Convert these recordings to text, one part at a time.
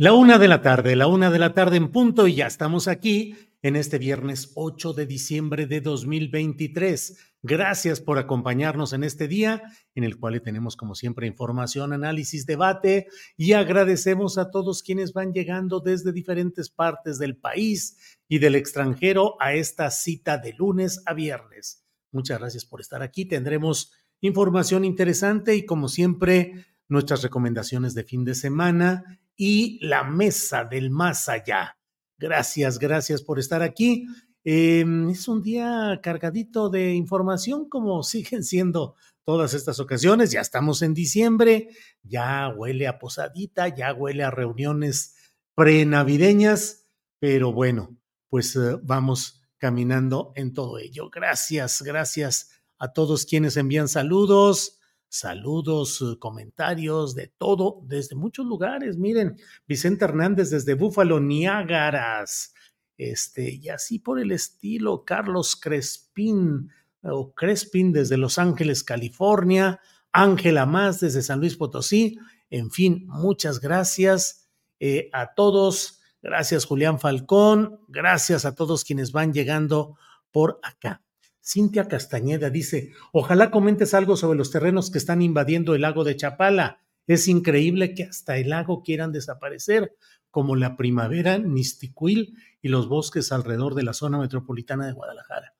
La una de la tarde, la una de la tarde en punto y ya estamos aquí en este viernes 8 de diciembre de 2023. Gracias por acompañarnos en este día en el cual tenemos como siempre información, análisis, debate y agradecemos a todos quienes van llegando desde diferentes partes del país y del extranjero a esta cita de lunes a viernes. Muchas gracias por estar aquí. Tendremos información interesante y como siempre nuestras recomendaciones de fin de semana y la mesa del más allá. Gracias, gracias por estar aquí. Eh, es un día cargadito de información como siguen siendo todas estas ocasiones. Ya estamos en diciembre, ya huele a posadita, ya huele a reuniones prenavideñas, pero bueno, pues eh, vamos caminando en todo ello. Gracias, gracias a todos quienes envían saludos saludos, eh, comentarios, de todo, desde muchos lugares. Miren, Vicente Hernández desde Búfalo, Niágaras, este, y así por el estilo, Carlos Crespín o Crespin desde Los Ángeles, California, Ángela Más desde San Luis Potosí, en fin, muchas gracias eh, a todos. Gracias Julián Falcón, gracias a todos quienes van llegando por acá. Cintia Castañeda dice, ojalá comentes algo sobre los terrenos que están invadiendo el lago de Chapala. Es increíble que hasta el lago quieran desaparecer, como la primavera, Nisticuil y los bosques alrededor de la zona metropolitana de Guadalajara,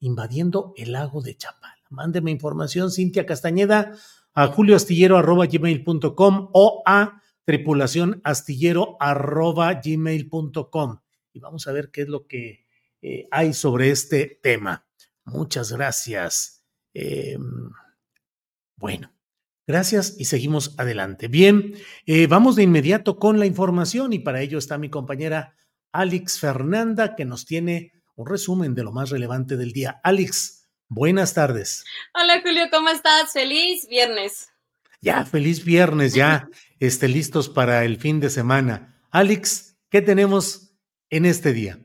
invadiendo el lago de Chapala. Mándeme información, Cintia Castañeda, a julioastillero.gmail.com o a tripulacionastillero.gmail.com. Y vamos a ver qué es lo que eh, hay sobre este tema. Muchas gracias. Eh, bueno, gracias y seguimos adelante. Bien, eh, vamos de inmediato con la información y para ello está mi compañera Alex Fernanda que nos tiene un resumen de lo más relevante del día. Alex, buenas tardes. Hola Julio, ¿cómo estás? Feliz viernes. Ya, feliz viernes, ya este, listos para el fin de semana. Alex, ¿qué tenemos en este día?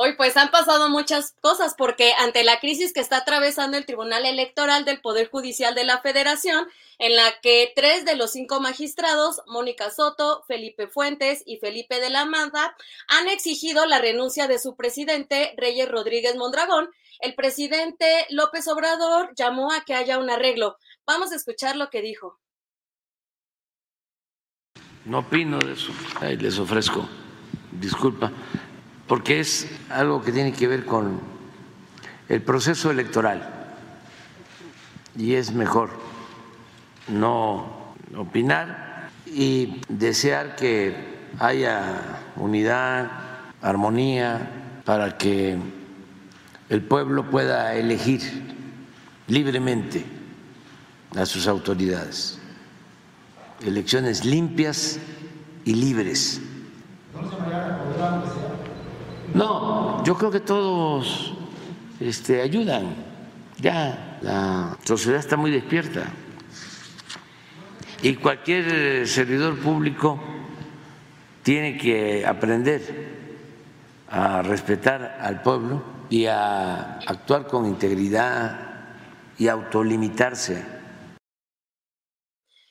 Hoy pues han pasado muchas cosas porque ante la crisis que está atravesando el Tribunal Electoral del Poder Judicial de la Federación, en la que tres de los cinco magistrados, Mónica Soto, Felipe Fuentes y Felipe de la Manda, han exigido la renuncia de su presidente, Reyes Rodríguez Mondragón, el presidente López Obrador llamó a que haya un arreglo. Vamos a escuchar lo que dijo. No opino de eso. les ofrezco disculpa porque es algo que tiene que ver con el proceso electoral y es mejor no opinar y desear que haya unidad, armonía, para que el pueblo pueda elegir libremente a sus autoridades. Elecciones limpias y libres. No, yo creo que todos este, ayudan. Ya la sociedad está muy despierta. Y cualquier servidor público tiene que aprender a respetar al pueblo y a actuar con integridad y autolimitarse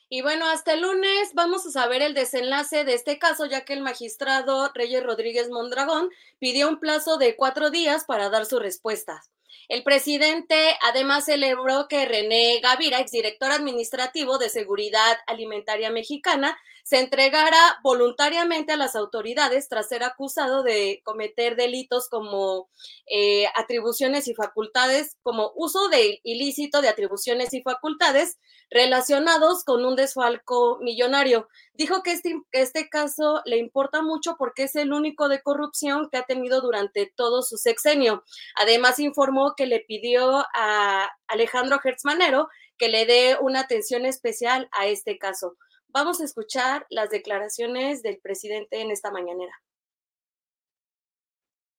y bueno, hasta el lunes vamos a saber el desenlace de este caso, ya que el magistrado Reyes Rodríguez Mondragón pidió un plazo de cuatro días para dar su respuesta. El presidente además celebró que René Gavira, exdirector administrativo de Seguridad Alimentaria Mexicana, se entregara voluntariamente a las autoridades tras ser acusado de cometer delitos como eh, atribuciones y facultades, como uso de ilícito de atribuciones y facultades relacionados con un desfalco millonario. Dijo que este, este caso le importa mucho porque es el único de corrupción que ha tenido durante todo su sexenio. Además, informó que le pidió a Alejandro Hertzmanero que le dé una atención especial a este caso. Vamos a escuchar las declaraciones del presidente en esta mañanera.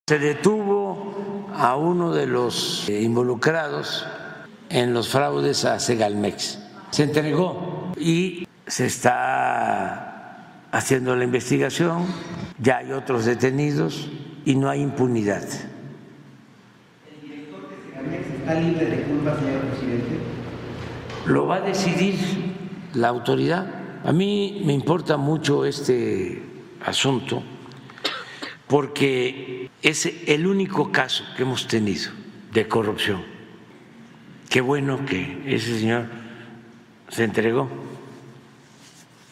Se detuvo a uno de los eh, involucrados en los fraudes a Segalmex. Se entregó y se está haciendo la investigación, ya hay otros detenidos y no hay impunidad. ¿El director de Segalmex está libre de culpa, señor presidente? Lo va a decidir la autoridad. A mí me importa mucho este asunto porque es el único caso que hemos tenido de corrupción. Qué bueno que ese señor se entregó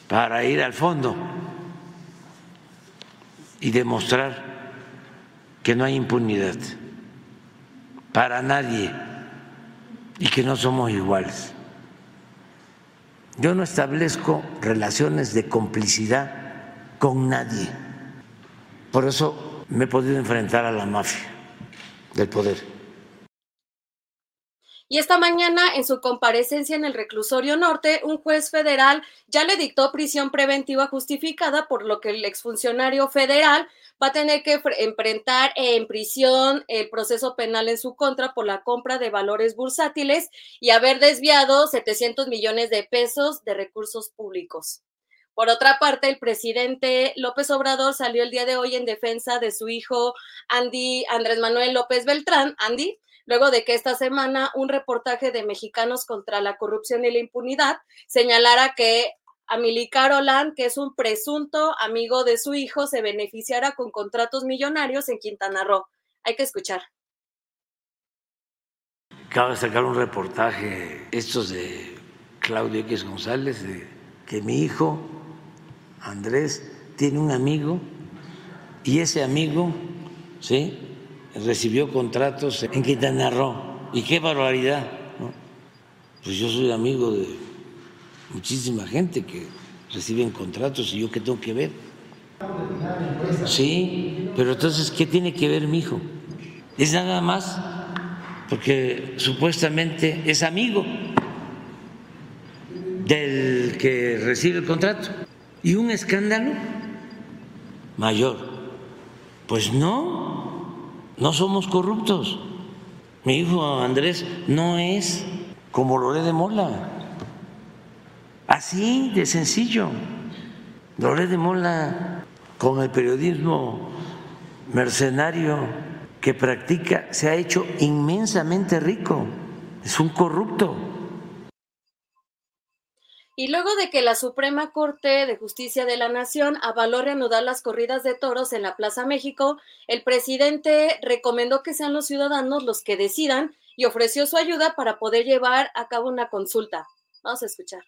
para ir al fondo y demostrar que no hay impunidad para nadie y que no somos iguales. Yo no establezco relaciones de complicidad con nadie. Por eso me he podido enfrentar a la mafia del poder. Y esta mañana, en su comparecencia en el reclusorio norte, un juez federal ya le dictó prisión preventiva justificada, por lo que el exfuncionario federal va a tener que enfrentar en prisión el proceso penal en su contra por la compra de valores bursátiles y haber desviado 700 millones de pesos de recursos públicos. Por otra parte, el presidente López Obrador salió el día de hoy en defensa de su hijo Andy Andrés Manuel López Beltrán, Andy, luego de que esta semana un reportaje de Mexicanos contra la corrupción y la impunidad señalara que Amilcar Olan, que es un presunto amigo de su hijo, se beneficiara con contratos millonarios en Quintana Roo. Hay que escuchar. Acaba de sacar un reportaje, estos de Claudio X González, de que mi hijo, Andrés, tiene un amigo y ese amigo, ¿sí? recibió contratos en Quintana Roo. Y qué barbaridad. Pues yo soy amigo de muchísima gente que reciben contratos y yo qué tengo que ver. Sí, pero entonces, ¿qué tiene que ver mi hijo? Es nada más porque supuestamente es amigo del que recibe el contrato. ¿Y un escándalo mayor? Pues no, no somos corruptos. Mi hijo Andrés no es como Loré de Mola. Así de sencillo. Loré de Mola, con el periodismo mercenario que practica, se ha hecho inmensamente rico. Es un corrupto. Y luego de que la Suprema Corte de Justicia de la Nación avaló reanudar las corridas de toros en la Plaza México, el presidente recomendó que sean los ciudadanos los que decidan y ofreció su ayuda para poder llevar a cabo una consulta. Vamos a escuchar.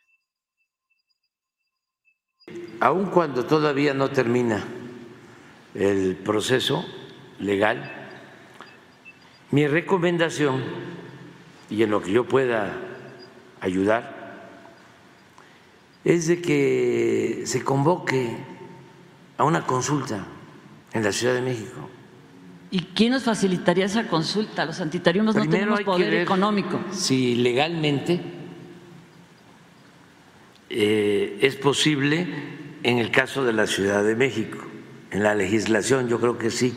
Aun cuando todavía no termina el proceso legal, mi recomendación y en lo que yo pueda ayudar es de que se convoque a una consulta en la Ciudad de México. ¿Y quién nos facilitaría esa consulta? Los antitarios no tenemos poder económico. Si legalmente eh, es posible en el caso de la Ciudad de México. En la legislación yo creo que sí.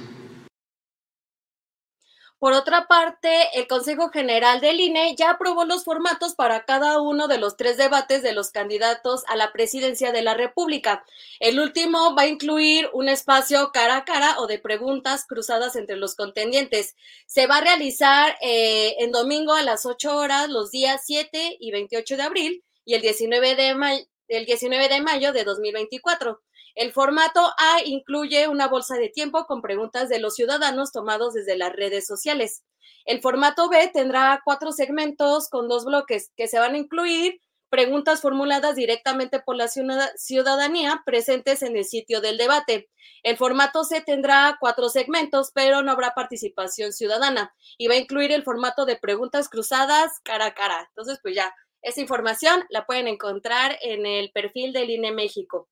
Por otra parte, el Consejo General del INE ya aprobó los formatos para cada uno de los tres debates de los candidatos a la presidencia de la República. El último va a incluir un espacio cara a cara o de preguntas cruzadas entre los contendientes. Se va a realizar eh, en domingo a las 8 horas los días 7 y 28 de abril y el 19 de, el 19 de mayo de 2024. El formato A incluye una bolsa de tiempo con preguntas de los ciudadanos tomados desde las redes sociales. El formato B tendrá cuatro segmentos con dos bloques que se van a incluir preguntas formuladas directamente por la ciudadanía presentes en el sitio del debate. El formato C tendrá cuatro segmentos, pero no habrá participación ciudadana y va a incluir el formato de preguntas cruzadas cara a cara. Entonces, pues ya, esa información la pueden encontrar en el perfil del INE México.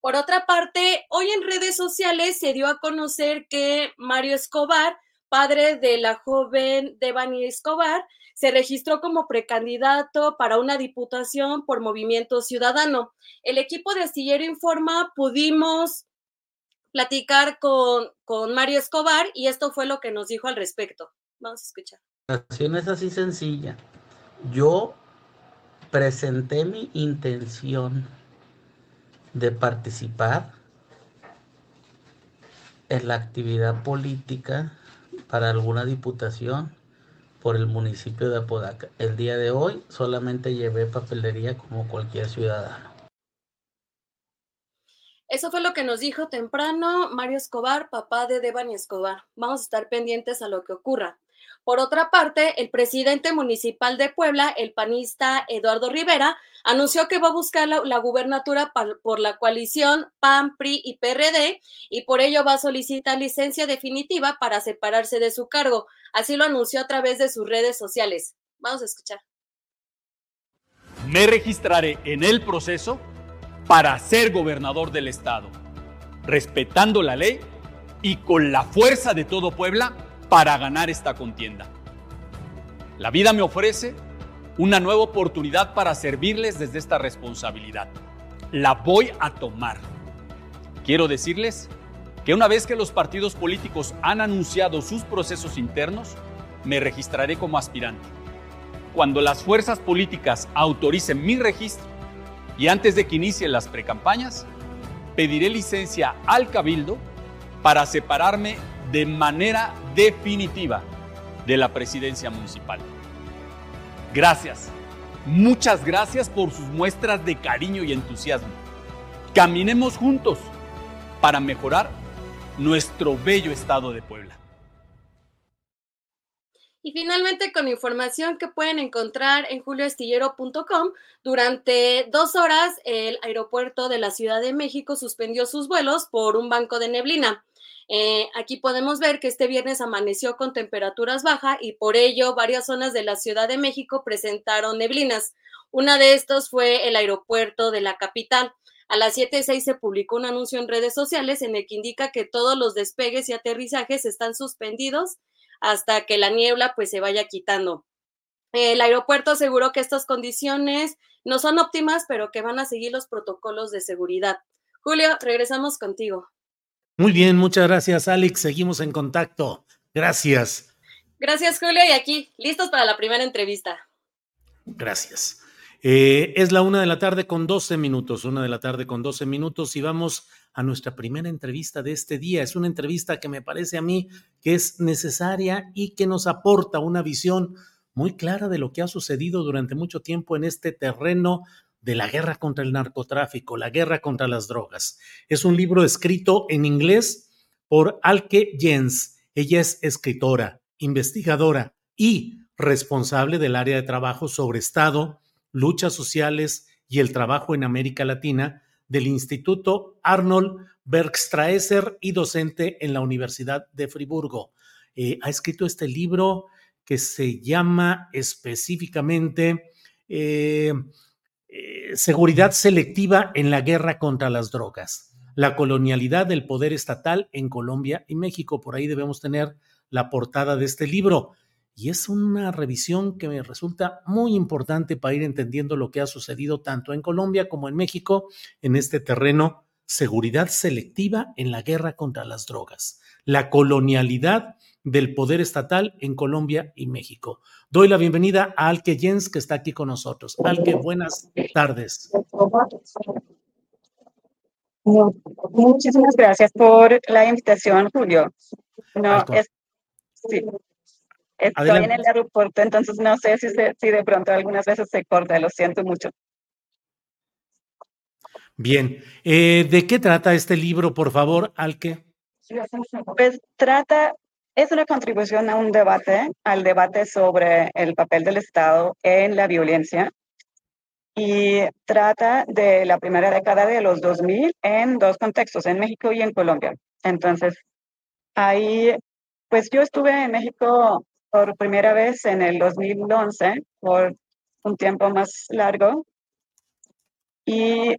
Por otra parte, hoy en redes sociales se dio a conocer que Mario Escobar, padre de la joven Devani Escobar, se registró como precandidato para una diputación por Movimiento Ciudadano. El equipo de Astillero Informa pudimos platicar con, con Mario Escobar y esto fue lo que nos dijo al respecto. Vamos a escuchar. La acción es así sencilla. Yo presenté mi intención de participar en la actividad política para alguna diputación por el municipio de Apodaca. El día de hoy solamente llevé papelería como cualquier ciudadano. Eso fue lo que nos dijo temprano Mario Escobar, papá de Devani Escobar. Vamos a estar pendientes a lo que ocurra. Por otra parte, el presidente municipal de Puebla, el panista Eduardo Rivera, anunció que va a buscar la, gubernatura por la coalición PAN, PRI y PRD y por ello va a solicitar licencia definitiva para separarse de su cargo. Así lo anunció a través de sus redes sociales. Vamos a escuchar. Me registraré en el proceso para ser gobernador del estado, respetando la ley y con la fuerza de todo Puebla para ganar esta contienda. La vida me ofrece una nueva oportunidad para servirles desde esta responsabilidad. La voy a tomar. Quiero decirles que una vez que los partidos políticos han anunciado sus procesos internos, me registraré como aspirante. Cuando las fuerzas políticas autoricen mi registro y antes de que inicien las precampañas, pediré licencia al cabildo para separarme de manera definitiva de la presidencia municipal. Gracias, muchas gracias por sus muestras de cariño y entusiasmo. Caminemos juntos para mejorar nuestro bello estado de Puebla. Y finalmente, con información que pueden encontrar en julioestillero.com, durante dos horas el aeropuerto de la Ciudad de México suspendió sus vuelos por un banco de neblina. Eh, aquí podemos ver que este viernes amaneció con temperaturas bajas y por ello varias zonas de la Ciudad de México presentaron neblinas. Una de estos fue el aeropuerto de la capital. A las 7.06 se publicó un anuncio en redes sociales en el que indica que todos los despegues y aterrizajes están suspendidos hasta que la niebla pues se vaya quitando. El aeropuerto aseguró que estas condiciones no son óptimas, pero que van a seguir los protocolos de seguridad. Julio, regresamos contigo. Muy bien, muchas gracias, Alex. Seguimos en contacto. Gracias. Gracias, Julio. Y aquí, listos para la primera entrevista. Gracias. Eh, es la una de la tarde con 12 minutos, una de la tarde con 12 minutos y vamos a nuestra primera entrevista de este día. Es una entrevista que me parece a mí que es necesaria y que nos aporta una visión muy clara de lo que ha sucedido durante mucho tiempo en este terreno de la guerra contra el narcotráfico, la guerra contra las drogas. Es un libro escrito en inglés por Alke Jens. Ella es escritora, investigadora y responsable del área de trabajo sobre Estado, luchas sociales y el trabajo en América Latina del Instituto Arnold Bergstraesser y docente en la Universidad de Friburgo. Eh, ha escrito este libro que se llama específicamente eh, eh, seguridad selectiva en la guerra contra las drogas, la colonialidad del poder estatal en Colombia y México. Por ahí debemos tener la portada de este libro. y es una revisión que me resulta muy importante para ir entendiendo lo que ha sucedido tanto en Colombia como en México en este terreno seguridad selectiva en la guerra contra las drogas, la colonialidad del poder estatal en Colombia y México. Doy la bienvenida a Alke Jens, que está aquí con nosotros. Alke, buenas tardes. Muchísimas gracias por la invitación, Julio. No, sí, estoy en el aeropuerto, entonces no sé si, si de pronto algunas veces se corta, lo siento mucho. Bien, eh, ¿de qué trata este libro, por favor, Alke? Pues trata, es una contribución a un debate, al debate sobre el papel del Estado en la violencia y trata de la primera década de los 2000 en dos contextos, en México y en Colombia. Entonces, ahí, pues yo estuve en México por primera vez en el 2011, por un tiempo más largo, y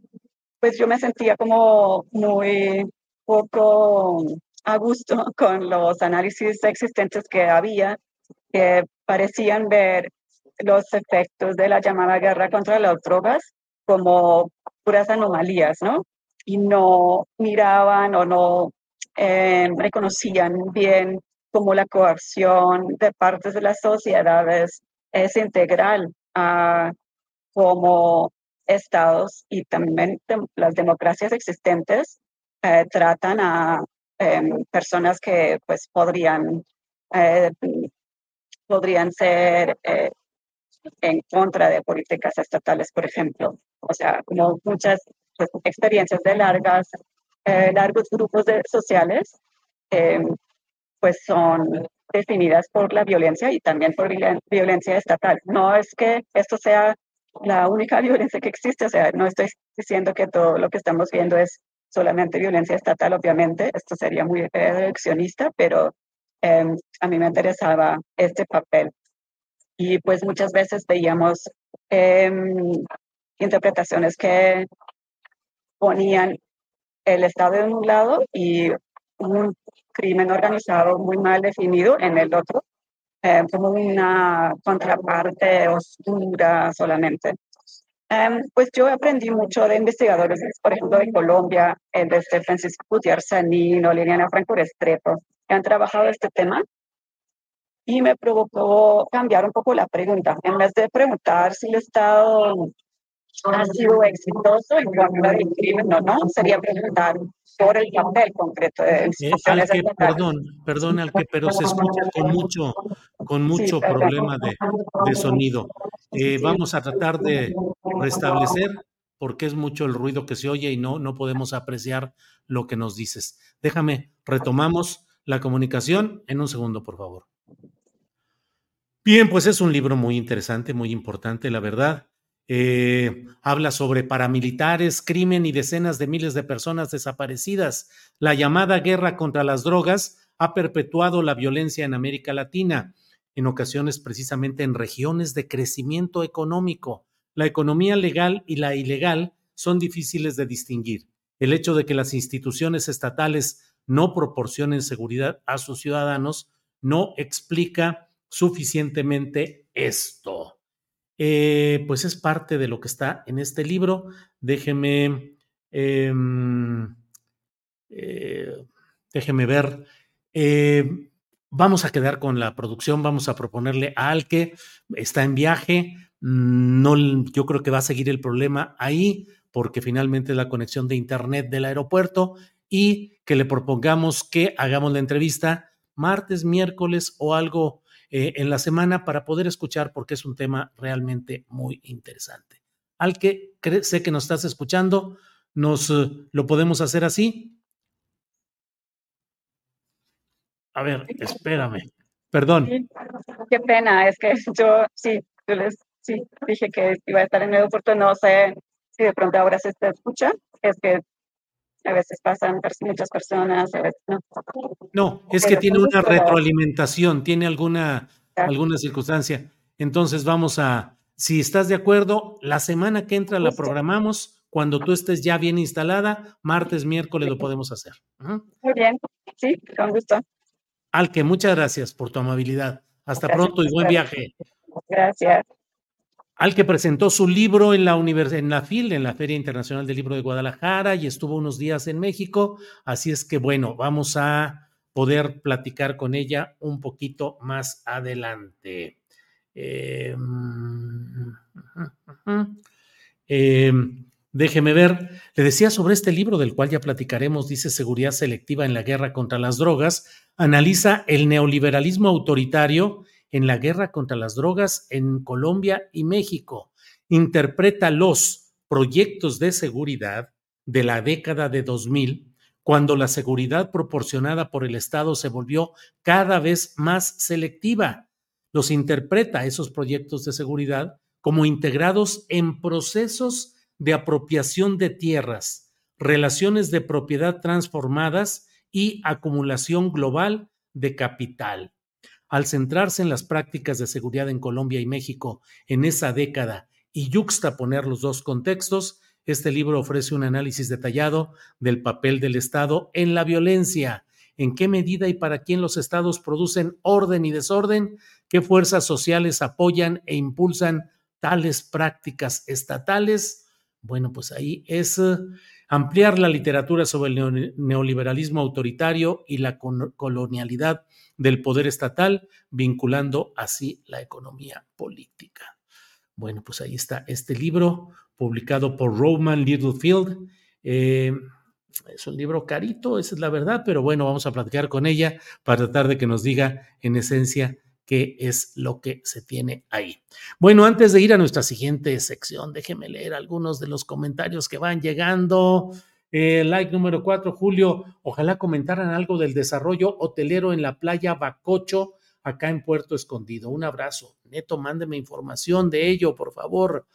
pues yo me sentía como muy poco a gusto con los análisis existentes que había, que parecían ver los efectos de la llamada guerra contra las drogas como puras anomalías, ¿no? Y no miraban o no eh, reconocían bien cómo la coerción de partes de las sociedades es integral a cómo estados y también las democracias existentes eh, tratan a em, personas que pues podrían, eh, podrían ser eh, en contra de políticas estatales, por ejemplo. O sea, como muchas pues, experiencias de largas, largos grupos de, sociales, em, pues son definidas por la violencia y también por violencia estatal. No es que esto sea la única violencia que existe. O sea, no estoy diciendo que todo lo que estamos viendo es solamente violencia estatal, obviamente. Esto sería muy reduccionista, pero em, a mí me interesaba este papel. Y pues muchas veces veíamos em, interpretaciones que ponían el Estado en un lado y un crimen organizado muy mal definido en el otro. Eh, como una contraparte oscura solamente. Em, pues yo aprendí mucho de investigadores, por ejemplo, de Colombia, el de este Francisco Gutiérrez Sanino, Liliana Franco Restrepo, que han trabajado este tema y me provocó cambiar un poco la pregunta. En vez de preguntar si el Estado ha sido exitoso en cuanto al crimen o no, sería preguntar por el papel concreto de eh, Perdón, perdón, al que, pero se escucha con mucho, con mucho problema de, de sonido. Eh, vamos a tratar de restablecer porque es mucho el ruido que se oye y no, no podemos apreciar lo que nos dices. Déjame, retomamos la comunicación en un segundo, por favor. Bien, pues es un libro muy interesante, muy importante, la verdad. Eh, habla sobre paramilitares, crimen y decenas de miles de personas desaparecidas. La llamada guerra contra las drogas ha perpetuado la violencia en América Latina, en ocasiones precisamente en regiones de crecimiento económico. La economía legal y la ilegal son difíciles de distinguir. El hecho de que las instituciones estatales no proporcionen seguridad a sus ciudadanos no explica suficientemente esto. Eh, pues es parte de lo que está en este libro. Déjeme, em, eh, déjeme ver. Eh, vamos a quedar con la producción, vamos a proponerle a Alke, está en viaje, no, yo creo que va a seguir el problema ahí, porque finalmente es la conexión de internet del aeropuerto y que le propongamos que hagamos la entrevista martes, miércoles o algo eh, en la semana para poder escuchar porque es un tema realmente muy interesante. Al que sé que nos estás escuchando, ¿nos eh, lo podemos hacer así? A ver, espérame. Perdón. qué pena, es que yo sí, yo les sí, dije que iba a estar en el aeropuerto, no sé si de pronto ahora se escucha, es que a veces pasan muchas personas, a veces no. No, es que tiene una retroalimentación, tiene alguna, alguna circunstancia. Entonces vamos a, si estás de acuerdo, la semana que entra la programamos. Cuando tú estés ya bien instalada, martes, miércoles lo podemos hacer. Muy bien, sí, con gusto. Alque, muchas gracias por tu amabilidad. Hasta pronto y buen viaje. Gracias. Al que presentó su libro en la, en la FIL, en la Feria Internacional del Libro de Guadalajara, y estuvo unos días en México. Así es que, bueno, vamos a poder platicar con ella un poquito más adelante. Eh, Déjeme ver, le decía sobre este libro del cual ya platicaremos, dice Seguridad Selectiva en la Guerra contra las Drogas, analiza el neoliberalismo autoritario en la guerra contra las drogas en Colombia y México, interpreta los proyectos de seguridad de la década de 2000, cuando la seguridad proporcionada por el Estado se volvió cada vez más selectiva. Los interpreta esos proyectos de seguridad como integrados en procesos de apropiación de tierras, relaciones de propiedad transformadas y acumulación global de capital. Al centrarse en las prácticas de seguridad en Colombia y México en esa década y yuxtaponer los dos contextos, este libro ofrece un análisis detallado del papel del Estado en la violencia, en qué medida y para quién los estados producen orden y desorden, qué fuerzas sociales apoyan e impulsan tales prácticas estatales bueno, pues ahí es eh, ampliar la literatura sobre el neoliberalismo autoritario y la colonialidad del poder estatal, vinculando así la economía política. Bueno, pues ahí está este libro publicado por Roman Littlefield. Eh, es un libro carito, esa es la verdad, pero bueno, vamos a platicar con ella para tratar de que nos diga en esencia qué es lo que se tiene ahí. Bueno, antes de ir a nuestra siguiente sección, déjeme leer algunos de los comentarios que van llegando. Eh, like número cuatro, Julio, ojalá comentaran algo del desarrollo hotelero en la playa Bacocho, acá en Puerto Escondido. Un abrazo. Neto, mándeme información de ello, por favor.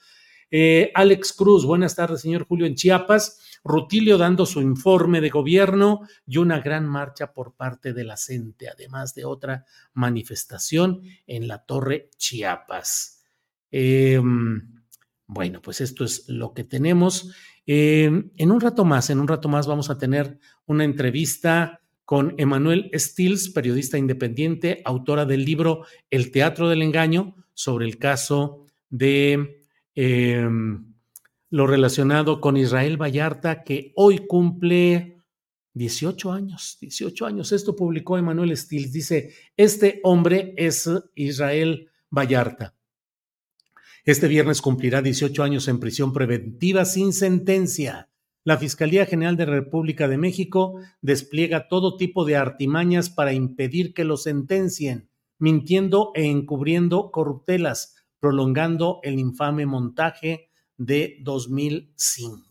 Eh, Alex Cruz, buenas tardes, señor Julio, en Chiapas. Rutilio dando su informe de gobierno y una gran marcha por parte de la CENTE, además de otra manifestación en la Torre Chiapas. Em, bueno, pues esto es lo que tenemos. Em, en un rato más, en un rato más vamos a tener una entrevista con Emanuel Stills, periodista independiente, autora del libro El Teatro del Engaño, sobre el caso de em, lo relacionado con Israel Vallarta, que hoy cumple 18 años, 18 años. Esto publicó Emanuel Stills. Dice, este hombre es Israel Vallarta. Este viernes cumplirá 18 años en prisión preventiva sin sentencia. La Fiscalía General de República de México despliega todo tipo de artimañas para impedir que lo sentencien, mintiendo e encubriendo corruptelas, prolongando el infame montaje de 2005.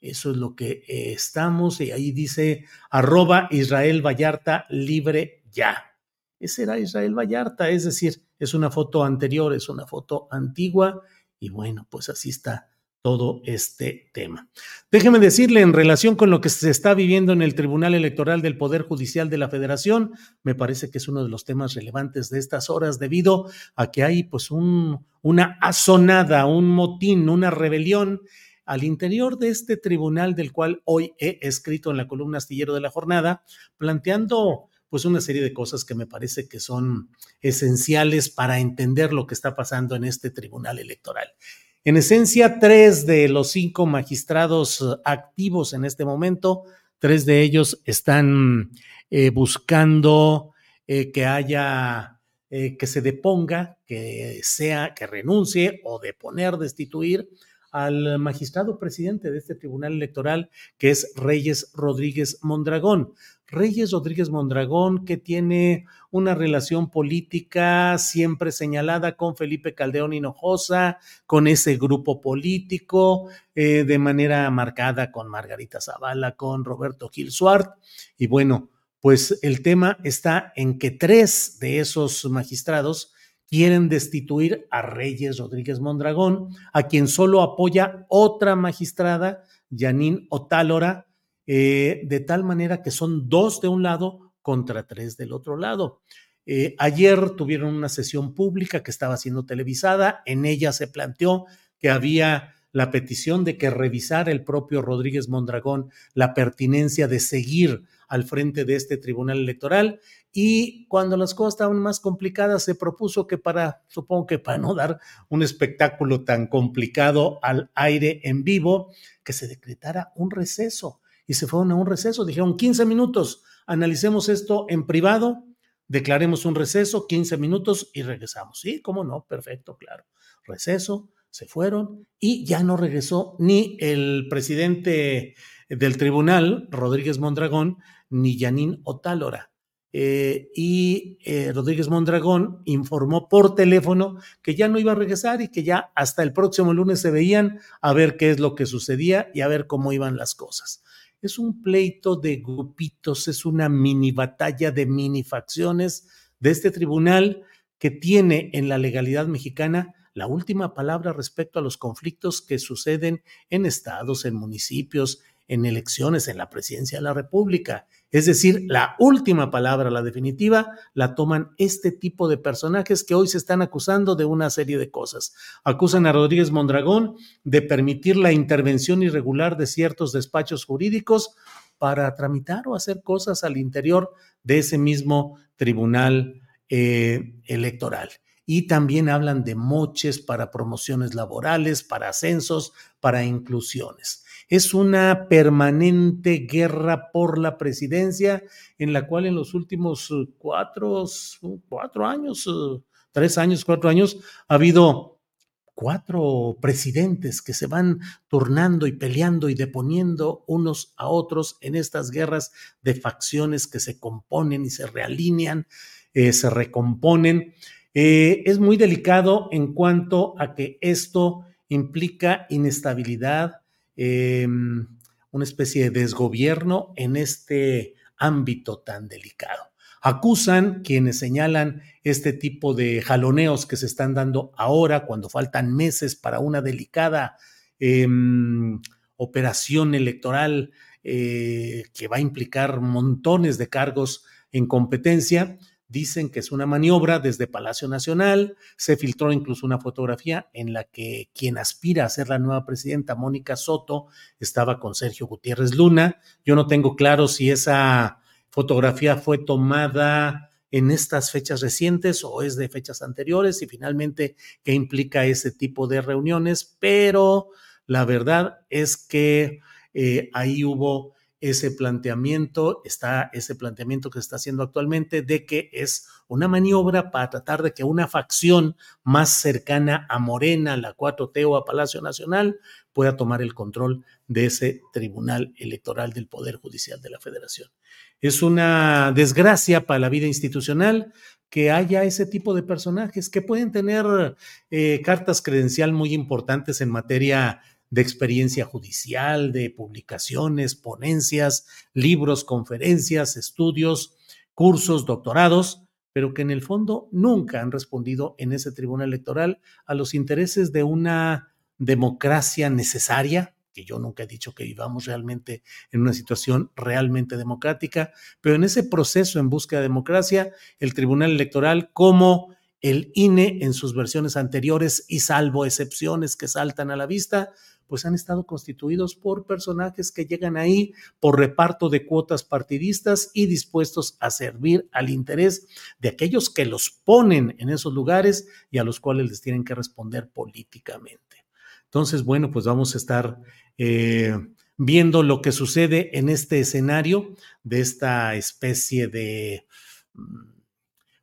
Eso es lo que estamos y ahí dice arroba Israel Vallarta libre ya. Ese era Israel Vallarta, es decir, es una foto anterior, es una foto antigua y bueno, pues así está todo este tema. Déjeme decirle, en relación con lo que se está viviendo en el Tribunal Electoral del Poder Judicial de la Federación, me parece que es uno de los temas relevantes de estas horas debido a que hay pues un, una azonada, un motín, una rebelión al interior de este tribunal del cual hoy he escrito en la columna astillero de la jornada, planteando pues una serie de cosas que me parece que son esenciales para entender lo que está pasando en este tribunal electoral. En esencia, tres de los cinco magistrados eh, activos en este momento, tres de ellos están eh, buscando eh, que haya, que se deponga, que sea, que renuncie o deponer, destituir al magistrado presidente de este tribunal electoral, que es Reyes Rodríguez Mondragón. Reyes Rodríguez Mondragón, que tiene una relación política siempre señalada con Felipe Caldeón Hinojosa, con ese grupo político, eh, de manera marcada con Margarita Zavala, con Roberto Gil Suart. Y bueno, pues el tema está en que tres de esos magistrados quieren destituir a Reyes Rodríguez Mondragón, a quien solo apoya otra magistrada, Janine Otálora, eh, de tal manera que son dos de un lado contra tres del otro lado. Eh, ayer tuvieron una sesión pública que estaba siendo televisada, en ella se planteó que había la petición de que revisara el propio Rodríguez Mondragón la pertinencia de seguir al frente de este tribunal electoral y cuando las cosas estaban más complicadas se propuso que para, supongo que para no dar un espectáculo tan complicado al aire en vivo, que se decretara un receso y se fueron a un receso, dijeron 15 minutos, analicemos esto en privado, declaremos un receso, 15 minutos y regresamos. Sí, cómo no, perfecto, claro. Receso, se fueron y ya no regresó ni el presidente del tribunal, Rodríguez Mondragón, ni Yanín Otálora. Eh, y eh, Rodríguez Mondragón informó por teléfono que ya no iba a regresar y que ya hasta el próximo lunes se veían a ver qué es lo que sucedía y a ver cómo iban las cosas. Es un pleito de grupitos, es una mini batalla de mini facciones de este tribunal que tiene en la legalidad mexicana la última palabra respecto a los conflictos que suceden en estados, en municipios, en elecciones, en la presidencia de la República. Es decir, la última palabra, la definitiva, la toman este tipo de personajes que hoy se están acusando de una serie de cosas. Acusan a Rodríguez Mondragón de permitir la intervención irregular de ciertos despachos jurídicos para tramitar o hacer cosas al interior de ese mismo tribunal eh, electoral y también hablan de moches para promociones laborales, para ascensos, para inclusiones. Es una permanente guerra por la presidencia en la cual en los últimos uh, cuatro, cuatro años, uh, tres años, cuatro años, ha habido cuatro presidentes que se van turnando y peleando y deponiendo unos a otros en estas guerras de facciones que se componen y se realinean, eh, se recomponen. Eh, es muy delicado en cuanto a que esto implica inestabilidad, em, una especie de desgobierno en este ámbito tan delicado. Acusan quienes señalan este tipo de jaloneos que se están dando ahora, cuando faltan meses para una delicada em, operación electoral eh, que va a implicar montones de cargos en competencia, Dicen que es una maniobra desde Palacio Nacional. Se filtró incluso una fotografía en la que quien aspira a ser la nueva presidenta, Mónica Soto, estaba con Sergio Gutiérrez Luna. Yo no tengo claro si esa fotografía fue tomada en estas fechas recientes o es de fechas anteriores y finalmente qué implica ese tipo de reuniones, pero la verdad es que eh, ahí hubo ese planteamiento, está ese planteamiento que se está haciendo actualmente de que es una maniobra para tratar de que una facción más cercana a Morena, la 4T o a Palacio Nacional pueda tomar el control de ese tribunal electoral del Poder Judicial de la Federación. Es una desgracia para la vida institucional que haya ese tipo de personajes que pueden tener eh, cartas credencial muy importantes en materia de experiencia judicial, de publicaciones, ponencias, libros, conferencias, estudios, cursos, doctorados, pero que en el fondo nunca han respondido en ese tribunal electoral a los intereses de una democracia necesaria, que yo nunca he dicho que vivamos realmente en una situación realmente democrática, pero en ese proceso en busca de democracia, el Tribunal Electoral como el INE en sus versiones anteriores y salvo excepciones que saltan a la vista, pues han estado constituidos por personajes que llegan ahí por reparto de cuotas partidistas y dispuestos a servir al interés de aquellos que los ponen en esos lugares y a los cuales les tienen que responder políticamente. Entonces, bueno, pues vamos a estar eh, viendo lo que sucede en este escenario de esta especie de mm,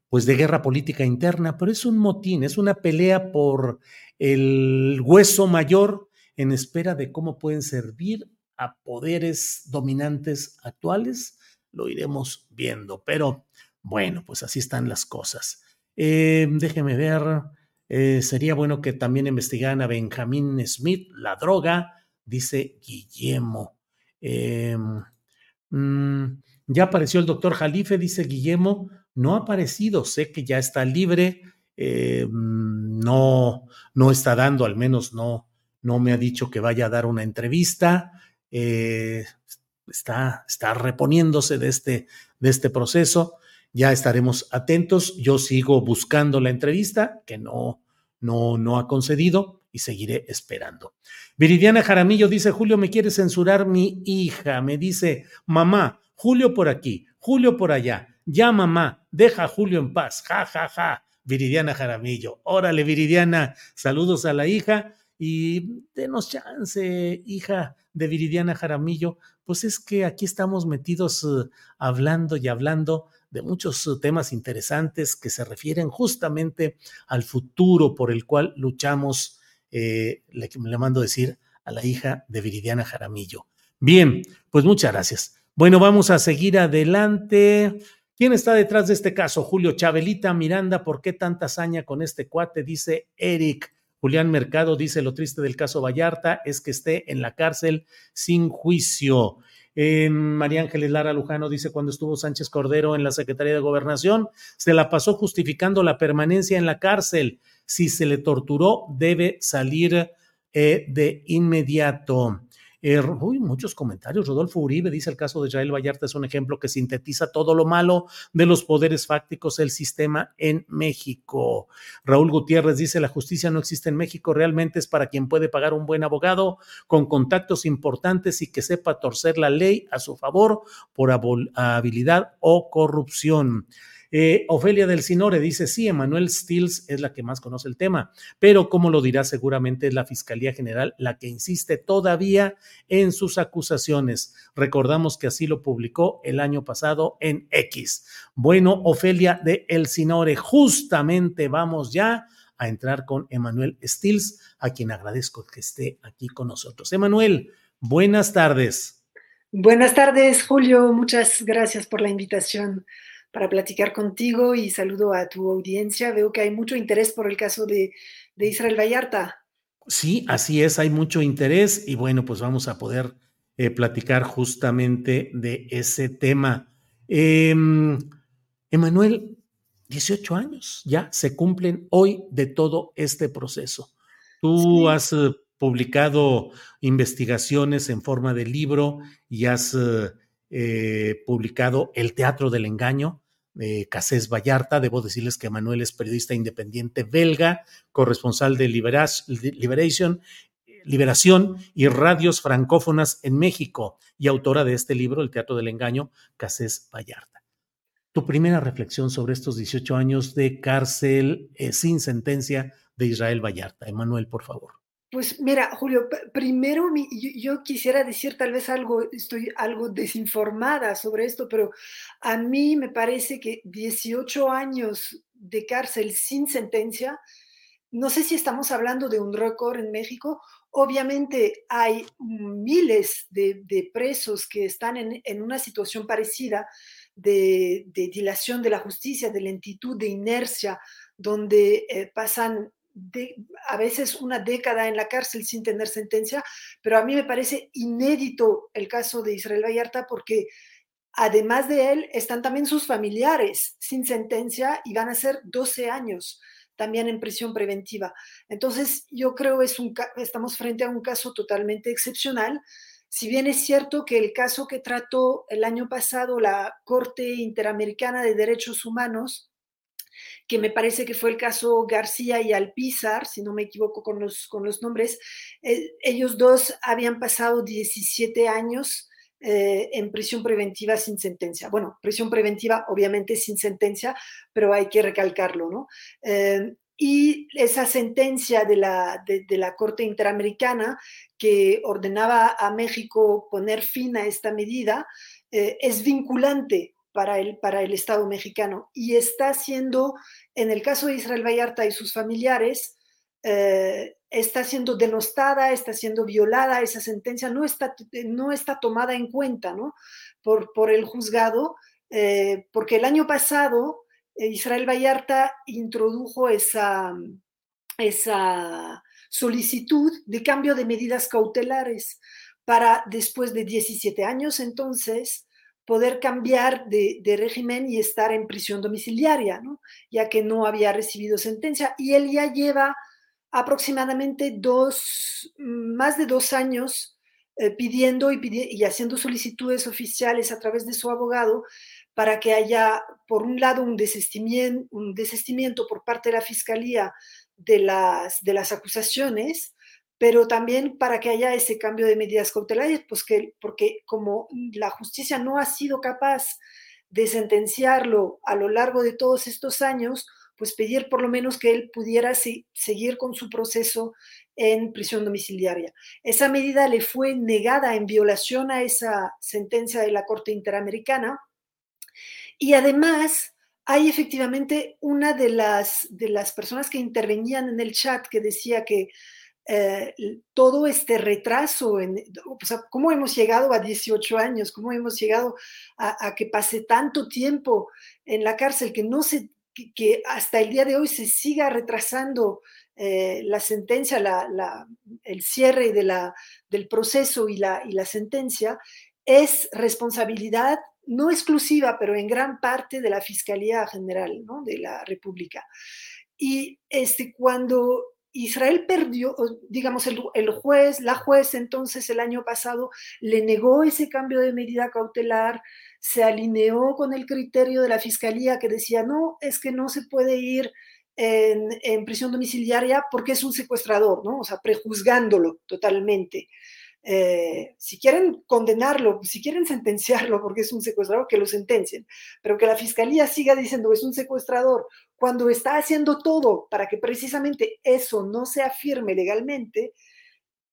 pues de guerra política interna, pero es un motín, es una pelea por el hueso mayor en espera de cómo pueden servir a poderes dominantes actuales. Lo iremos viendo, pero bueno, pues así están las cosas. Eh, déjeme ver, eh, sería bueno que también investigaran a Benjamín Smith, la droga, dice Guillermo. Em, mm, ya apareció el doctor Jalife, dice Guillermo, no ha aparecido, sé que ya está libre, em, no, no está dando, al menos no, no me ha dicho que vaya a dar una entrevista, eh, está, está reponiéndose de este, de este proceso, ya estaremos atentos, yo sigo buscando la entrevista que no, no, no ha concedido y seguiré esperando. Viridiana Jaramillo dice, Julio, me quiere censurar mi hija. Me dice, mamá, Julio por aquí, Julio por allá. Ya, mamá, deja a Julio en paz. Ja, ja, ja. Viridiana Jaramillo. Órale, Viridiana, saludos a la hija y denos chance, hija de Viridiana Jaramillo. Pues es que aquí estamos metidos uh, hablando y hablando de muchos uh, temas interesantes que se refieren justamente al futuro por el cual luchamos, eh, le, le mando decir a la hija de Viridiana Jaramillo. Bien, pues muchas gracias. Bueno, vamos a seguir adelante. ¿Quién está detrás de este caso? Julio Chabelita Miranda, ¿por qué tanta hazaña con este cuate? Dice Eric. Julián Mercado dice lo triste del caso Vallarta es que esté en la cárcel sin juicio. Eh, María Ángeles Lara Lujano dice cuando estuvo Sánchez Cordero en la Secretaría de Gobernación, se la pasó justificando la permanencia en la cárcel. Si se le torturó, debe salir eh, de inmediato. Eh, uy, muchos comentarios. Rodolfo Uribe dice el caso de Israel Vallarta es un ejemplo que sintetiza todo lo malo de los poderes fácticos del sistema en México. Raúl Gutiérrez dice la justicia no existe en México, realmente es para quien puede pagar un buen abogado con contactos importantes y que sepa torcer la ley a su favor por habilidad o corrupción. Eh, Ofelia del Sinore dice, sí, Emanuel Stills es la que más conoce el tema, pero como lo dirá seguramente es la Fiscalía General la que insiste todavía en sus acusaciones. Recordamos que así lo publicó el año pasado en X. Bueno, Ofelia de El Sinore, justamente vamos ya a entrar con Emanuel Stills, a quien agradezco que esté aquí con nosotros. Emanuel, buenas tardes. Buenas tardes, Julio. Muchas gracias por la invitación para platicar contigo y saludo a tu audiencia. Veo que hay mucho interés por el caso de, Israel Vallarta. Sí, así es, hay mucho interés y bueno, pues vamos a poder eh, platicar justamente de ese tema. Em, Emanuel, 18 años ya se cumplen hoy de todo este proceso. Tú has eh, publicado investigaciones en forma de libro y has eh, publicado El Teatro del Engaño, eh, Casés Vallarta. Debo decirles que Manuel es periodista independiente belga, corresponsal de Liberación y Radios Francófonas en México y autora de este libro, El Teatro del Engaño, Casés Vallarta. Tu primera reflexión sobre estos 18 años de cárcel eh, sin sentencia de Israel Vallarta. Emanuel, por favor. Pues mira, Julio, primero yo, quisiera decir tal vez algo, estoy algo desinformada sobre esto, pero a mí me parece que 18 años de cárcel sin sentencia, no sé si estamos hablando de un récord en México, obviamente hay miles de, presos que están en, una situación parecida de, dilación de la justicia, de lentitud, de inercia, donde eh, pasan a veces una década en la cárcel sin tener sentencia, pero a mí me parece inédito el caso de Israel Vallarta porque además de él están también sus familiares sin sentencia y van a ser 12 años también en prisión preventiva. Entonces, yo creo que estamos frente a un caso totalmente excepcional. Si bien es cierto que el caso que trató el año pasado la Corte Interamericana de Derechos Humanos que me parece que fue el caso García y Alpizar, si no me equivoco con los, con los nombres. Eh, ellos dos habían pasado 17 años eh, en prisión preventiva sin sentencia. Bueno, prisión preventiva obviamente sin sentencia, pero hay que recalcarlo, ¿no? Eh, y esa sentencia de la, de, la, Corte Interamericana que ordenaba a México poner fin a esta medida es vinculante para el, para el Estado mexicano y está siendo, en el caso de Israel Vallarta y sus familiares, eh, está siendo denostada, está siendo violada, esa sentencia no está, no está tomada en cuenta ¿no? por, por el juzgado, eh, porque el año pasado eh, Israel Vallarta introdujo esa, esa solicitud de cambio de medidas cautelares para después de 17 años entonces poder cambiar de, régimen y estar en prisión domiciliaria, ya que no había recibido sentencia. Y él ya lleva aproximadamente dos, más de dos años eh, pidiendo y, haciendo solicitudes oficiales a través de su abogado para que haya, por un lado, un desistimiento, un por parte de la Fiscalía de las, de las acusaciones, pero también para que haya ese cambio de medidas cautelares, pues que, porque como la justicia no ha sido capaz de sentenciarlo a lo largo de todos estos años, pues pedir por lo menos que él pudiera seguir con su proceso en prisión domiciliaria. Esa medida le fue negada en violación a esa sentencia de la Corte Interamericana y además hay efectivamente una de las, de las personas que intervenían en el chat que decía que eh, todo este retraso, en, o sea, cómo hemos llegado a 18 años, cómo hemos llegado a, que pase tanto tiempo en la cárcel, que no se, que, hasta el día de hoy se siga retrasando eh, la sentencia, la, el cierre de la, del proceso y la, y la sentencia, es responsabilidad no exclusiva, pero en gran parte de la Fiscalía General ¿no? de la República. Y este, cuando Israel perdió, digamos, el, juez, la juez entonces el año pasado le negó ese cambio de medida cautelar, se alineó con el criterio de la fiscalía que decía, no, es que no se puede ir en, prisión domiciliaria porque es un secuestrador, ¿no? O sea, prejuzgándolo totalmente. Eh, si quieren condenarlo, si quieren sentenciarlo porque es un secuestrador, que lo sentencien, pero que la fiscalía siga diciendo es un secuestrador cuando está haciendo todo para que precisamente eso no se afirme legalmente,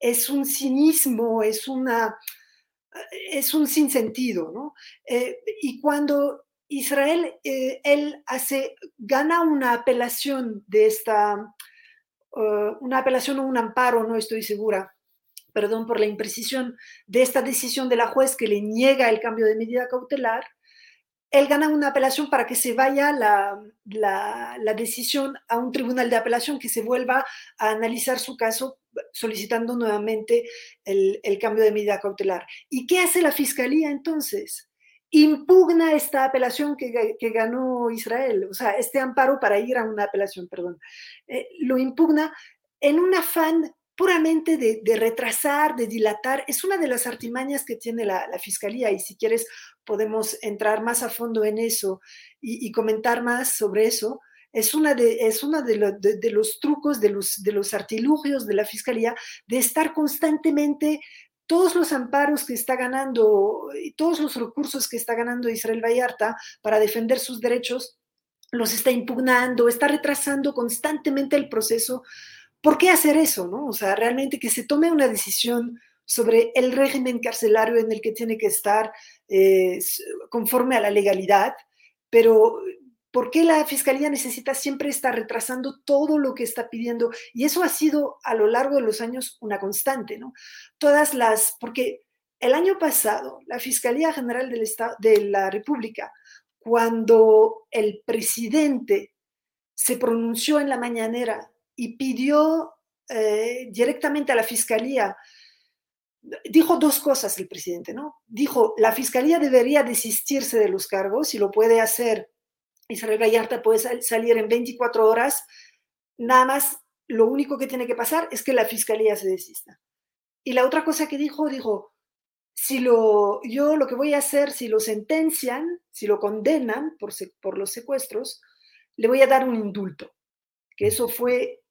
es un cinismo, es una es un sinsentido, ¿no? Eh, y cuando Israel, eh, él hace, gana una apelación de esta, una apelación o un amparo, no estoy segura, perdón por la imprecisión, de esta decisión de la juez que le niega el cambio de medida cautelar, él gana una apelación para que se vaya la, la, decisión a un tribunal de apelación que se vuelva a analizar su caso solicitando nuevamente el, el cambio de medida cautelar. ¿Y qué hace la fiscalía entonces? impugna esta apelación que, que, ganó Israel, o sea, este amparo para ir a una apelación, perdón, eh, lo impugna en un afán puramente de, retrasar, de dilatar, es una de las artimañas que tiene la, Fiscalía y si quieres podemos entrar más a fondo en eso y, comentar más sobre eso. Es una de, es una de, los trucos, de los, de los artilugios de la Fiscalía de estar constantemente todos los amparos que está ganando todos los recursos que está ganando Israel Vallarta para defender sus derechos, los está impugnando, está retrasando constantemente el proceso ¿Por qué hacer eso? ¿no? O sea, realmente que se tome una decisión sobre el régimen carcelario en el que tiene que estar eh, conforme a la legalidad, pero ¿por qué la Fiscalía necesita siempre estar retrasando todo lo que está pidiendo? Y eso ha sido a lo largo de los años una constante, ¿no? Todas las, porque el año pasado la Fiscalía General de la República, cuando el presidente se pronunció en la mañanera y pidió eh, directamente a la fiscalía, dijo dos cosas el presidente, ¿no? Dijo, la fiscalía debería desistirse de los cargos y lo puede hacer. Israel Vallarta puede salir en 24 horas, nada más lo único que tiene que pasar es que la fiscalía se desista. Y la otra cosa que dijo, dijo, si lo, yo lo que voy a hacer, si lo sentencian, si lo condenan por, por los secuestros, le voy a dar un indulto. Que eso fue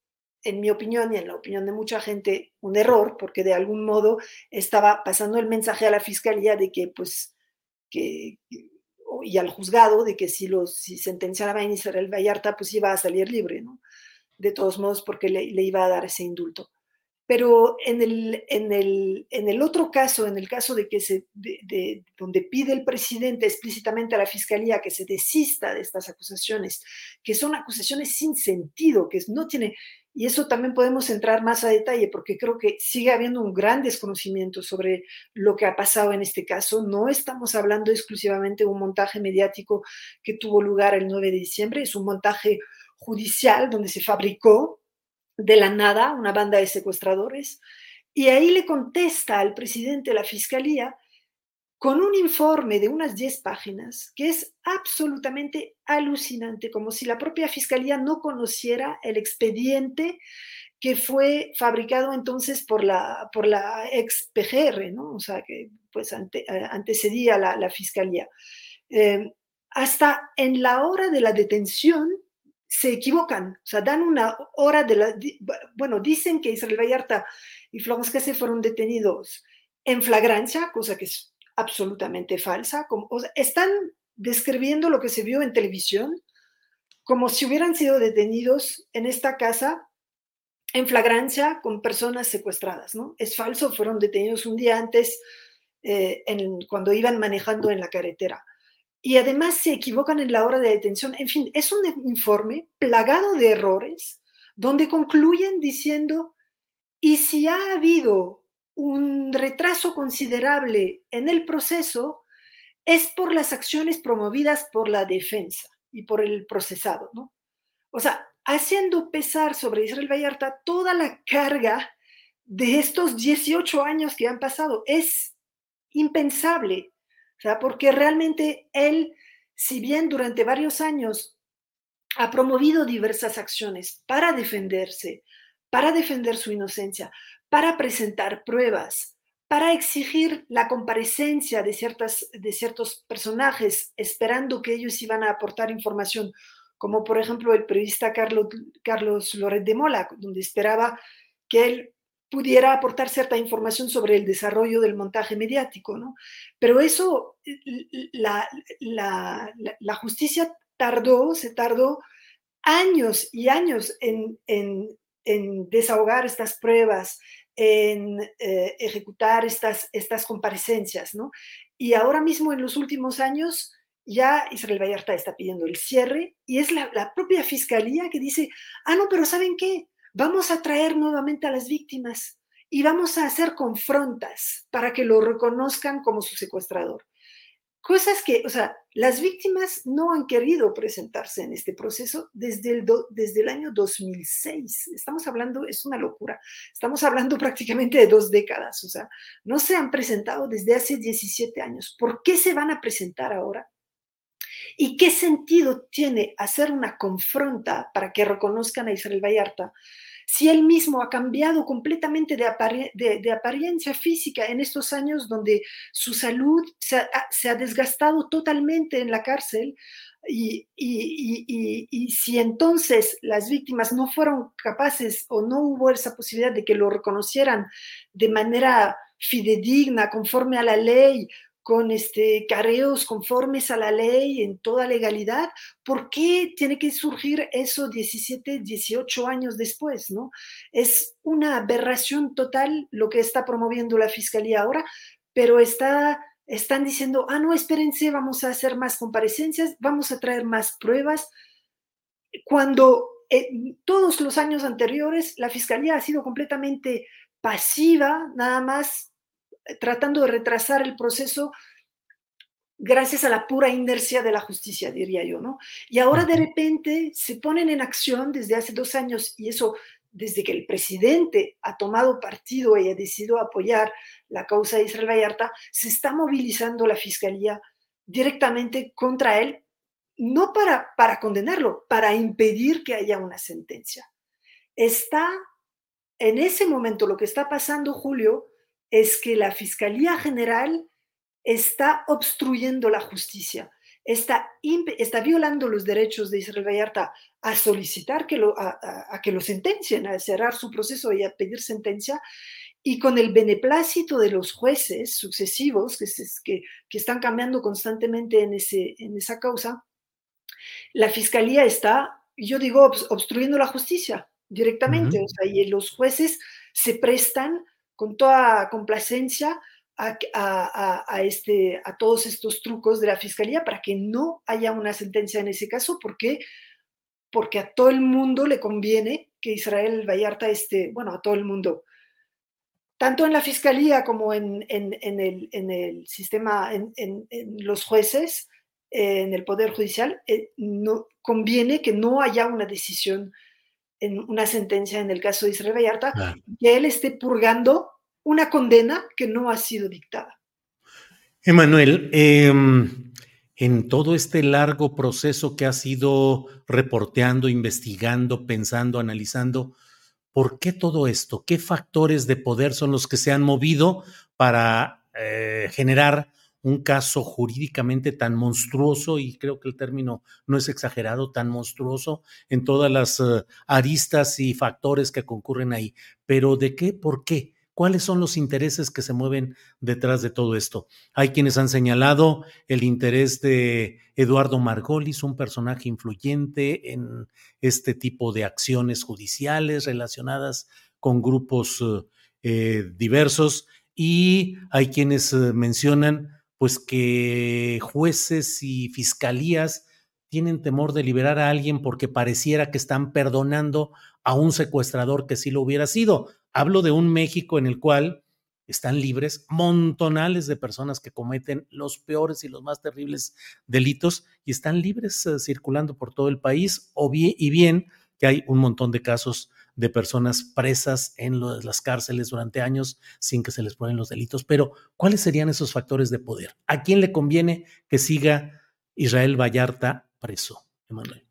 en mi opinión y en la opinión de mucha gente, un error, porque de algún modo estaba pasando el mensaje a la fiscalía de que, pues, que, y al juzgado de que si, los, si sentenciaba a Israel Vallarta, pues iba a salir libre, ¿no? De todos modos, porque le, iba a dar ese indulto. Pero en el, en el, en el otro caso, en el caso de que se, de, donde pide el presidente explícitamente a la fiscalía que se desista de estas acusaciones, que son acusaciones sin sentido, que no tiene, y eso también podemos entrar más a detalle porque creo que sigue habiendo un gran desconocimiento sobre lo que ha pasado en este caso. No estamos hablando exclusivamente de un montaje mediático que tuvo lugar el 9 de diciembre, es un montaje judicial donde se fabricó de la nada una banda de secuestradores. Y ahí le contesta al presidente de la fiscalía con un informe de unas 10 páginas que es absolutamente alucinante, como si la propia fiscalía no conociera el expediente que fue fabricado entonces por la, por la ex PGR. O sea, que pues eh, antecedía la, la fiscalía. Eh, hasta en la hora de la detención se equivocan, o sea, dan una hora de la... Bueno, dicen que Israel Vallarta y Florence Cassé fueron detenidos en flagrancia, cosa que es absolutamente falsa. Como, están describiendo lo que se vio en televisión como si hubieran sido detenidos en esta casa en flagrancia con personas secuestradas, ¿no? Es falso, fueron detenidos un día antes eh, cuando iban manejando en la carretera. Y además se equivocan en la hora de detención. En fin, es un informe plagado de errores donde concluyen diciendo, y si ha habido un retraso considerable en el proceso, es por las acciones promovidas por la defensa y por el procesado, ¿no? O sea, haciendo pesar sobre Israel Vallarta toda la carga de estos 18 años que han pasado. Es impensable, o sea, porque realmente él, si bien durante varios años ha promovido diversas acciones para defenderse, para defender su inocencia, para presentar pruebas, para exigir la comparecencia de, ciertas, de ciertos personajes, esperando que ellos iban a aportar información, como por ejemplo el periodista Carlos, Carlos Loret de Mola, donde esperaba que él pudiera aportar cierta información sobre el desarrollo del montaje mediático, ¿no? Pero eso, la, la, la justicia tardó, se tardó años y años en, en, en desahogar estas pruebas, en eh, ejecutar estas, estas comparecencias, ¿no? Y ahora mismo, en los últimos años, ya Israel Vallarta está pidiendo el cierre y es la, la propia fiscalía que dice, ah, no, pero ¿saben qué? Vamos a traer nuevamente a las víctimas y vamos a hacer confrontas para que lo reconozcan como su secuestrador. Cosas que, o sea, las víctimas no han querido presentarse en este proceso desde el, desde el año 2006. Estamos hablando, es una locura, estamos hablando prácticamente de dos décadas, o sea, no se han presentado desde hace 17 años. ¿Por qué se van a presentar ahora? ¿Y qué sentido tiene hacer una confronta para que reconozcan a Israel Vallarta si él mismo ha cambiado completamente de, apariencia física en estos años donde su salud se ha, desgastado totalmente en la cárcel? Y, y, si entonces las víctimas no fueron capaces o no hubo esa posibilidad de que lo reconocieran de manera fidedigna, conforme a la ley, con este, careos conformes a la ley, en toda legalidad, ¿por qué tiene que surgir eso 17, 18 años después? ¿no? Es una aberración total lo que está promoviendo la Fiscalía ahora, pero está, están diciendo, ah, no, espérense, vamos a hacer más comparecencias, vamos a traer más pruebas, cuando en todos los años anteriores la Fiscalía ha sido completamente pasiva, nada más tratando de retrasar el proceso gracias a la pura inercia de la justicia, diría yo, ¿no? Y ahora de repente se ponen en acción desde hace dos años y eso desde que el presidente ha tomado partido y ha decidido apoyar la causa de Israel Vallarta, se está movilizando la fiscalía directamente contra él, no para, para condenarlo, para impedir que haya una sentencia. Está en ese momento lo que está pasando, Julio, es que la Fiscalía General está obstruyendo la justicia, está, está violando los derechos de Israel Vallarta a solicitar que lo, a, que lo sentencien, a cerrar su proceso y a pedir sentencia, y con el beneplácito de los jueces sucesivos que, que, que están cambiando constantemente en, ese, en esa causa, la Fiscalía está, yo digo, obstruyendo la justicia directamente, o sea, y los jueces se prestan con toda complacencia a, este, a todos estos trucos de la fiscalía para que no haya una sentencia en ese caso, porque porque a todo el mundo le conviene que Israel Vallarta esté, bueno, a todo el mundo, tanto en la fiscalía como en, el, sistema, en, los jueces, en el Poder Judicial, eh, no, conviene que no haya una decisión en una sentencia en el caso de Israel Vallarta, que él esté purgando una condena que no ha sido dictada. Emanuel, em, en todo este largo proceso que ha sido reporteando, investigando, pensando, analizando, ¿por qué todo esto? ¿Qué factores de poder son los que se han movido para eh, generar un caso jurídicamente tan monstruoso, y creo que el término no es exagerado, tan monstruoso en todas las uh, aristas y factores que concurren ahí. Pero ¿de qué? ¿Por qué? ¿Cuáles son los intereses que se mueven detrás de todo esto? Hay quienes han señalado el interés de Eduardo Margolis, un personaje influyente en este tipo de acciones judiciales relacionadas con grupos eh, diversos y hay quienes eh, mencionan pues que jueces y fiscalías tienen temor de liberar a alguien porque pareciera que están perdonando a un secuestrador que sí lo hubiera sido. Hablo de un México en el cual están libres montonales de personas que cometen los peores y los más terribles delitos y están libres uh, circulando por todo el país o bien, y bien que hay un montón de casos de personas presas en las cárceles durante años sin que se les prueben los delitos. Pero, ¿cuáles serían esos factores de poder? ¿A quién le conviene que siga Israel Vallarta preso, Emanuel?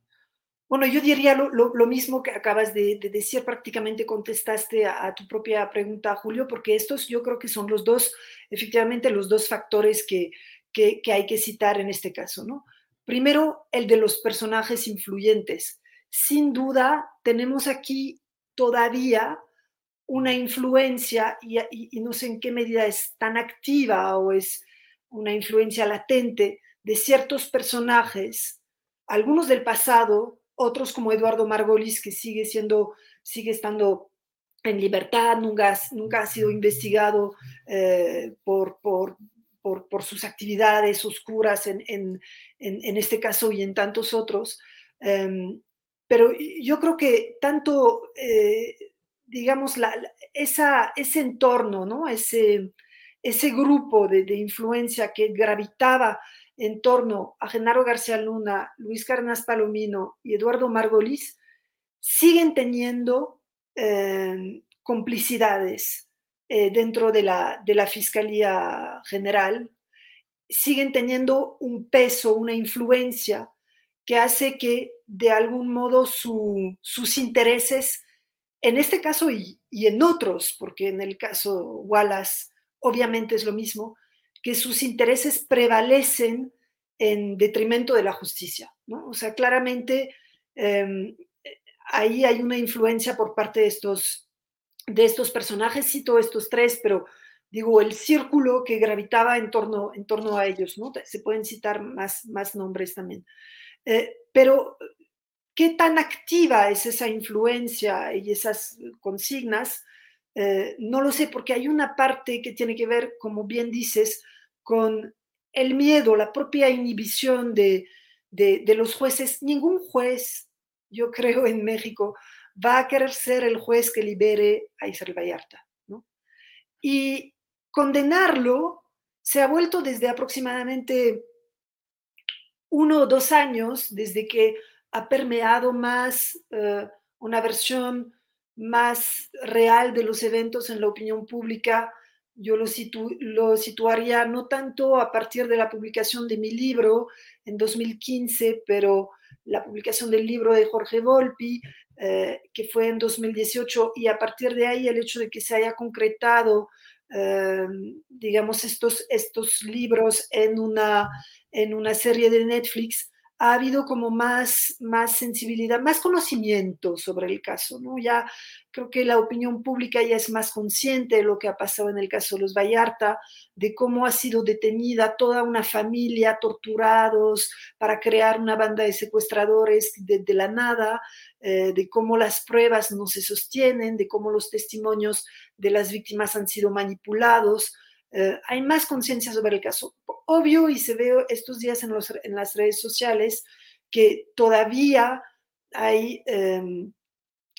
Bueno, yo diría lo, lo, mismo que acabas de, de, decir, prácticamente contestaste a, a, tu propia pregunta, Julio, porque estos yo creo que son los dos, efectivamente, los dos factores que, que, que hay que citar en este caso, ¿no? Primero, el de los personajes influyentes. Sin duda, tenemos aquí todavía una influencia, y, y, y no sé en qué medida es tan activa o es una influencia latente de ciertos personajes, algunos del pasado, otros como Eduardo Margolis, que sigue siendo, sigue estando en libertad, nunca, nunca ha sido investigado eh, por, por, por, por, sus actividades oscuras en, en, en, este caso y en tantos otros. Um, pero yo creo que tanto, eh, digamos, la, esa, ese entorno, ¿no? ese, ese grupo de, de influencia que gravitaba en torno a Genaro García Luna, Luis Carnas Palomino y Eduardo Margolis siguen teniendo eh, complicidades eh, dentro de la, de la, Fiscalía General, siguen teniendo un peso, una influencia que hace que de algún modo su, sus intereses, en este caso y, en otros, porque en el caso Wallace obviamente es lo mismo, que sus intereses prevalecen en detrimento de la justicia. ¿no? O sea, claramente eh, ahí hay una influencia por parte de estos, de estos personajes, cito estos tres, pero digo, el círculo que gravitaba en torno, en torno a ellos, ¿no? Se pueden citar más, más nombres también. Eh, pero, ¿qué tan activa es esa influencia y esas consignas? Eh, no lo sé, porque hay una parte que tiene que ver, como bien dices, con el miedo, la propia inhibición de, de, de, los jueces. Ningún juez, yo creo, en México va a querer ser el juez que libere a Israel Vallarta. ¿no? Y condenarlo se ha vuelto desde aproximadamente uno o dos años, desde que ha permeado más uh, una versión más real de los eventos en la opinión pública, yo lo, situaría no tanto a partir de la publicación de mi libro en 2015, pero la publicación del libro de Jorge Volpi, eh, que fue en 2018, y a partir de ahí el hecho de que se haya concretado, eh, digamos, estos, estos libros en una, en una serie de Netflix, ha habido como más, más sensibilidad, más conocimiento sobre el caso, ¿no? Ya creo que la opinión pública ya es más consciente de lo que ha pasado en el caso de los Vallarta, de cómo ha sido detenida toda una familia, torturados para crear una banda de secuestradores de la nada, eh, de cómo las pruebas no se sostienen, de cómo los testimonios de las víctimas han sido manipulados. Eh, hay más conciencia sobre el caso. Obvio, y se ve estos días en, las redes sociales, que todavía hay eh,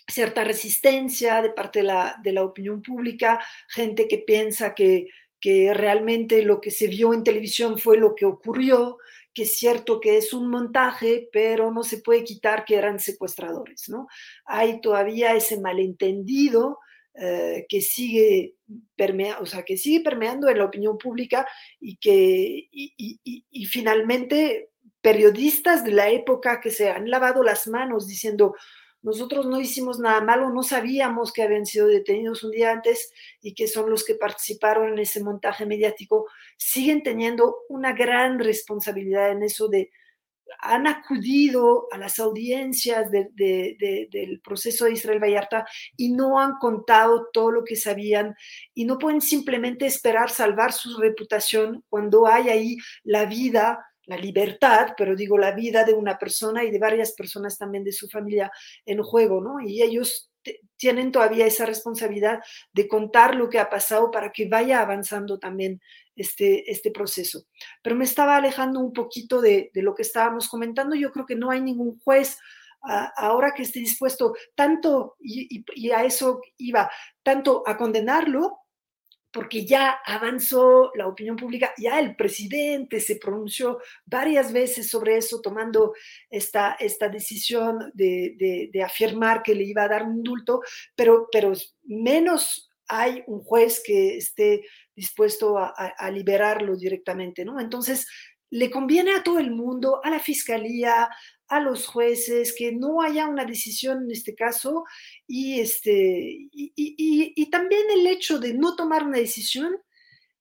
cierta resistencia de parte de la, de la, opinión pública, gente que piensa que, que realmente lo que se vio en televisión fue lo que ocurrió, que es cierto que es un montaje, pero no se puede quitar que eran secuestradores, ¿no? Hay todavía ese malentendido eh, que sigue permea, o sea, que sigue permeando en la opinión pública y que y, finalmente periodistas de la época que se han lavado las manos diciendo nosotros no hicimos nada malo, no sabíamos que habían sido detenidos un día antes y que son los que participaron en ese montaje mediático, siguen teniendo una gran responsabilidad en eso de han acudido a las audiencias del proceso de Israel Vallarta y no han contado todo lo que sabían y no pueden simplemente esperar salvar su reputación cuando hay ahí la vida, la libertad, pero digo la vida de una persona y de varias personas también de su familia en juego, ¿no? Y ellos tienen todavía esa responsabilidad de contar lo que ha pasado para que vaya avanzando también este, este proceso. Pero me estaba alejando un poquito de, lo que estábamos comentando. Yo creo que no hay ningún juez ahora que esté dispuesto tanto, y, a eso iba, tanto a condenarlo, porque ya avanzó la opinión pública, ya el presidente se pronunció varias veces sobre eso, tomando esta, esta decisión de, de, afirmar que le iba a dar un indulto, pero, pero menos hay un juez que esté dispuesto a, liberarlo directamente, ¿no? Entonces, le conviene a todo el mundo, a la fiscalía, a los jueces, que no haya una decisión en este caso y, este, y, también el hecho de no tomar una decisión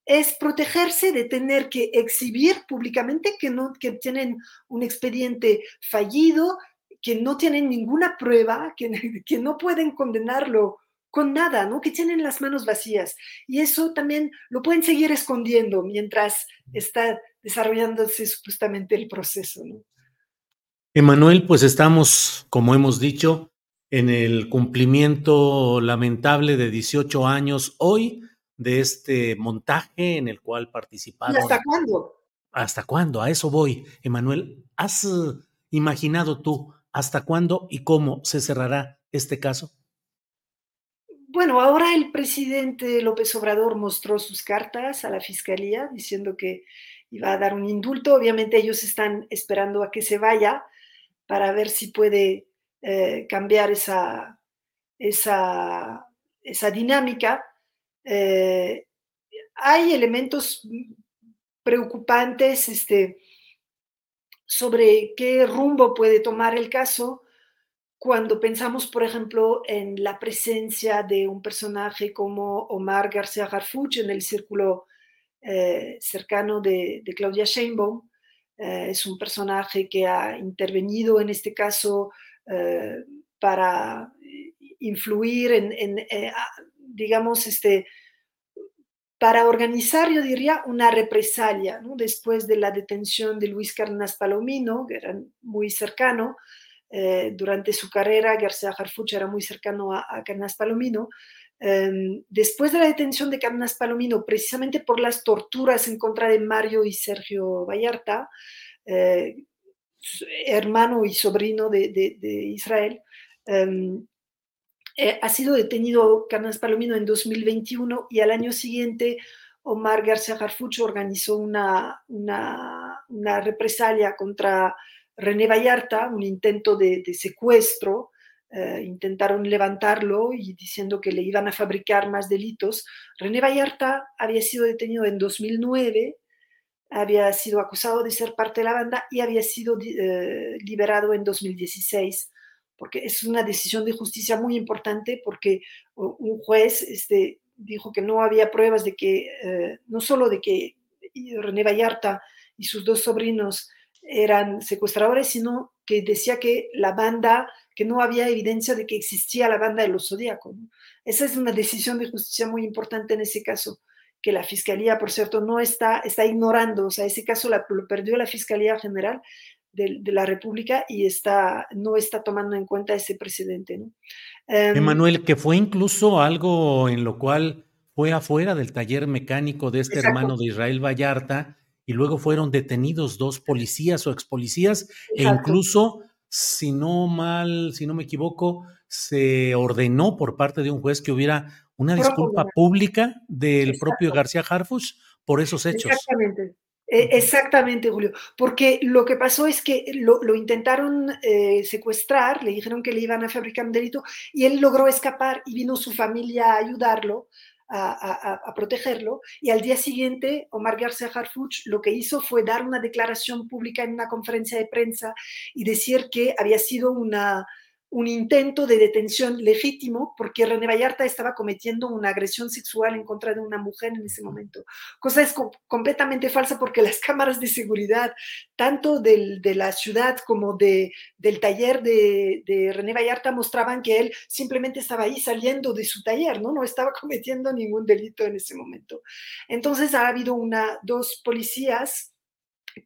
es protegerse de tener que exhibir públicamente que, no, que tienen un expediente fallido, que no tienen ninguna prueba, que, que no pueden condenarlo con nada, ¿no? Que tienen las manos vacías. Y eso también lo pueden seguir escondiendo mientras está desarrollándose supuestamente el proceso, ¿no? Emanuel, pues estamos, como hemos dicho, en el cumplimiento lamentable de 18 años hoy de este montaje en el cual participaron. ¿Y hasta cuándo? ¿Hasta cuándo? A eso voy. Emanuel, ¿has imaginado tú hasta cuándo y cómo se cerrará este caso? Bueno, ahora el presidente López Obrador mostró sus cartas a la fiscalía diciendo que iba a dar un indulto. Obviamente ellos están esperando a que se vaya para ver si puede eh, cambiar esa, esa, esa dinámica. Eh, hay elementos preocupantes este, sobre qué rumbo puede tomar el caso cuando pensamos, por ejemplo, en la presencia de un personaje como Omar García Harfuch en el círculo eh, cercano de, Claudia Sheinbaum, eh, es un personaje que ha intervenido en este caso eh, para influir en, digamos, este, para organizar, yo diría, una represalia, después de la detención de Luis Carnas Palomino, que era muy cercano, eh, durante su carrera, García Harfuch era muy cercano a, a Palomino. Em, después de la detención de Carnas Palomino, precisamente por las torturas en contra de Mario y Sergio Vallarta, eh, hermano y sobrino de, Israel, em, eh, ha sido detenido Carnas Palomino en 2021 y al año siguiente Omar García Harfuch organizó una, una, una represalia contra René Vallarta, un intento de, secuestro, eh, intentaron levantarlo y diciendo que le iban a fabricar más delitos. René Vallarta había sido detenido en 2009, había sido acusado de ser parte de la banda y había sido eh, liberado en 2016, porque es una decisión de justicia muy importante porque un juez este, dijo que no había pruebas de que, eh, no solo de que René Vallarta y sus dos sobrinos eran secuestradores, sino que decía que la banda, que no había evidencia de que existía la banda de los zodíacos. Esa es una decisión de justicia muy importante en ese caso, que la fiscalía, por cierto, no está, está ignorando. O sea, ese caso lo perdió la Fiscalía General de, la República y está, no está tomando en cuenta ese precedente. ¿no? Em, Emanuel, que fue incluso algo en lo cual fue afuera del taller mecánico de este hermano de Israel Vallarta y luego fueron detenidos dos policías o ex policías e incluso, si no mal, si no me equivoco, se ordenó por parte de un juez que hubiera una disculpa pública del propio García Harfuch por esos hechos. Exactamente. E, exactamente, Julio, porque lo que pasó es que lo, intentaron eh, secuestrar, le dijeron que le iban a fabricar un delito y él logró escapar y vino su familia a ayudarlo, a, protegerlo. Y al día siguiente, Omar García Harfuch lo que hizo fue dar una declaración pública en una conferencia de prensa y decir que había sido una, un intento de detención legítimo porque René Vallarta estaba cometiendo una agresión sexual en contra de una mujer en ese momento. Cosa es completamente falsa porque las cámaras de seguridad, tanto del, de la ciudad como de, del taller de, de, René Vallarta, mostraban que él simplemente estaba ahí saliendo de su taller, ¿no? No estaba cometiendo ningún delito en ese momento. Entonces ha habido una, dos policías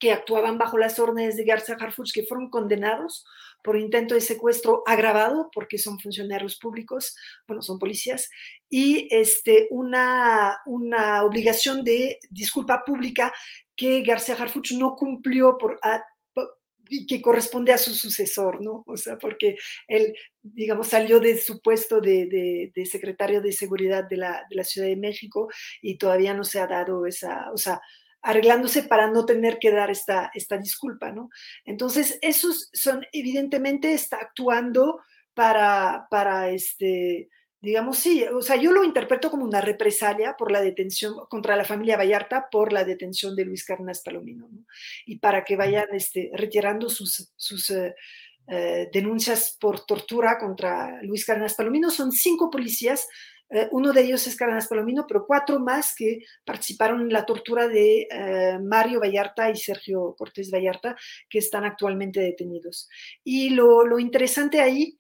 que actuaban bajo las órdenes de Garza Harfuch que fueron condenados por intento de secuestro agravado, porque son funcionarios públicos, bueno, son policías, y este, una, una obligación de disculpa pública que García Harfuch no cumplió por, y que corresponde a su sucesor, ¿no? O sea, porque él, digamos, salió de su puesto de, de, secretario de Seguridad de la, de la Ciudad de México y todavía no se ha dado esa, o sea, arreglándose para no tener que dar esta, esta disculpa, ¿no? Entonces, esos son, evidentemente, está actuando para, para este, digamos, sí, o sea, yo lo interpreto como una represalia por la detención contra la familia Vallarta por la detención de Luis Carnas Palomino, ¿no? Y para que vayan este, retirando sus, sus eh, eh, denuncias por tortura contra Luis Carnas Palomino. Son cinco policías eh, uno de ellos es Cárdenas Palomino, pero cuatro más que participaron en la tortura de eh, Mario Vallarta y Sergio Cortés Vallarta, que están actualmente detenidos. Y lo, interesante ahí,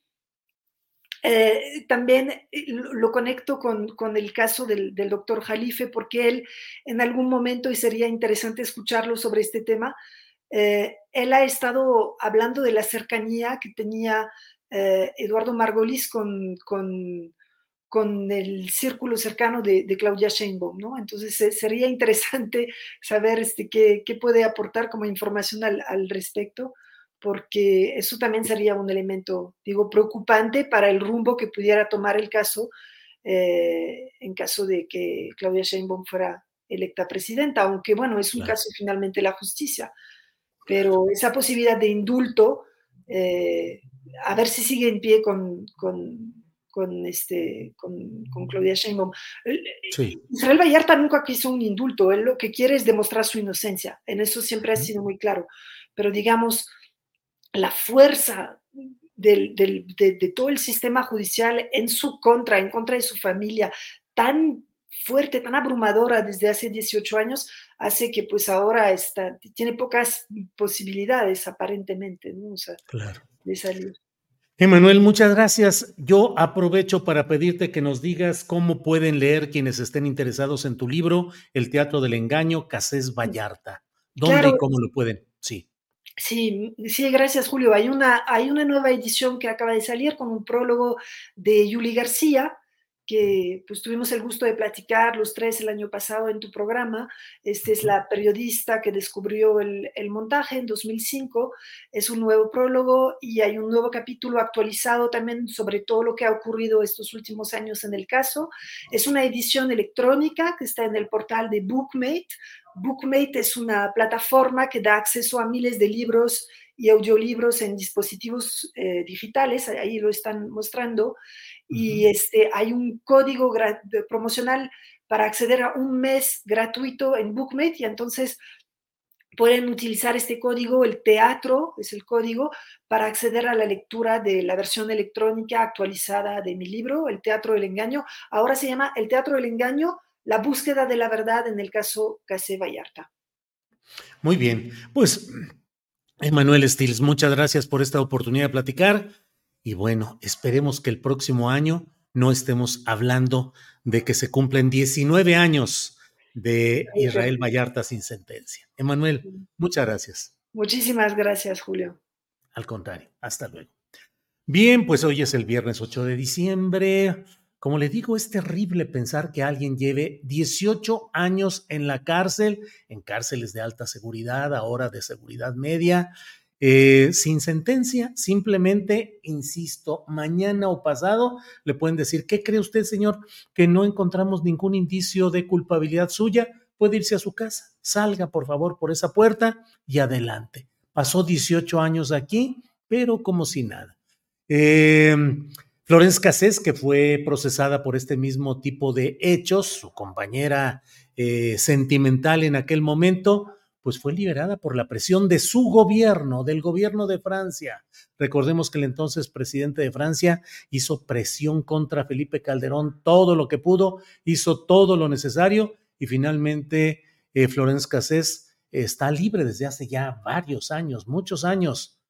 eh, también lo, conecto con, el caso del, doctor Jalife, porque él en algún momento, y sería interesante escucharlo sobre este tema, él ha estado hablando de la cercanía que tenía Eduardo Margolis con con el círculo cercano de, Claudia Sheinbaum, ¿no? Entonces sería interesante saber este, qué, puede aportar como información al, respecto, porque eso también sería un elemento, digo, preocupante para el rumbo que pudiera tomar el caso eh, en caso de que Claudia Sheinbaum fuera electa presidenta, aunque bueno, es un caso finalmente la justicia, pero esa posibilidad de indulto, eh, a ver si sigue en pie con con, este, con, con Claudia Sheinbaum. Israel Vallarta nunca quiso un indulto, él lo que quiere es demostrar su inocencia, en eso siempre ha sido muy claro, pero digamos, la fuerza del, del, de, de, todo el sistema judicial en su contra, en contra de su familia, tan fuerte, tan abrumadora desde hace 18 años, hace que pues ahora está, tiene pocas posibilidades aparentemente ¿no? de salir. Emanuel, muchas gracias. Yo aprovecho para pedirte que nos digas cómo pueden leer quienes estén interesados en tu libro, El Teatro del Engaño, Casés Vallarta. ¿Dónde y cómo lo pueden? Sí. Sí, sí, gracias Julio. Hay una, hay una nueva edición que acaba de salir con un prólogo de Yuli García, que pues tuvimos el gusto de platicar los tres el año pasado en tu programa. Esta es la periodista que descubrió el, el, montaje en 2005. Es un nuevo prólogo y hay un nuevo capítulo actualizado también sobre todo lo que ha ocurrido estos últimos años en el caso. Es una edición electrónica que está en el portal de Bookmate. Bookmate es una plataforma que da acceso a miles de libros y audiolibros en dispositivos eh, digitales, ahí lo están mostrando, y este, hay un código promocional para acceder a un mes gratuito en Bookmate y entonces pueden utilizar este código, el teatro es el código, para acceder a la lectura de la versión electrónica actualizada de mi libro, El Teatro del Engaño. Ahora se llama El Teatro del Engaño, la búsqueda de la verdad en el caso Casé Vallarta. Muy bien, pues Emanuel Stills, muchas gracias por esta oportunidad de platicar. Y bueno, esperemos que el próximo año no estemos hablando de que se cumplen 19 años de Israel Vallarta sin sentencia. Emanuel, muchas gracias. Muchísimas gracias, Julio. Al contrario, hasta luego. Bien, pues hoy es el viernes 8 de diciembre. Como le digo, es terrible pensar que alguien lleve 18 años en la cárcel, en cárceles de alta seguridad, ahora de seguridad media, eh, sin sentencia, simplemente, insisto, mañana o pasado le pueden decir, ¿qué cree usted, señor? Que no encontramos ningún indicio de culpabilidad suya, puede irse a su casa, salga por favor por esa puerta y adelante. Pasó 18 años aquí, pero como si nada. Eh, Florence Cassés, que fue procesada por este mismo tipo de hechos, su compañera eh, sentimental en aquel momento, pues fue liberada por la presión de su gobierno, del gobierno de Francia. Recordemos que el entonces presidente de Francia hizo presión contra Felipe Calderón, todo lo que pudo, hizo todo lo necesario y finalmente eh, Florence Cassés está libre desde hace ya varios años, muchos años.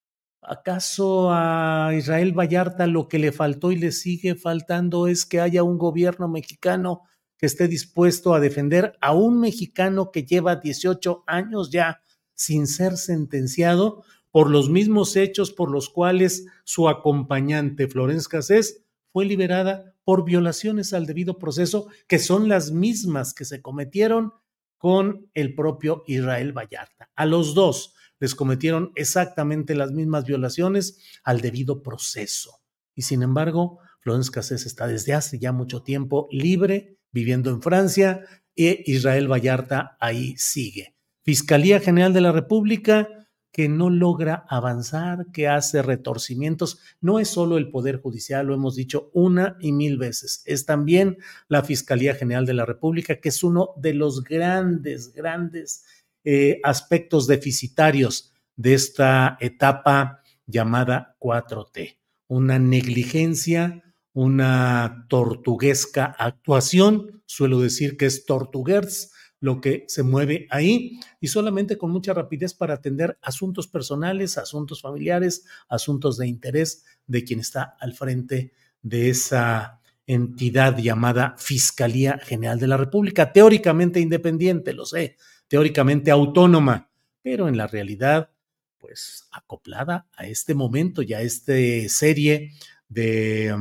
¿Acaso a Israel Vallarta lo que le faltó y le sigue faltando es que haya un gobierno mexicano esté dispuesto a defender a un mexicano que lleva 18 años ya sin ser sentenciado por los mismos hechos por los cuales su acompañante Florence Cassés fue liberada por violaciones al debido proceso, que son las mismas que se cometieron con el propio Israel Vallarta. A los dos les cometieron exactamente las mismas violaciones al debido proceso. Y sin embargo, Florence Cassés está desde hace ya mucho tiempo libre viviendo en Francia, e Israel Vallarta ahí sigue. Fiscalía General de la República que no logra avanzar, que hace retorcimientos. No es solo el Poder Judicial, lo hemos dicho una y mil veces, es también la Fiscalía General de la República, que es uno de los grandes, grandes eh, aspectos deficitarios de esta etapa llamada 4T. Una negligencia una tortuguesca actuación, suelo decir que es tortuguers lo que se mueve ahí y solamente con mucha rapidez para atender asuntos personales, asuntos familiares, asuntos de interés de quien está al frente de esa entidad llamada Fiscalía General de la República, teóricamente independiente, lo sé, teóricamente autónoma, pero en la realidad, pues acoplada a este momento y a esta serie de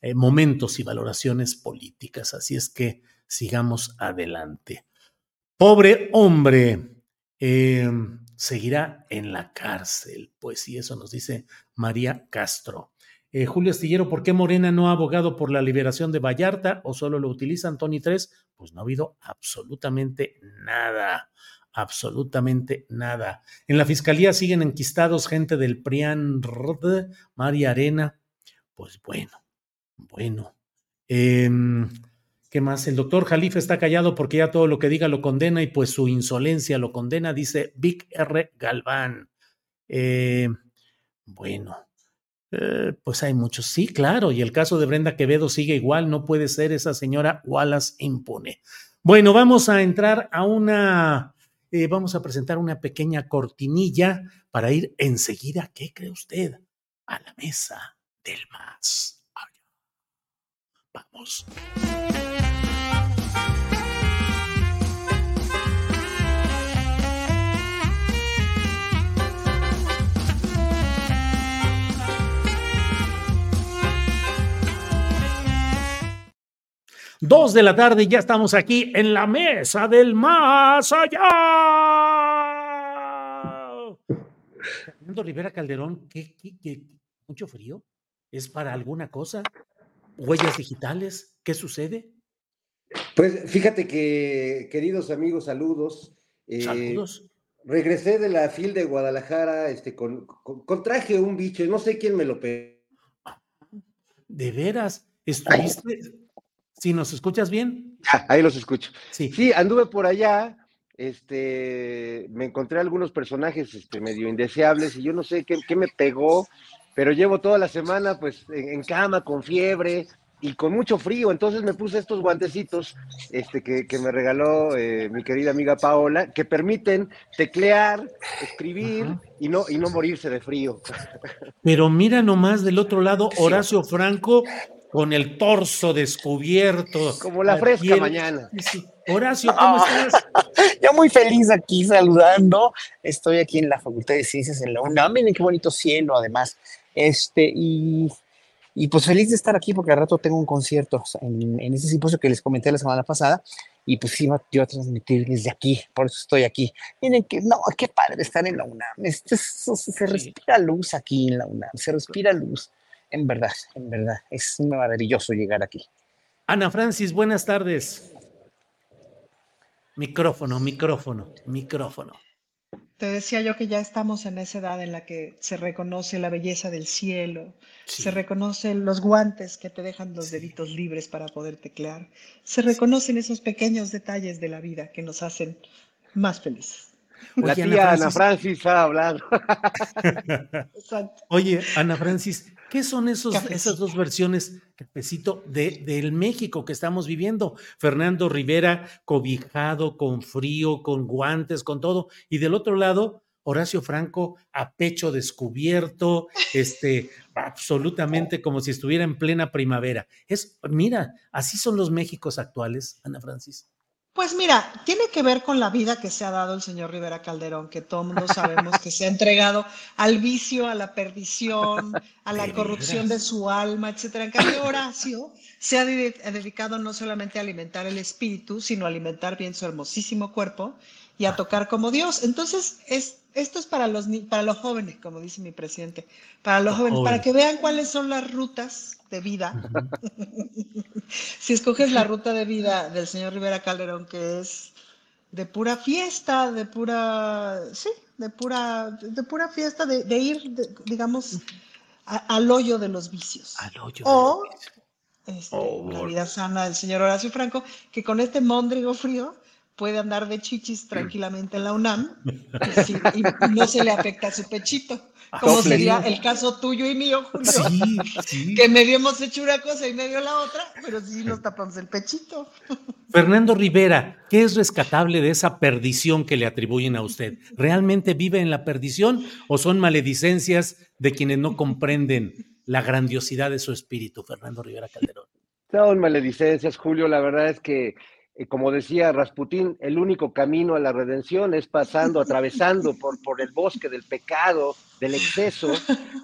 eh, momentos y valoraciones políticas. Así es que sigamos adelante. Pobre hombre, eh, seguirá en la cárcel. Pues sí, eso nos dice María Castro. Eh, Julio Astillero, ¿por qué Morena no ha abogado por la liberación de Vallarta o solo lo utilizan Tony 3? Pues no ha habido absolutamente nada, absolutamente nada. En la fiscalía siguen enquistados gente del PRIAN, María Arena. Pues bueno, bueno. Em, ¿Qué más? El doctor Jalife está callado porque ya todo lo que diga lo condena y pues su insolencia lo condena, dice Vic R. Galván. Eh, bueno, eh, pues hay muchos. Sí, claro, y el caso de Brenda Quevedo sigue igual, no puede ser esa señora Wallace impune. Bueno, vamos a entrar a una, eh, vamos a presentar una pequeña cortinilla para ir enseguida, ¿qué cree usted? A la mesa del más. Vamos. Dos de la tarde ya estamos aquí en la mesa del más allá. Fernando Rivera Calderón, ¿qué, qué, mucho frío? ¿Es para alguna cosa? Huellas digitales? ¿Qué sucede? Pues fíjate que, queridos amigos, saludos. Eh, saludos. Regresé de la FIL de Guadalajara este, con, traje un bicho, no sé quién me lo pegó. ¿De veras? ¿Estuviste? ¿Si nos escuchas bien? ahí los escucho. Sí. sí, anduve por allá, este, me encontré algunos personajes este, medio indeseables y yo no sé qué, qué me pegó, pero llevo toda la semana pues en, cama, con fiebre y con mucho frío, entonces me puse estos guantecitos este, que, me regaló eh, mi querida amiga Paola, que permiten teclear, escribir y no, y no morirse de frío. Pero mira nomás del otro lado, Horacio Franco con el torso descubierto. Como la fresca mañana. Horacio, ¿cómo estás? Yo muy feliz aquí saludando. Estoy aquí en la Facultad de Ciencias en la UNAM. Miren qué bonito cielo, además. Este, y, y pues feliz de estar aquí porque al rato tengo un concierto en, en ese simposio que les comenté la semana pasada y pues iba yo a transmitir desde aquí, por eso estoy aquí. Miren que, no, qué padre estar en la UNAM. Este, se respira luz aquí en la UNAM, se respira luz. En verdad, en verdad, es maravilloso llegar aquí. Ana Francis, buenas tardes. Micrófono, micrófono, micrófono. Te decía yo que ya estamos en esa edad en la que se reconoce la belleza del cielo, se reconocen los guantes que te dejan los deditos libres para poder teclear, se reconocen esos pequeños detalles de la vida que nos hacen más felices. La tía Ana Francis, ha hablado. Oye, Ana Francis, ¿qué son esos, esas dos versiones, cafecito, de, del México que estamos viviendo? Fernando Rivera cobijado, con frío, con guantes, con todo, y del otro lado, Horacio Franco a pecho descubierto, este, absolutamente como si estuviera en plena primavera. Es, mira, así son los Méxicos actuales, Ana Francis. Pues mira, tiene que ver con la vida que se ha dado el señor Rivera Calderón, que todo mundo sabemos que se ha entregado al vicio, a la perdición, a la corrupción de su alma, etcétera. En cambio, Horacio se ha dedicado no solamente a alimentar el espíritu, sino a alimentar bien su hermosísimo cuerpo y a tocar como Dios. Entonces, es, esto es para los, para los jóvenes, como dice mi presidente, para los jóvenes, para que vean cuáles son las rutas de vida. si escoges la ruta de vida del señor Rivera Calderón, que es de pura fiesta, de pura, sí, de pura, de pura fiesta, de, ir, digamos, al hoyo de los vicios. Al hoyo. O este, oh, la vida sana del señor Horacio Franco, que con este mondrigo frío puede andar de chichis tranquilamente en la UNAM y, no se le afecta su pechito. Ah, como sería el caso tuyo y mío, Julio. Que medio hemos hecho una cosa y medio la otra, pero sí nos tapamos el pechito. Fernando Rivera, ¿qué es rescatable de esa perdición que le atribuyen a usted? ¿Realmente vive en la perdición o son maledicencias de quienes no comprenden la grandiosidad de su espíritu, Fernando Rivera Calderón? Son maledicencias, Julio. La verdad es que eh, como decía Rasputín, el único camino a la redención es pasando, atravesando por, por el bosque del pecado, del exceso,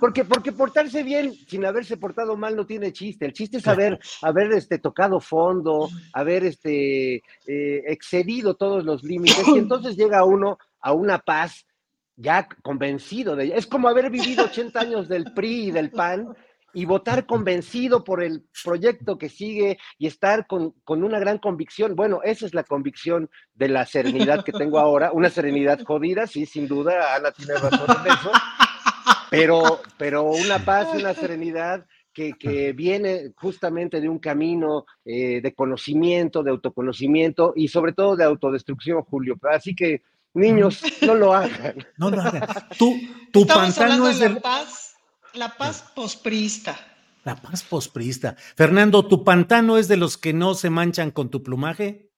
porque, porque portarse bien sin haberse portado mal no tiene chiste. El chiste es haber, haber este, tocado fondo, haber este, eh, excedido todos los límites, y entonces llega uno a una paz ya convencido de ella. Es como haber vivido 80 años del PRI y del PAN y votar convencido por el proyecto que sigue y estar con, una gran convicción. Bueno, esa es la convicción de la serenidad que tengo ahora, una serenidad jodida, sí, sin duda, Ana tiene razón en eso, pero, pero una paz y una serenidad que, viene justamente de un camino eh, de conocimiento, de autoconocimiento y sobre todo de autodestrucción, Julio. Así que, niños, no lo hagan. No lo hagan. Tú, tu pantano es de... paz la paz posprista. La paz posprista. Fernando, ¿tu pantano es de los que no se manchan con tu plumaje?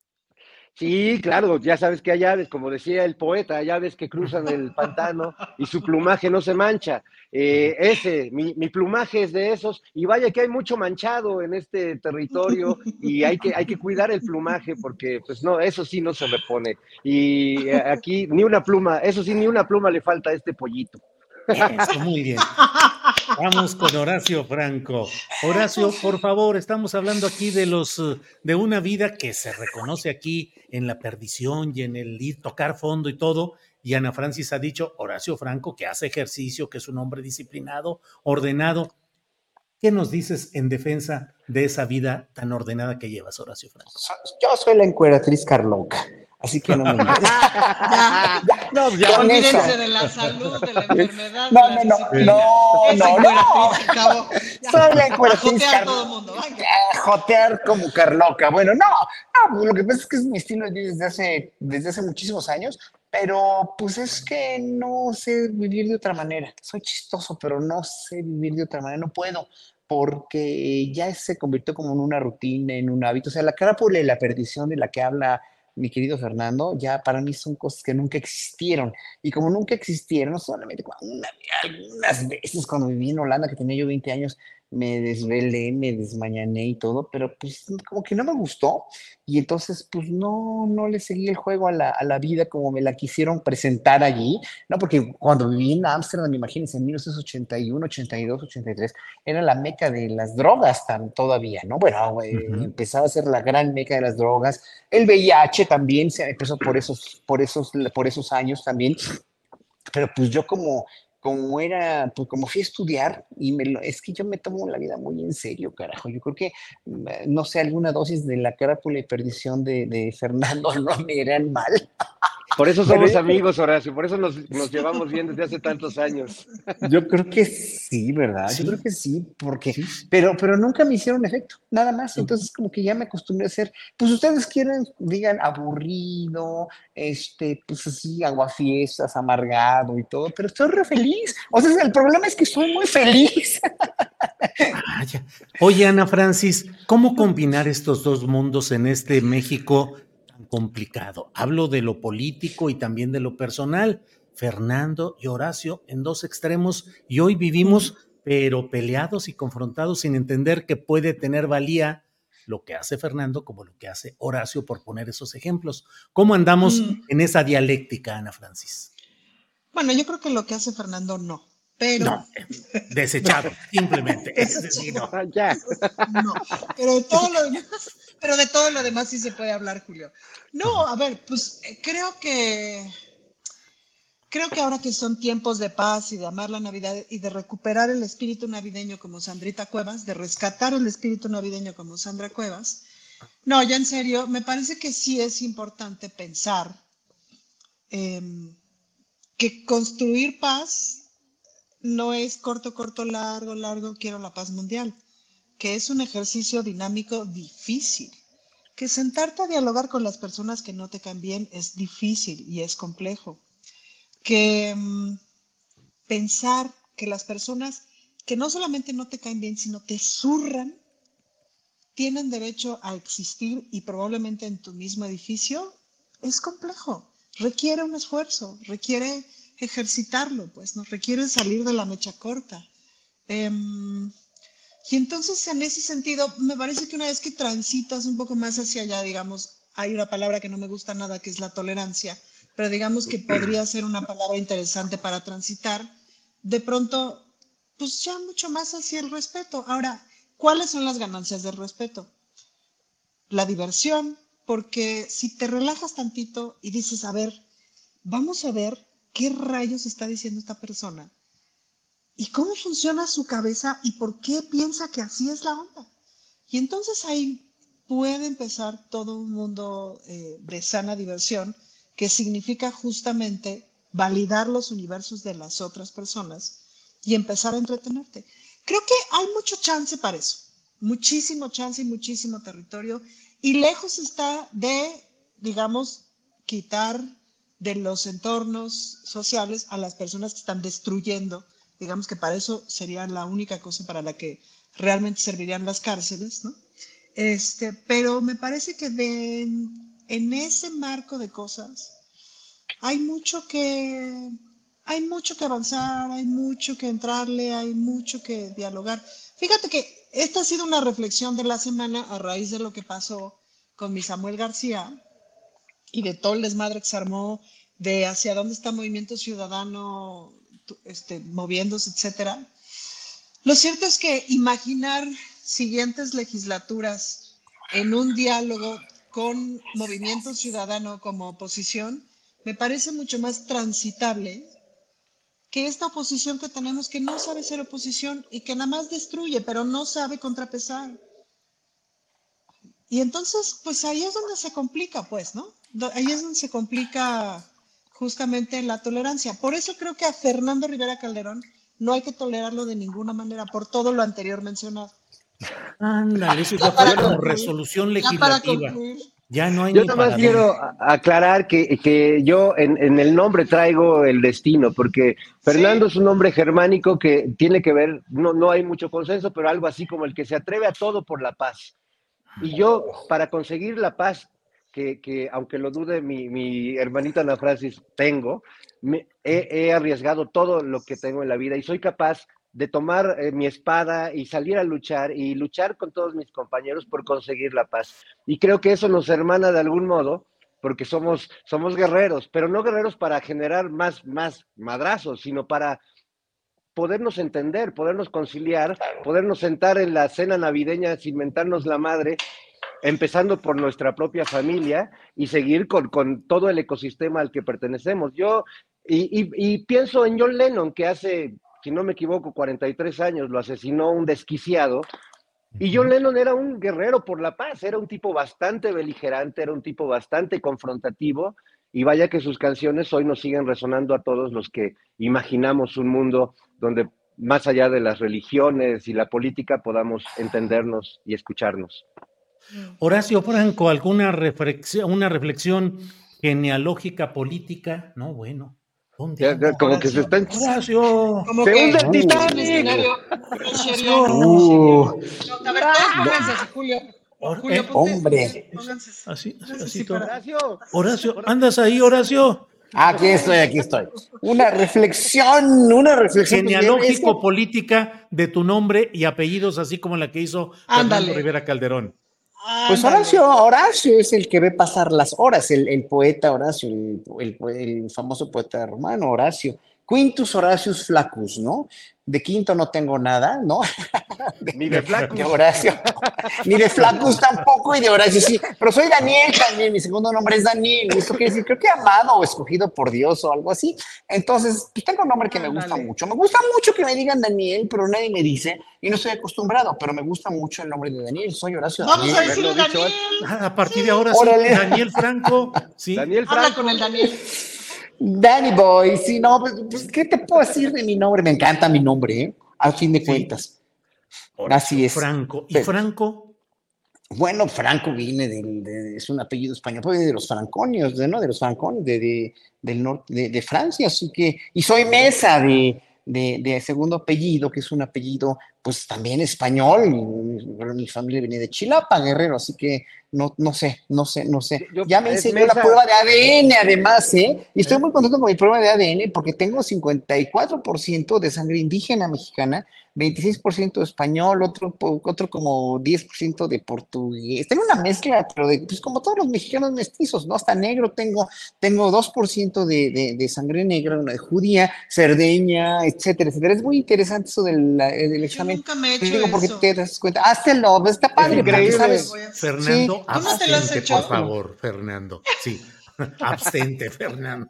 Sí, claro, ya sabes que hay aves, como decía el poeta, hay aves que cruzan el pantano y su plumaje no se mancha. Eh, ese, mi, plumaje es de esos, y vaya que hay mucho manchado en este territorio y hay que, hay que cuidar el plumaje porque, pues no, eso sí no se repone. Y eh, aquí ni una pluma, eso sí, ni una pluma le falta a este pollito. Eso, muy bien. Vamos con Horacio Franco. Horacio, por favor, estamos hablando aquí de los de una vida que se reconoce aquí en la perdición y en el ir tocar fondo y todo. Y Ana Francis ha dicho, Horacio Franco, que hace ejercicio, que es un hombre disciplinado, ordenado. ¿Qué nos dices en defensa de esa vida tan ordenada que llevas, Horacio Franco? Yo soy la encueratriz Carloca. Así que no me ya, no, ya Olvídense de la salud, de la enfermedad. No, no, no, no, no, no. Soy la encueratriz Jotear como Carloca. Bueno, no, no, lo que pasa es que es mi estilo desde hace, desde hace muchísimos años, pero pues es que no sé vivir de otra manera. Soy chistoso, pero no sé vivir de otra manera, no puedo porque ya se convirtió como en una rutina, en un hábito. O sea, la carápula y la perdición de la que habla mi querido Fernando, ya para mí son cosas que nunca existieron. Y como nunca existieron, solamente una, algunas veces cuando viví en Holanda, que tenía yo 20 años, me desvelé, me desmañané y todo, pero pues como que no me gustó y entonces pues no, no le seguí el juego a la, a la vida como me la quisieron presentar allí, ¿no? Porque cuando viví en Ámsterdam, imagínense, en 1981, 82, 83, era la meca de las drogas tan, todavía, ¿no? Bueno, empezaba a ser la gran meca de las drogas, el VIH también se empezó por esos, por esos, por esos años también, pero pues yo como como era, pues como fui a estudiar, y me lo, es que yo me tomo la vida muy en serio, carajo. Yo creo que, mm, no sé, alguna dosis de la carápula y perdición de, de Fernando no me eran mal. Por eso somos amigos, Horacio, por eso nos, llevamos bien desde hace tantos años. Yo creo que sí, ¿verdad? Yo creo que sí, porque, pero, pero nunca me hicieron efecto, nada más. Entonces, como que ya me acostumbré a ser, pues ustedes quieren, digan, aburrido, este, pues así, aguafiestas, amargado y todo, pero estoy re feliz. O sea, el problema es que estoy muy feliz. Oye, Ana Francis, ¿cómo combinar estos dos mundos en este México complicado? Hablo de lo político y también de lo personal. Fernando y Horacio en dos extremos y hoy vivimos pero peleados y confrontados sin entender que puede tener valía lo que hace Fernando como lo que hace Horacio, por poner esos ejemplos. ¿Cómo andamos mm. en esa dialéctica, Ana Francis? Bueno, yo creo que lo que hace Fernando no. Pero... No, desechado, simplemente. Es decir, no. Ya. no, pero de, todo lo demás, pero de todo lo demás sí se puede hablar, Julio. No, a ver, pues eh, creo que creo que ahora que son tiempos de paz y de amar la Navidad y de recuperar el espíritu navideño como Sandrita Cuevas, de rescatar el espíritu navideño como Sandra Cuevas, no, ya en serio, me parece que sí es importante pensar que construir paz no es corto, corto, largo, largo, quiero la paz mundial, que es un ejercicio dinámico difícil, que sentarte a dialogar con las personas que no te caen bien es difícil y es complejo, que mm, pensar que las personas que no solamente no te caen bien, sino te zurran, tienen derecho a existir y probablemente en tu mismo edificio, es complejo, requiere un esfuerzo, requiere ejercitarlo, pues nos requiere salir de la mecha corta. Em, y entonces, en ese sentido, me parece que una vez que transitas un poco más hacia allá, digamos, hay una palabra que no me gusta nada, que es la tolerancia, pero digamos que podría ser una palabra interesante para transitar, de pronto, pues ya mucho más hacia el respeto. Ahora, ¿cuáles son las ganancias del respeto? La diversión, porque si te relajas tantito y dices, a ver, vamos a ver ¿qué rayos está diciendo esta persona? ¿Y cómo funciona su cabeza y por qué piensa que así es la onda? Y entonces ahí puede empezar todo un mundo eh, bresana diversión que significa justamente validar los universos de las otras personas y empezar a entretenerte. Creo que hay mucho chance para eso, muchísimo chance y muchísimo territorio y lejos está de, digamos, quitar de los entornos sociales a las personas que están destruyendo. Digamos que para eso sería la única cosa para la que realmente servirían las cárceles, ¿no? Este, pero me parece que en ese marco de cosas hay mucho que hay mucho que avanzar, hay mucho que entrarle, hay mucho que dialogar. Fíjate que esta ha sido una reflexión de la semana a raíz de lo que pasó con mi Samuel García, y de todo el desmadre que se armó, de hacia dónde está Movimiento Ciudadano este, moviéndose, etcétera. Lo cierto es que imaginar siguientes legislaturas en un diálogo con Movimiento Ciudadano como oposición me parece mucho más transitable que esta oposición que tenemos que no sabe ser oposición y que nada más destruye, pero no sabe contrapesar. Y entonces, pues ahí es donde se complica, pues, ¿no? ahí es donde se complica justamente la tolerancia. Por eso creo que a Fernando Rivera Calderón no hay que tolerarlo de ninguna manera por todo lo anterior mencionado. Ándale, eso ya, fue como resolución legislativa. Ya, no hay yo nada más quiero aclarar que, que yo en, en, el nombre traigo el destino, porque Fernando es un nombre germánico que tiene que ver, no, no hay mucho consenso, pero algo así como el que se atreve a todo por la paz. Y yo, para conseguir la paz, que, aunque lo dude mi, mi hermanita Ana Francis, tengo, he, arriesgado todo lo que tengo en la vida y soy capaz de tomar eh, mi espada y salir a luchar y luchar con todos mis compañeros por conseguir la paz. Y creo que eso nos hermana de algún modo, porque somos, somos guerreros, pero no guerreros para generar más, más madrazos, sino para podernos entender, podernos conciliar, podernos sentar en la cena navideña sin mentarnos la madre empezando por nuestra propia familia y seguir con, todo el ecosistema al que pertenecemos. Yo, y, pienso en John Lennon, que hace, si no me equivoco, 43 años lo asesinó un desquiciado. Y John Lennon era un guerrero por la paz, era un tipo bastante beligerante, era un tipo bastante confrontativo y vaya que sus canciones hoy nos siguen resonando a todos los que imaginamos un mundo donde más allá de las religiones y la política podamos entendernos y escucharnos. Horacio Franco, ¿alguna reflexión, una reflexión genealógica política? No, bueno. Ya, como que se está en... Horacio. se hunde el Titanic. Uh. A ver, todos Julio. Julio, Eh, hombre. Así, así, así todo. Horacio, ¿andas ahí, Horacio? Aquí estoy, aquí estoy. Una reflexión, una reflexión. Genealógico, política de tu nombre y apellidos, así como la que hizo Fernando Ándale. Rivera Calderón. Pues Horacio, Horacio es el que ve pasar las horas, el, el poeta Horacio, el, el- el famoso poeta romano Horacio. Quintus Horatius Flaccus, ¿no? De quinto no tengo nada, ¿no? Ni de Flaccus. De Horacio. Ni de Flaccus tampoco, y de Horacio sí. Pero soy Daniel también, mi segundo nombre es Daniel. y Esto quiere decir, creo que amado o escogido por Dios o algo así. Entonces, pues tengo un nombre que me gusta mucho. Me gusta mucho que me digan Daniel, pero nadie me dice, y no estoy acostumbrado, pero me gusta mucho el nombre de Daniel. Soy Horacio Vamos Daniel. a decirle Daniel. Ah, a partir de ahora sí. Daniel Franco. Sí. Daniel Habla Franco. con el Daniel. Danny Boy, sí, no, pues, pues, ¿qué te puedo decir de mi nombre? Me encanta mi nombre, ¿eh? A fin de cuentas. Así es. Franco. ¿Y Pero- Franco? Bueno, Franco viene del, de- es un apellido español, pues de los franconios, de, ¿no? De los francones, de, de- del norte, de, de Francia, así que, y soy Mesa de segundo apellido, que es un apellido, pues también español, y- pero mi familia viene de Chilapa, Guerrero, así que no, no sé, no sé, no sé. Yo- ya me yo la prueba de ADN además, ¿eh? Y estoy muy contento con mi prueba de ADN porque tengo 54% de sangre indígena mexicana, 26% español, otro, otro como 10% de portugués. Tengo una mezcla, pero de, pues como todos los mexicanos mestizos, ¿no? Hasta negro tengo, tengo 2% de, de, de sangre negra, una de judía, cerdeña, etcétera, etcétera. Es muy interesante eso del, la- del examen. Nunca me he hecho digo porque eso. te das cuenta. Hazlo, está padre, increíble. sabes. Fernando, Sí. ¿Tú no te lo has abstente, hecho? por favor, Fernando. Sí. Abstente, Fernando.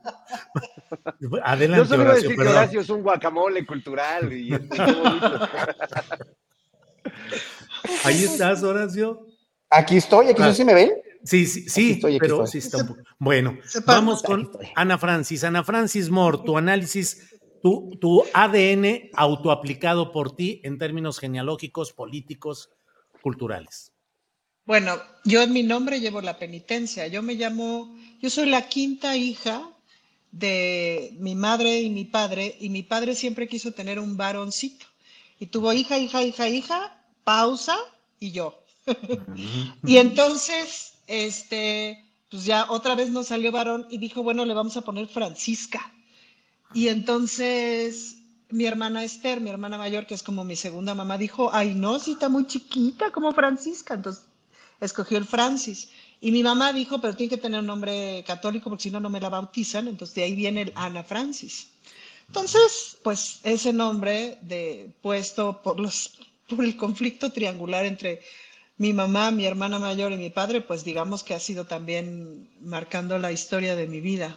Yo Adelante, solo iba a Horacio, decir que. Horacio es un guacamole cultural y es. Ahí estás, Horacio. Aquí estoy, aquí Ah. ¿sí me ven? Sí, sí, sí, estoy, pero estoy. sí está un poco. Bueno, vamos con Ana Francis. Ana Francis Moore, tu análisis, tu, tu ADN autoaplicado por ti en términos genealógicos, políticos, culturales. Bueno, yo en mi nombre llevo la penitencia. Yo me llamo, yo soy la quinta hija de mi madre y mi padre, y mi padre siempre quiso tener un varoncito. Y tuvo hija, hija, hija, hija, pausa y yo. Y entonces, este, pues ya otra vez nos salió varón y dijo, bueno, le vamos a poner Francisca. Y entonces mi hermana Esther, mi hermana mayor, que es como mi segunda mamá, dijo, ay, no, si está muy chiquita como Francisca. Entonces escogió el Francis. Y mi mamá dijo, pero tiene que tener un nombre católico porque si no, no me la bautizan. Entonces de ahí viene el Ana Francis. Entonces, pues ese nombre de, puesto por, los, por el conflicto triangular entre mi mamá, mi hermana mayor y mi padre, pues digamos que ha sido también marcando la historia de mi vida.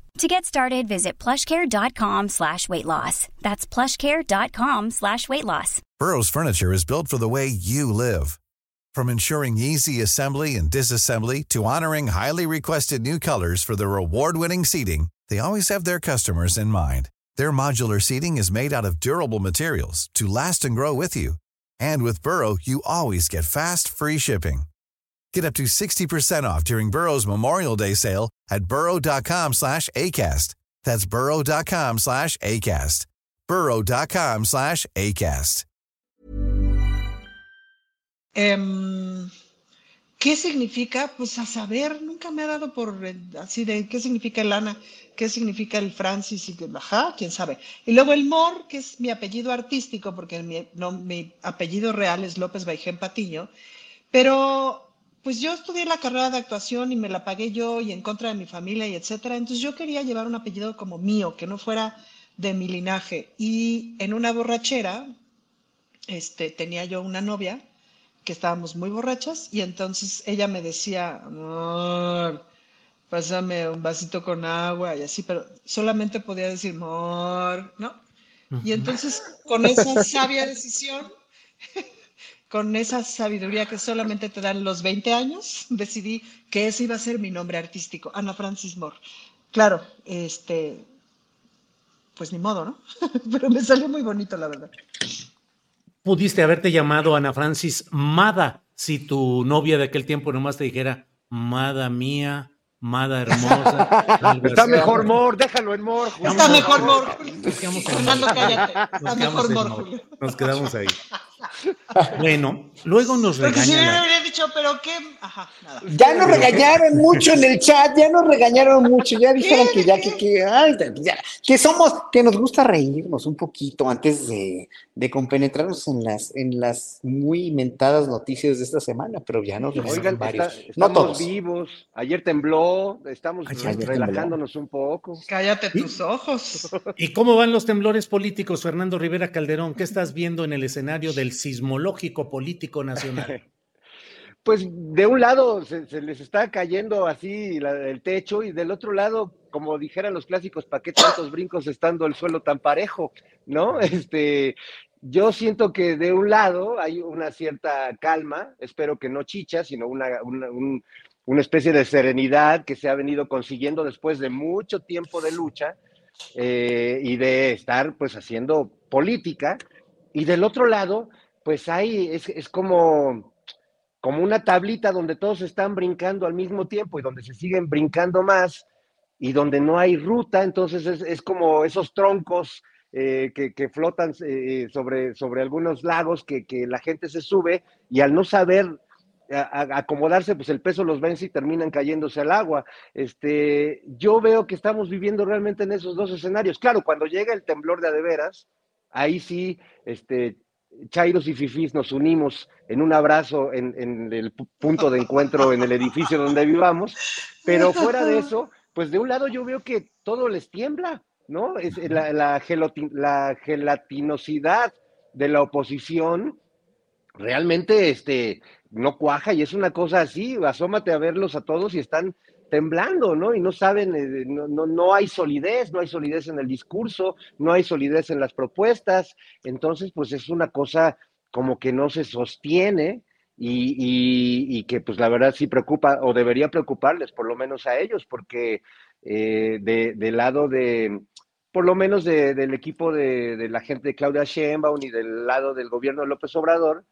To get started, visit plushcare.com slash weight loss. That's plushcare.com slash weight loss. Burrow's furniture is built for the way you live. From ensuring easy assembly and disassembly to honoring highly requested new colors for their award-winning seating, they always have their customers in mind. Their modular seating is made out of durable materials to last and grow with you. And with Burrow, you always get fast, free shipping. Get up to 60% off during Burrow's Memorial Day sale at burrow.com slash ACAST. That's burrow.com slash ACAST. burrow.com slash ACAST. Em, ¿qué significa? Pues a saber, nunca me ha dado por eh, así de qué significa el Ana, qué significa el Francis y ajá, quién sabe. Y luego el Mor, que es mi apellido artístico, porque mi apellido real es López Baijén Patiño, pero pues yo estudié la carrera de actuación y me la pagué yo y en contra de mi familia y etcétera. Entonces yo quería llevar un apellido como mío, que no fuera de mi linaje. Y en una borrachera, este, tenía yo una novia que estábamos muy borrachas y entonces ella me decía, amor, pásame un vasito con agua y así, pero solamente podía decir, amor, ¿no? Y entonces con esa sabia decisión, con esa sabiduría que solamente te dan los 20 años, decidí que ese iba a ser mi nombre artístico, Ana Francis Moore. Claro, este, pues ni modo, ¿no? pero me salió muy bonito, la verdad pudiste haberte llamado Ana Francis Mada si tu novia de aquel tiempo nomás te dijera, Mada mía, Mada hermosa. Está mejor Mor, déjalo en Mor. Está mejor Mor. Nos quedamos en Mor. Nos quedamos ahí. Bueno, luego nos regañaron. si habría dicho, pero qué. Ajá, nada. Ya nos regañaron mucho en el chat, ya nos regañaron mucho, ya dijeron que ya, que, que, ay, ya, que somos, que nos gusta reírnos un poquito antes de, de compenetrarnos en las, en las muy mentadas noticias de esta semana, pero ya nos Oigan, varios. estamos no vivos, ayer tembló, estamos relajándonos un poco. Cállate tus ojos. ¿Y cómo van los temblores políticos, Fernando Rivera Calderón? ¿Qué estás viendo en el escenario del sismológico político nacional? Pues de un lado se, les está cayendo así el techo y del otro lado, como dijeran los clásicos, ¿para qué tantos brincos estando el suelo tan parejo? ¿No? Este, yo siento que de un lado hay una cierta calma, espero que no chicha, sino una, una, especie de serenidad que se ha venido consiguiendo después de mucho tiempo de lucha eh, y de estar pues haciendo política. Y del otro lado, pues hay, es, es como, como una tablita donde todos están brincando al mismo tiempo y donde se siguen brincando más y donde no hay ruta, entonces es, como esos troncos eh, que, flotan eh, sobre, sobre algunos lagos que, la gente se sube y al no saber acomodarse, pues el peso los vence y terminan cayéndose al agua. Este, yo veo que estamos viviendo realmente en esos dos escenarios. Claro, cuando llega el temblor de adeveras, ahí sí, este, Chairos y Fifís nos unimos en un abrazo en, el punto de encuentro en el edificio donde vivamos, pero fuera de eso, pues de un lado yo veo que todo les tiembla, ¿no? Es la, la, la gelatinosidad de la oposición realmente este, no cuaja y es una cosa así, asómate a verlos a todos y están temblando, ¿no? Y no saben, eh, no, no, no, hay solidez, no hay solidez en el discurso, no hay solidez en las propuestas, entonces pues es una cosa como que no se sostiene y, y, que pues la verdad sí preocupa o debería preocuparles por lo menos a ellos, porque eh, de, del lado de, por lo menos del equipo de, de, la gente de Claudia Sheinbaum y del lado del gobierno de López Obrador,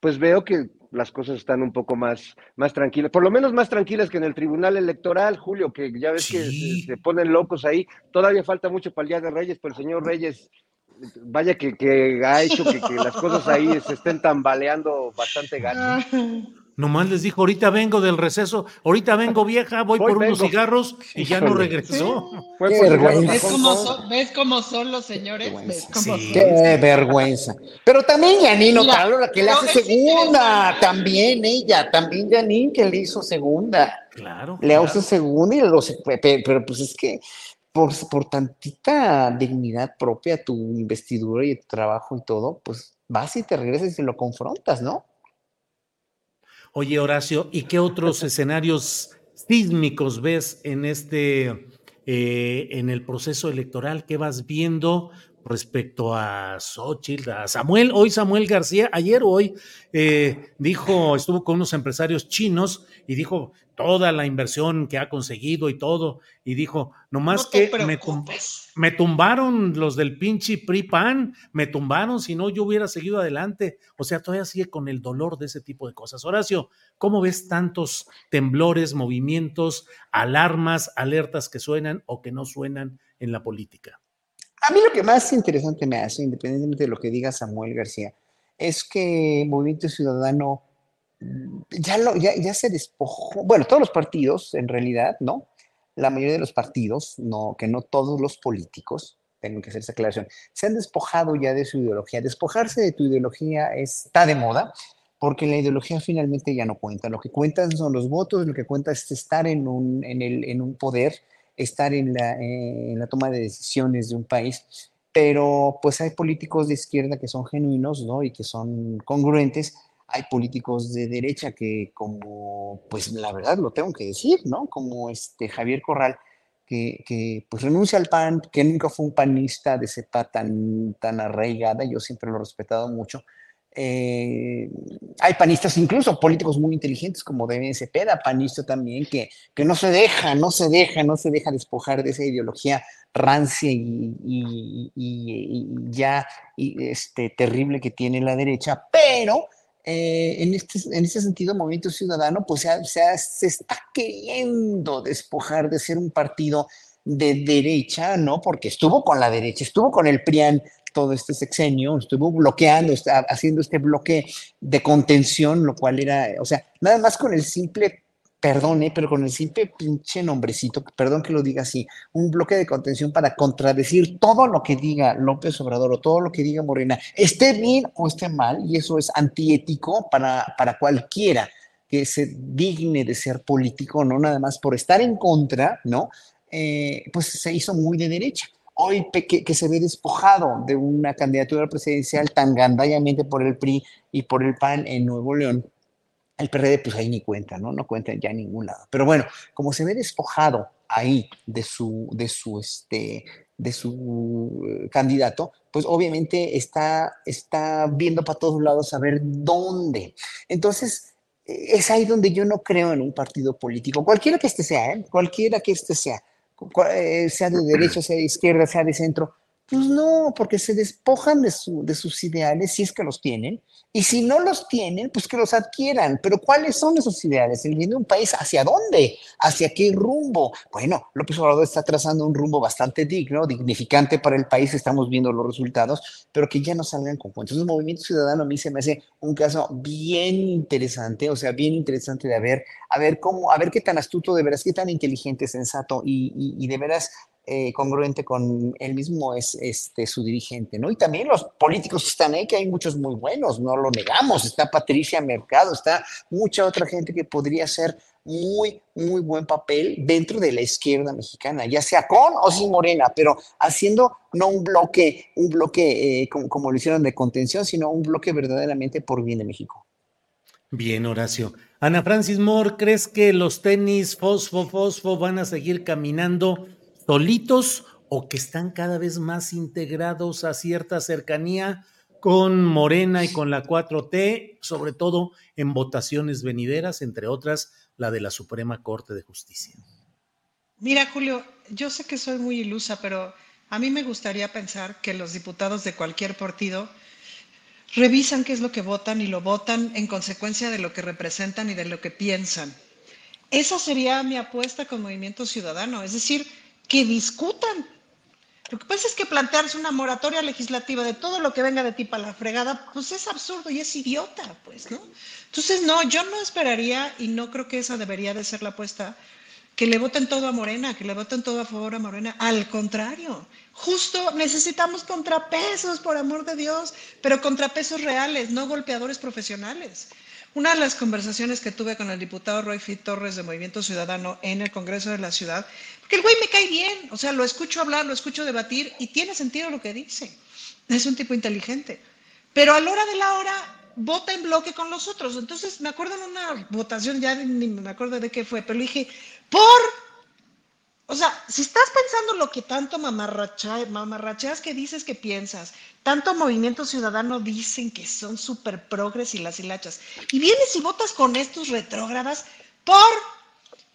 pues veo que las cosas están un poco más, más tranquilas, por lo menos más tranquilas que en el Tribunal Electoral, Julio, que ya ves que se, ponen locos ahí. Todavía falta mucho para el Día de Reyes, pero el señor Reyes, vaya que, que ha hecho que, que, las cosas ahí se estén tambaleando bastante gacho. Nomás les dijo, ahorita vengo del receso, ahorita vengo vieja, voy, por unos cigarros y ya no regresó. ¿Ves cómo, son, ¿Ves cómo son los señores? Qué vergüenza. Pero también Janine la que le hace segunda, también ella, también Janine que le hizo segunda. Claro. Le hace segunda y lo pero pues es que por, por tantita dignidad propia, tu investidura y tu trabajo y todo, pues vas y te regresas y lo confrontas, ¿no? Oye, Horacio, ¿y qué otros escenarios sísmicos ves en este, eh, en el proceso electoral? ¿Qué vas viendo respecto a Xochitl, a Samuel? Hoy Samuel García, ayer o hoy, eh, dijo, estuvo con unos empresarios chinos y dijo, toda la inversión que ha conseguido y todo, y dijo, nomás que me, tumbaron los del pinche PRI-PAN, me tumbaron, si no yo hubiera seguido adelante. O sea, todavía sigue con el dolor de ese tipo de cosas. Horacio, ¿cómo ves tantos temblores, movimientos, alarmas, alertas que suenan o que no suenan en la política? A mí lo que más interesante me hace, independientemente de lo que diga Samuel García, es que Movimiento Ciudadano ya, lo, ya, ya se despojó, bueno, todos los partidos en realidad, ¿no? La mayoría de los partidos, no, que no todos los políticos, tengo que hacer esa aclaración, se han despojado ya de su ideología. Despojarse de tu ideología está de moda, porque la ideología finalmente ya no cuenta. Lo que cuentan son los votos, lo que cuenta es estar en un, en el, en un poder estar en la, en la toma de decisiones de un país, pero pues hay políticos de izquierda que son genuinos, ¿no? Y que son congruentes. Hay políticos de derecha que, como, pues la verdad lo tengo que decir, ¿no? Como este Javier Corral, que, que, pues renuncia al PAN, que nunca fue un panista de cepa tan, tan arraigada, yo siempre lo he respetado mucho, eh, hay panistas, incluso políticos muy inteligentes como deben Cepeda, panista también, que, que no se deja, no se deja, no se deja despojar de esa ideología rancia y, ya este, terrible que tiene la derecha, pero eh, en, este, en este sentido, Movimiento Ciudadano pues se, se está queriendo despojar de ser un partido de derecha, ¿no? Porque estuvo con la derecha, estuvo con el PRIAN todo este sexenio, estuvo bloqueando, está haciendo este bloque de contención, lo cual era, o sea, nada más con el simple, perdone, pero con el simple pinche nombrecito, perdón que lo diga así, un bloque de contención para contradecir todo lo que diga López Obrador o todo lo que diga Morena, esté bien o esté mal, y eso es antiético para, para cualquiera que se digne de ser político, no nada más por estar en contra, ¿no? Eh, pues se hizo muy de derecha hoy que, que, se ve despojado de una candidatura presidencial tan gandallamente por el PRI y por el PAN en Nuevo León, el PRD pues ahí ni cuenta, ¿no? No cuenta ya en ningún lado. Pero bueno, como se ve despojado ahí de su, de su, este, de su eh, candidato, pues obviamente está, está viendo para todos lados a ver dónde. Entonces, es ahí donde yo no creo en un partido político, cualquiera que este sea, ¿eh? cualquiera que este sea eh, sea de derecha, sea de izquierda, sea de centro. Pues no, porque se despojan de, su, de sus ideales si es que los tienen, y si no los tienen, pues que los adquieran. Pero ¿cuáles son esos ideales? El bien de un país, ¿hacia dónde? ¿Hacia qué rumbo? Bueno, López Obrador está trazando un rumbo bastante digno, dignificante para el país, estamos viendo los resultados, pero que ya no salgan con cuentos. El movimiento ciudadano a mí se me hace un caso bien interesante, o sea, bien interesante de ver, a ver cómo, a ver qué tan astuto de veras, qué tan inteligente, sensato y, y de veras eh, congruente con él mismo es este, su dirigente, ¿no? Y también los políticos están ahí, que hay muchos muy buenos, no lo negamos, está Patricia Mercado, está mucha otra gente que podría hacer muy, muy buen papel dentro de la izquierda mexicana, ya sea con o sin Morena, pero haciendo no un bloque, un bloque eh, como, como lo hicieron de contención, sino un bloque verdaderamente por bien de México. Bien, Horacio. Ana Francis Moore, ¿crees que los tenis fosfo, fosfo van a seguir caminando solitos o que están cada vez más integrados a cierta cercanía con Morena y con la 4T, sobre todo en votaciones venideras, entre otras la de la Suprema Corte de Justicia. Mira, Julio, yo sé que soy muy ilusa, pero a mí me gustaría pensar que los diputados de cualquier partido revisan qué es lo que votan y lo votan en consecuencia de lo que representan y de lo que piensan. Esa sería mi apuesta con Movimiento Ciudadano, es decir, que discutan. Lo que pasa es que plantearse una moratoria legislativa de todo lo que venga de ti para la fregada, pues es absurdo y es idiota, pues, ¿no? Entonces, no, yo no esperaría y no creo que esa debería de ser la apuesta, que le voten todo a Morena, que le voten todo a favor a Morena. Al contrario, justo necesitamos contrapesos, por amor de Dios, pero contrapesos reales, no golpeadores profesionales. Una de las conversaciones que tuve con el diputado Roy Fit Torres de Movimiento Ciudadano en el Congreso de la Ciudad, porque el güey me cae bien, o sea, lo escucho hablar, lo escucho debatir y tiene sentido lo que dice. Es un tipo inteligente. Pero a la hora de la hora vota en bloque con los otros. Entonces me acuerdo en una votación, ya ni me acuerdo de qué fue, pero le dije, por o sea, si estás pensando lo que tanto mamarracheas que dices que piensas, tanto movimiento ciudadano dicen que son súper progres y las hilachas, y vienes y votas con estos retrógradas por...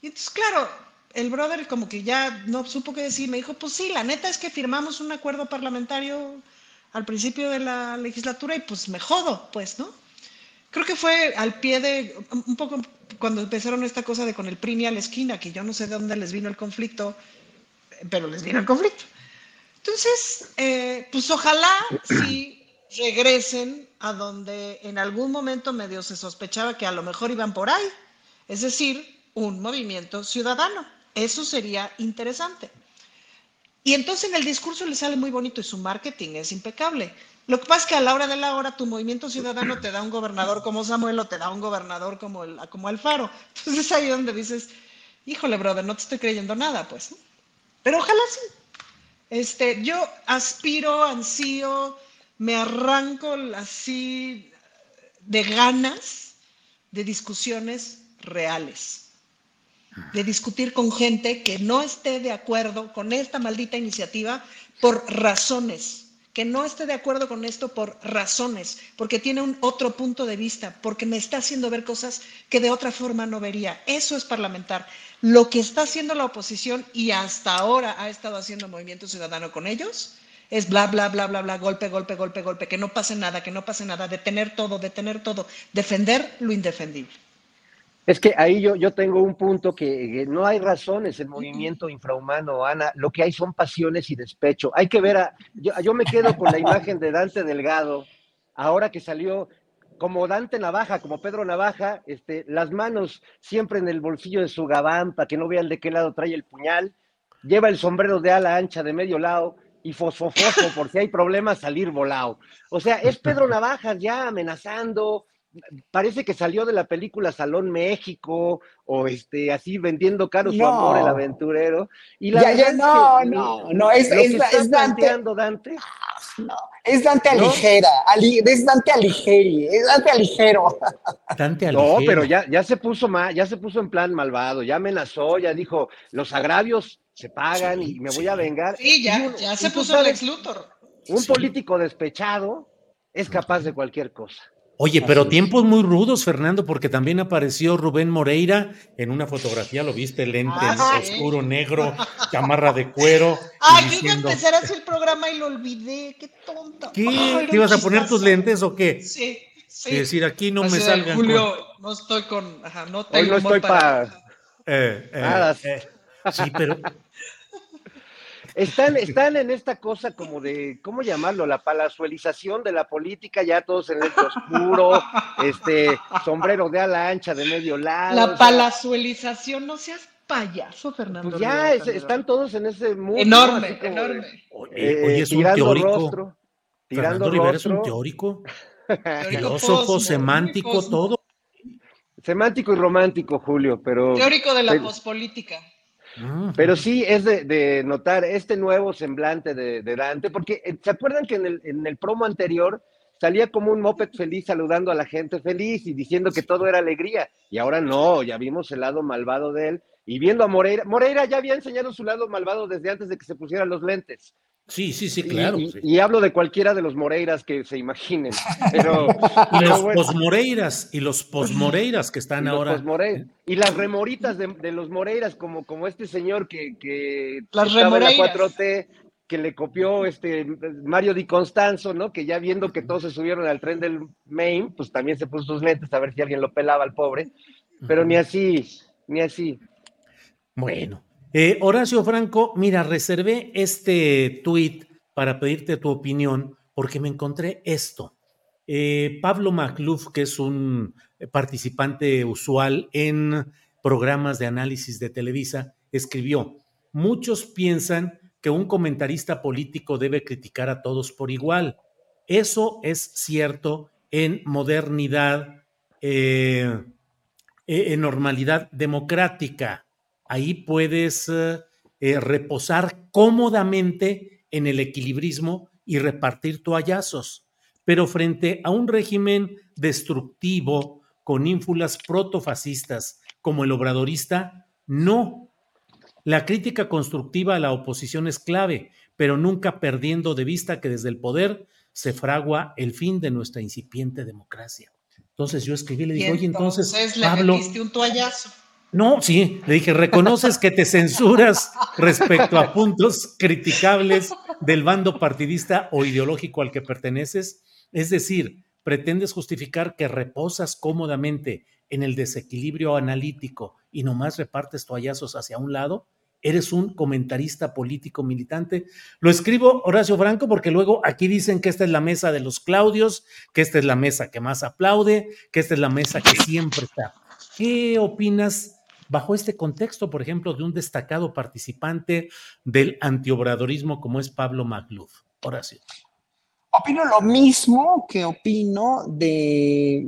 Y entonces, claro, el brother como que ya no supo qué decir, me dijo, pues sí, la neta es que firmamos un acuerdo parlamentario al principio de la legislatura y pues me jodo, pues, ¿no? Creo que fue al pie de, un poco cuando empezaron esta cosa de con el PRI a la esquina, que yo no sé de dónde les vino el conflicto, pero les vino el conflicto. Entonces, eh, pues ojalá sí regresen a donde en algún momento medio se sospechaba que a lo mejor iban por ahí, es decir, un movimiento ciudadano. Eso sería interesante. Y entonces en el discurso le sale muy bonito y su marketing es impecable. Lo que pasa es que a la hora de la hora tu movimiento ciudadano te da un gobernador como Samuel o te da un gobernador como, el, como Alfaro. Entonces es ahí donde dices, híjole, brother, no te estoy creyendo nada, pues. Pero ojalá sí. Este, yo aspiro, ansío, me arranco así de ganas de discusiones reales, de discutir con gente que no esté de acuerdo con esta maldita iniciativa por razones que no esté de acuerdo con esto por razones, porque tiene un otro punto de vista, porque me está haciendo ver cosas que de otra forma no vería. Eso es parlamentar. Lo que está haciendo la oposición y hasta ahora ha estado haciendo Movimiento Ciudadano con ellos es bla, bla, bla, bla, bla, golpe, golpe, golpe, golpe, que no pase nada, que no pase nada, detener todo, detener todo, defender lo indefendible. Es que ahí yo, yo tengo un punto que, no hay razones en movimiento infrahumano, Ana. Lo que hay son pasiones y despecho. Hay que ver a. Yo, me quedo con la imagen de Dante Delgado, ahora que salió como Dante Navaja, como Pedro Navaja, este, las manos siempre en el bolsillo de su gabán para que no vean de qué lado trae el puñal. Lleva el sombrero de ala ancha de medio lado y fosfofosfo por si hay problemas salir volado. O sea, es Pedro Navajas ya amenazando, parece que salió de la película Salón México o este así vendiendo caro su amor el aventurero y la no, no, no, es, es, es Dante, Dante. No, es Dante Aligera, es Dante Aligeri, es Dante Aligero. Dante Aligero. No, pero ya, ya se puso mal, ya se puso en plan malvado, ya amenazó, ya dijo, los agravios se pagan y me voy a vengar. Sí, ya, ya se puso el ex Luthor. Un político despechado es capaz de cualquier cosa. Oye, pero tiempos muy rudos, Fernando, porque también apareció Rubén Moreira en una fotografía, lo viste, lente ah, oscuro, negro, chamarra de cuero. Ay, yo iba a empezar a hacer el programa y lo olvidé, qué tonta. ¿Qué? ¿Te ibas a poner tus lentes o qué? Sí, sí. Es decir, aquí no me salgan. Julio, no estoy con. Ajá, no tengo Hoy no estoy para. Eh, eh, eh, sí, pero están, están en esta cosa como de, ¿cómo llamarlo? La palazuelización de la política, ya todos en el oscuro, este, sombrero de ala ancha de medio lado. La palazuelización, no seas payaso, Fernando. Pues ya están todos en ese mundo. Enorme, enorme. Eh, oye, es un teórico. Rostro, tirando Fernando Rivera es un teórico. Filósofo, semántico, todo. Semántico y romántico, Julio, pero. Teórico de la pospolítica. Pero sí es de, notar este nuevo semblante de, Dante, porque eh, ¿se acuerdan que en el, en el, promo anterior salía como un moped feliz saludando a la gente feliz y diciendo que todo era alegría? Y ahora no, ya vimos el lado malvado de él y viendo a Moreira. Moreira ya había enseñado su lado malvado desde antes de que se pusieran los lentes. Sí, sí, sí, claro. Y, hablo de cualquiera de los Moreiras que se imaginen. Pero, y los posmoreiras, y los posmoreiras que están ahora. Y las remoritas de, los Moreiras, como, como este señor que, que las estaba en la 4T, que le copió este Mario Di Constanzo, ¿no? Que ya viendo que todos se subieron al tren del Maine, pues también se puso sus lentes a ver si alguien lo pelaba al pobre. Pero ni así, ni así. Bueno, eh, Horacio Franco, mira, reservé este tweet para pedirte tu opinión porque me encontré esto. Eh, Pablo Macluf, que es un participante usual en programas de análisis de Televisa, escribió, muchos piensan que un comentarista político debe criticar a todos por igual. Eso es cierto en modernidad, eh, en normalidad democrática ahí puedes eh, eh, reposar cómodamente en el equilibrismo y repartir toallazos. Pero frente a un régimen destructivo con ínfulas protofascistas como el obradorista, no. La crítica constructiva a la oposición es clave, pero nunca perdiendo de vista que desde el poder se fragua el fin de nuestra incipiente democracia. Entonces yo escribí, le dije, oye, entonces, Pablo, le un toallazo. No, sí, le dije, reconoces que te censuras respecto a puntos criticables del bando partidista o ideológico al que perteneces. Es decir, pretendes justificar que reposas cómodamente en el desequilibrio analítico y nomás repartes toallazos hacia un lado. Eres un comentarista político militante. Lo escribo Horacio Franco porque luego aquí dicen que esta es la mesa de los Claudios, que esta es la mesa que más aplaude, que esta es la mesa que siempre está. ¿Qué opinas bajo este contexto, por ejemplo, de un destacado participante del antiobradorismo como es Pablo Magluf. Horacio. Opino lo mismo que opino de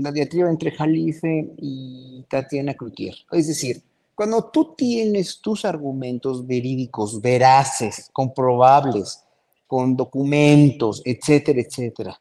la diatriba entre Jalife y Tatiana Cloutier. Es decir, Cuando tú tienes tus argumentos verídicos, veraces, comprobables, con documentos, etcétera, etcétera,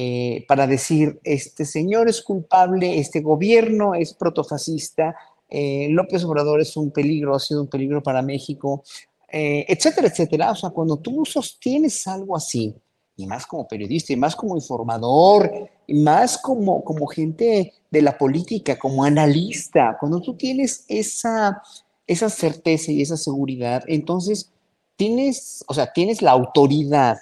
eh, para decir, este señor es culpable, este gobierno es protofascista, eh, López Obrador es un peligro, ha sido un peligro para México, eh, etcétera, etcétera. O sea, cuando tú sostienes algo así, y más como periodista, y más como informador, y más como, como gente de la política, como analista, cuando tú tienes esa, esa certeza y esa seguridad, entonces tienes, o sea, tienes la autoridad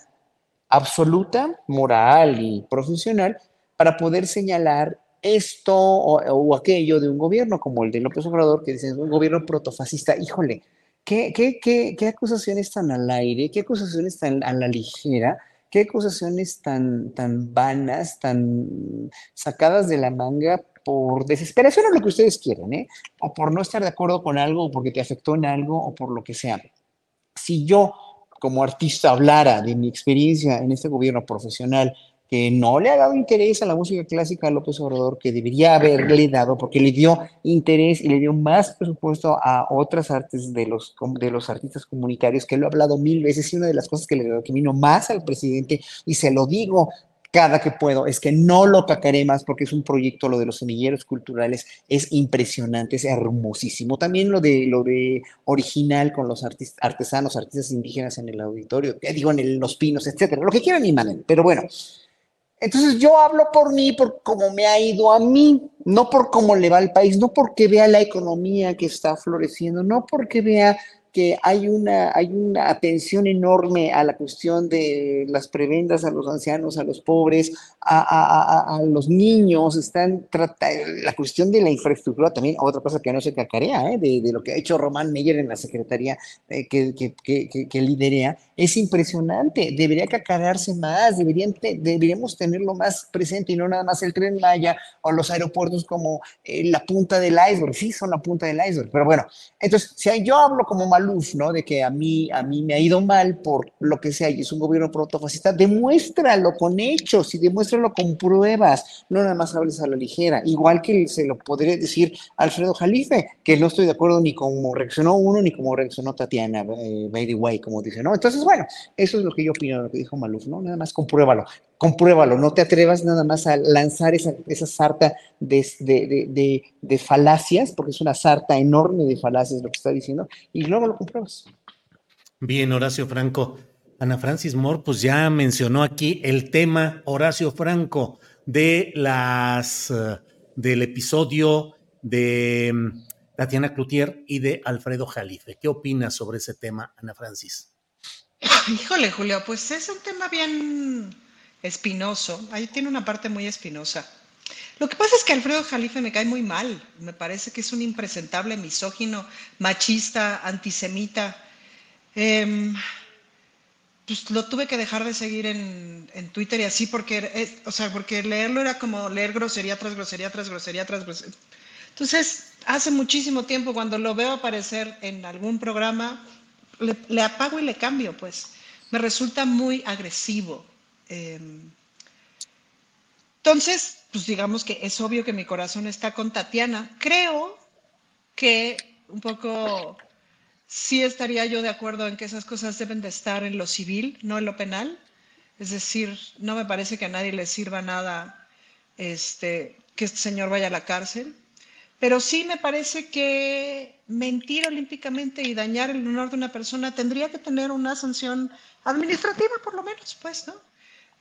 absoluta, moral y profesional para poder señalar esto o, aquello de un gobierno como el de López Obrador, que dice es un gobierno protofascista. Híjole, ¿qué, qué, qué, qué acusaciones tan al aire? ¿Qué acusaciones tan a la ligera? ¿Qué acusaciones tan, tan vanas, tan sacadas de la manga por desesperación o lo que ustedes quieran, ¿eh? O por no estar de acuerdo con algo, o porque te afectó en algo, o por lo que sea. Si yo, como artista, hablara de mi experiencia en este gobierno profesional, que no le ha dado interés a la música clásica a López Obrador, que debería haberle dado, porque le dio interés y le dio más presupuesto a otras artes de los, de los artistas comunitarios, que lo he hablado mil veces, y una de las cosas que le vino más al presidente, y se lo digo cada que puedo, es que no lo cacaré más porque es un proyecto, lo de los semilleros culturales, es impresionante, es hermosísimo. También lo de, lo de original con los artesanos, artistas indígenas en el auditorio, digo, en los pinos, etcétera, lo que quieran y manden, pero bueno, entonces yo hablo por mí, por cómo me ha ido a mí, no por cómo le va al país, no porque vea la economía que está floreciendo, no porque vea que hay una, hay una atención enorme a la cuestión de las prebendas a los ancianos, a los pobres, a, los niños, están la cuestión de la infraestructura también, otra cosa que no se cacarea, ¿eh? de, lo que ha hecho Román Meyer en la Secretaría eh, que, que, que, que, liderea, es impresionante, debería cacarearse más, deberían deberíamos tenerlo más presente y no nada más el tren Maya o los aeropuertos como eh, la punta del iceberg, sí son la punta del iceberg, pero bueno, entonces si yo hablo como mal ¿no? De que a mí, a mí me ha ido mal por lo que sea y es un gobierno protofascista, demuéstralo con hechos y demuéstralo con pruebas, no nada más hables a la ligera. Igual que se lo podría decir Alfredo Jalife, que no estoy de acuerdo ni como reaccionó uno ni como reaccionó Tatiana, eh, by way, como dice, ¿no? Entonces, bueno, eso es lo que yo opino, lo que dijo Maluf, ¿no? Nada más compruébalo compruébalo, no te atrevas nada más a lanzar esa, esa sarta de, de, de, falacias, porque es una sarta enorme de falacias lo que está diciendo, y luego lo compruebas. Bien, Horacio Franco. Ana Francis Moore, pues ya mencionó aquí el tema, Horacio Franco, de las eh, del episodio de mm, Tatiana Cloutier y de Alfredo Jalife. ¿Qué opinas sobre ese tema, Ana Francis? Híjole, Julio, pues es un tema bien espinoso. Ahí tiene una parte muy espinosa. Lo que pasa es que Alfredo Jalife me cae muy mal. Me parece que es un impresentable misógino, machista, antisemita. Em, pues lo tuve que dejar de seguir en, Twitter y así porque, o sea, porque leerlo era como leer grosería tras grosería tras grosería tras. Entonces, hace muchísimo tiempo cuando lo veo aparecer en algún programa, le, le apago y le cambio, pues. Me resulta muy agresivo. Em, entonces, pues digamos que es obvio que mi corazón está con Tatiana. Creo que un poco sí estaría yo de acuerdo en que esas cosas deben de estar en lo civil, no en lo penal. Es decir, no me parece que a nadie le sirva nada este, que este señor vaya a la cárcel. Pero sí me parece que mentir olímpicamente y dañar el honor de una persona tendría que tener una sanción administrativa, por lo menos, pues, ¿no?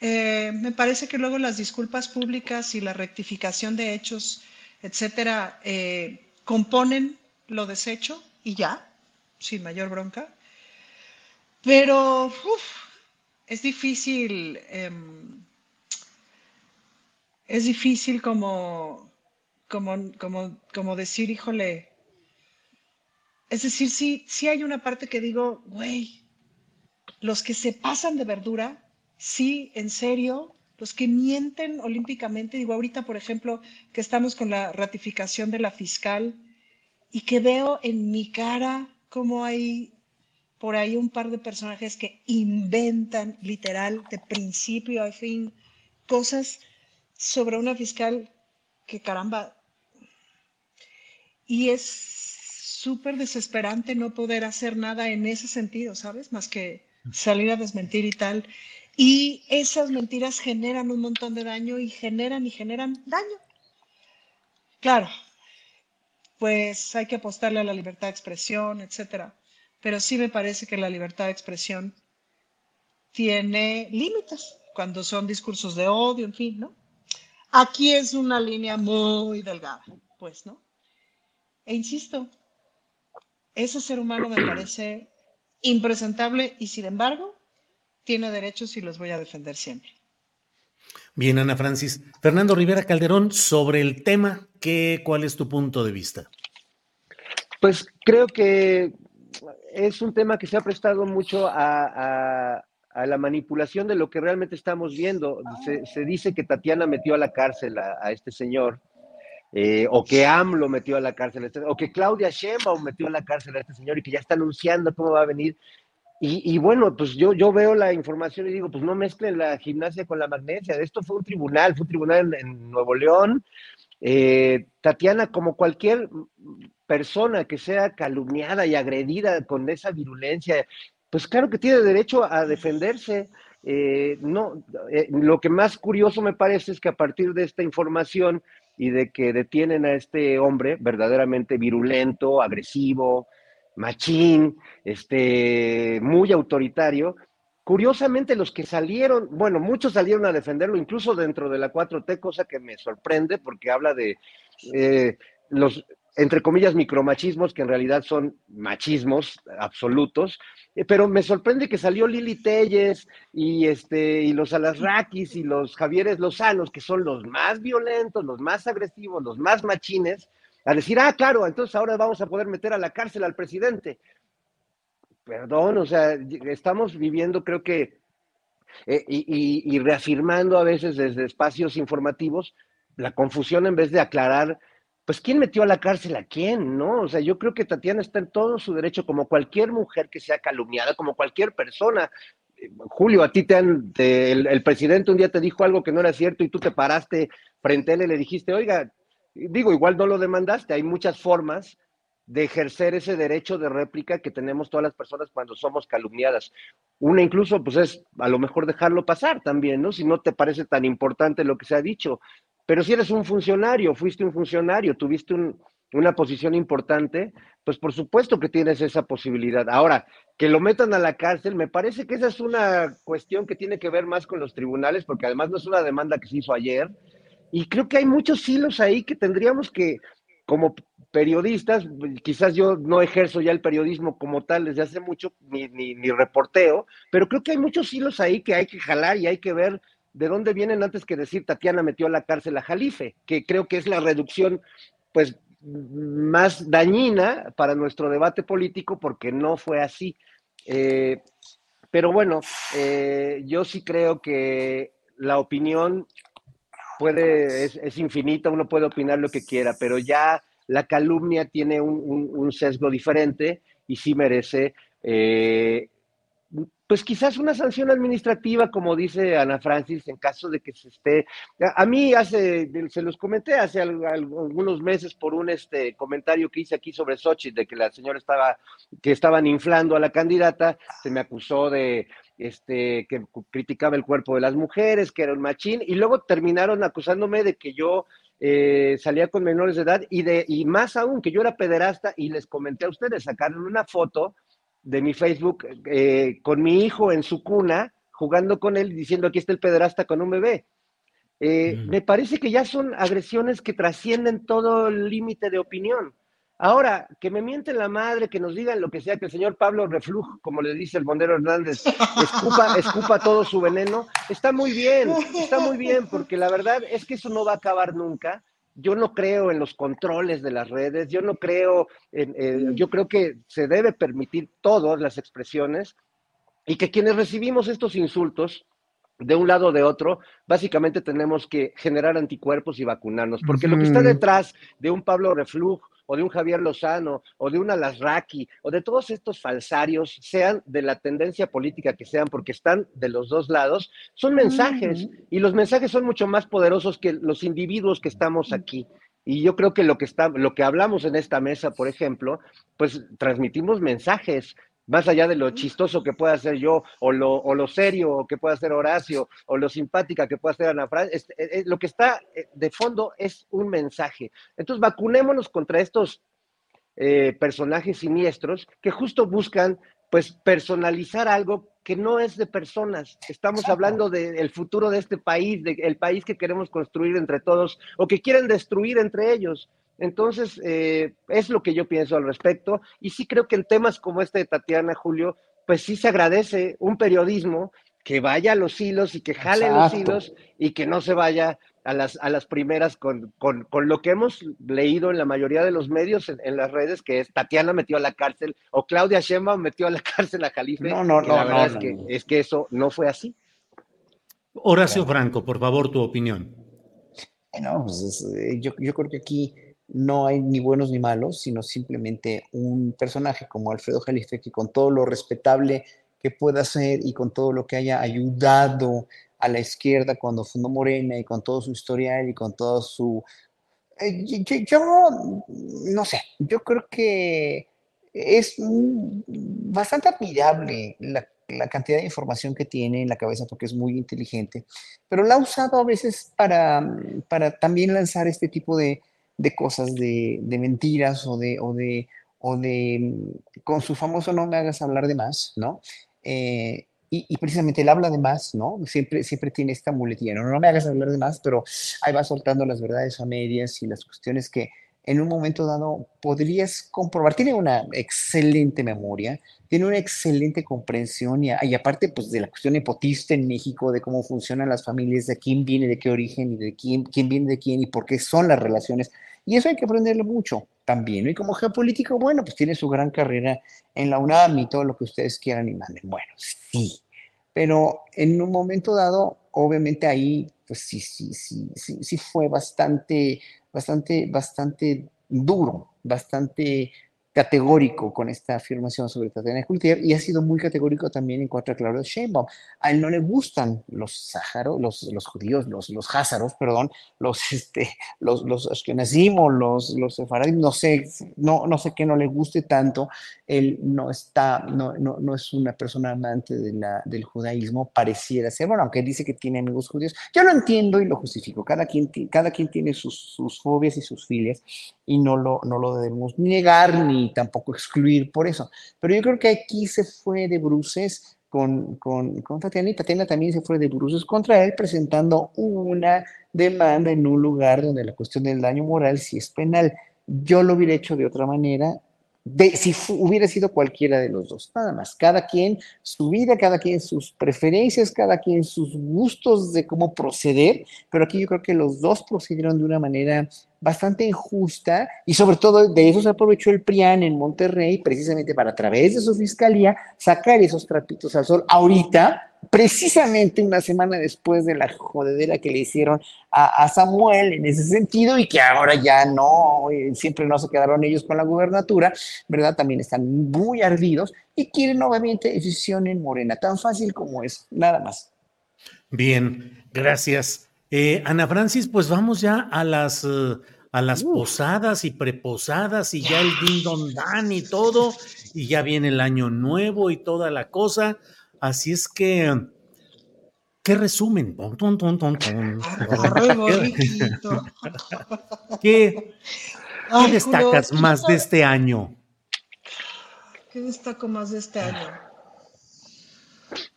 Eh, me parece que luego las disculpas públicas y la rectificación de hechos, etcétera, eh, componen lo deshecho y ya, sin mayor bronca. Pero es difícil, em, es difícil como, como, como, como decir, híjole, es decir, sí, sí hay una parte que digo, güey, los que se pasan de verdura sí, en serio, los que mienten olímpicamente, digo ahorita, por ejemplo, que estamos con la ratificación de la fiscal y que veo en mi cara cómo hay por ahí un par de personajes que inventan literal de principio a fin cosas sobre una fiscal que caramba. Y es súper desesperante no poder hacer nada en ese sentido, ¿sabes? Más que salir a desmentir y tal. Y esas mentiras generan un montón de daño y generan y generan daño. Claro, pues hay que apostarle a la libertad de expresión, etcétera. Pero sí me parece que la libertad de expresión tiene límites cuando son discursos de odio, en fin, ¿no? Aquí es una línea muy delgada, pues, ¿no? E insisto, ese ser humano me parece impresentable y sin embargo tiene derechos y los voy a defender siempre. Bien, Ana Francis. Fernando Rivera Calderón, sobre el tema, ¿qué, ¿cuál es tu punto de vista? Pues creo que es un tema que se ha prestado mucho a, la manipulación de lo que realmente estamos viendo. Se, dice que Tatiana metió a la cárcel a, este señor, eh, o que AMLO metió a la cárcel, a este, o que Claudia Sheinbaum metió a la cárcel a este señor y que ya está anunciando cómo va a venir. Y, bueno, pues yo, yo veo la información y digo, pues no mezclen la gimnasia con la magnesia. Esto fue un tribunal, fue un tribunal en, Nuevo León. Eh, Tatiana, como cualquier persona que sea calumniada y agredida con esa virulencia, pues claro que tiene derecho a defenderse. Eh, no, eh, lo que más curioso me parece es que a partir de esta información y de que detienen a este hombre verdaderamente virulento, agresivo, machín, este, muy autoritario. Curiosamente, los que salieron, bueno, muchos salieron a defenderlo, incluso dentro de la 4T, cosa que me sorprende porque habla de eh, los, entre comillas, micromachismos, que en realidad son machismos absolutos, eh, pero me sorprende que salió Lili Telles y, este, y los Alasrakis y los Javieres Lozanos, que son los más violentos, los más agresivos, los más machines, a decir, ah, claro, entonces ahora vamos a poder meter a la cárcel al presidente. Perdón, o sea, estamos viviendo, creo que, eh, y, reafirmando a veces desde espacios informativos la confusión en vez de aclarar, pues, ¿quién metió a la cárcel a quién? ¿No? O sea, yo creo que Tatiana está en todo su derecho, como cualquier mujer que sea calumniada, como cualquier persona. Julio, a ti te han, el, el, presidente un día te dijo algo que no era cierto y tú te paraste frente a él y le dijiste, oiga, digo, igual no lo demandaste, hay muchas formas de ejercer ese derecho de réplica que tenemos todas las personas cuando somos calumniadas. Una incluso, pues es a lo mejor dejarlo pasar también, ¿no? Si no te parece tan importante lo que se ha dicho. Pero si eres un funcionario, fuiste un funcionario, tuviste una posición importante, pues por supuesto que tienes esa posibilidad. Ahora, que lo metan a la cárcel, me parece que esa es una cuestión que tiene que ver más con los tribunales, porque además no es una demanda que se hizo ayer, y creo que hay muchos hilos ahí que tendríamos que, como periodistas, quizás yo no ejerzo ya el periodismo como tal desde hace mucho, ni, ni, reporteo, pero creo que hay muchos hilos ahí que hay que jalar y hay que ver de dónde vienen antes que decir Tatiana metió a la cárcel a Jalife, que creo que es la reducción, pues, más dañina para nuestro debate político porque no fue así. Eh, pero bueno, eh, yo sí creo que la opinión puede, es, infinita, uno puede opinar lo que quiera, pero ya la calumnia tiene un, sesgo diferente y sí merece, eh, pues quizás una sanción administrativa, como dice Ana Francis, en caso de que se esté. A, mí hace, se los comenté hace algunos meses por un este comentario que hice aquí sobre Sochi, de que la señora estaba, que estaban inflando a la candidata, se me acusó de, este, que criticaba el cuerpo de las mujeres, que era un machín, y luego terminaron acusándome de que yo eh, salía con menores de edad y, de, y más aún que yo era pederasta y les comenté a ustedes, sacaron una foto de mi Facebook eh, con mi hijo en su cuna, jugando con él, diciendo aquí está el pederasta con un bebé. Eh, me parece que ya son agresiones que trascienden todo el límite de opinión. Ahora, que me mienten la madre, que nos digan lo que sea, que el señor Pablo Reflujo, como le dice el bondero Hernández, escupa, escupa todo su veneno, está muy bien, está muy bien, porque la verdad es que eso no va a acabar nunca. Yo no creo en los controles de las redes, yo no creo en, yo creo que se debe permitir todas las expresiones y que quienes recibimos estos insultos, de un lado o de otro, básicamente tenemos que generar anticuerpos y vacunarnos, porque lo que está detrás de un Pablo Reflujo o de un Javier Lozano, o de un Alasraqui, o de todos estos falsarios, sean de la tendencia política que sean, porque están de los dos lados, son mensajes, y los mensajes son mucho más poderosos que los individuos que estamos aquí. Y yo creo que lo que está, lo que hablamos en esta mesa, por ejemplo, pues transmitimos mensajes, más allá de lo chistoso que pueda ser yo, o lo, o lo serio que pueda ser Horacio, o lo simpática que pueda ser Ana Fran, eh, eh, lo que está eh, de fondo es un mensaje. Entonces, vacunémonos contra estos personajes siniestros que justo buscan, pues, personalizar algo que no es de personas. Estamos hablando del futuro de este país, del país que queremos construir entre todos, o que quieren destruir entre ellos. Entonces, eh, es lo que yo pienso al respecto. Y sí creo que en temas como este de Tatiana, Julio, pues sí se agradece un periodismo que vaya a los hilos y que jale los hilos y que no se vaya a las, a las primeras con, con, lo que hemos leído en la mayoría de los medios en, las redes, que es Tatiana metió a la cárcel o Claudia Sheinbaum metió a la cárcel a Jalife. No, no, no, la verdad es, que, es que eso no fue así. Horacio Franco, por favor, tu opinión. No, pues eh, yo, yo creo que aquí no hay ni buenos ni malos, sino simplemente un personaje como Alfredo Jalife que con todo lo respetable que pueda ser y con todo lo que haya ayudado a la izquierda cuando fundó Morena y con todo su historial y con todo su... Eh, yo, no sé, yo creo que es bastante admirable la, la, cantidad de información que tiene en la cabeza porque es muy inteligente, pero la ha usado a veces para, para también lanzar este tipo de, de cosas, de, de, mentiras o de, o de, o de, con su famoso no me hagas hablar de más, ¿no? Eh, y, precisamente él habla de más, ¿no? Siempre, siempre tiene esta muletilla, ¿no? No me hagas hablar de más, pero ahí va soltando las verdades a medias y las cuestiones que en un momento dado podrías comprobar. Tiene una excelente memoria, tiene una excelente comprensión y, y, aparte pues de la cuestión nepotista en México, de cómo funcionan las familias, de quién viene, de qué origen y de quién, quién viene de quién y por qué son las relaciones. Y eso hay que aprenderlo mucho también. Y como geopolítico, bueno, pues tiene su gran carrera en la UNAM y todo lo que ustedes quieran y manden. Bueno, sí. Pero en un momento dado, obviamente ahí, pues sí, sí, sí, sí, sí fue bastante, bastante, bastante duro, bastante categórico con esta afirmación sobre Tatiana Cloutier y ha sido muy categórico también en contra de Claudio Sheinbaum. A él no le gustan los sájaros, los, los judíos, los, los házaros, perdón, los, este, los, los ashkenazim los, los sefaradim, no sé, no, no sé qué no le guste tanto. Él no está, no, no, no es una persona amante de la, del judaísmo, pareciera ser, bueno, aunque dice que tiene amigos judíos. Yo lo entiendo y lo justifico. Cada quien, cada quien tiene sus, sus fobias y sus filias y no lo, no lo debemos negar ni tampoco excluir por eso. Pero yo creo que aquí se fue de bruces con, con, con Tatiana y Tatiana también se fue de bruces contra él presentando una demanda en un lugar donde la cuestión del daño moral sí es penal. Yo lo hubiera hecho de otra manera, de, si hubiera sido cualquiera de los dos, nada más. Cada quien su vida, cada quien sus preferencias, cada quien sus gustos de cómo proceder, pero aquí yo creo que los dos procedieron de una manera bastante injusta y sobre todo de eso se aprovechó el PRIAN en Monterrey precisamente para a través de su fiscalía sacar esos trapitos al sol ahorita precisamente una semana después de la jodedera que le hicieron a, Samuel en ese sentido y que ahora ya no, eh, siempre no se quedaron ellos con la gubernatura, ¿verdad? También están muy ardidos y quieren nuevamente decisión en Morena, tan fácil como es, nada más. Bien, gracias. Eh, Ana Francis, pues vamos ya a las... Eh, a las posadas y preposadas y ya el dindondán y todo, y ya viene el año nuevo y toda la cosa. Así es que, ¿qué resumen? ¿Qué, destacas más de este año? ¿Qué destaco más de este año?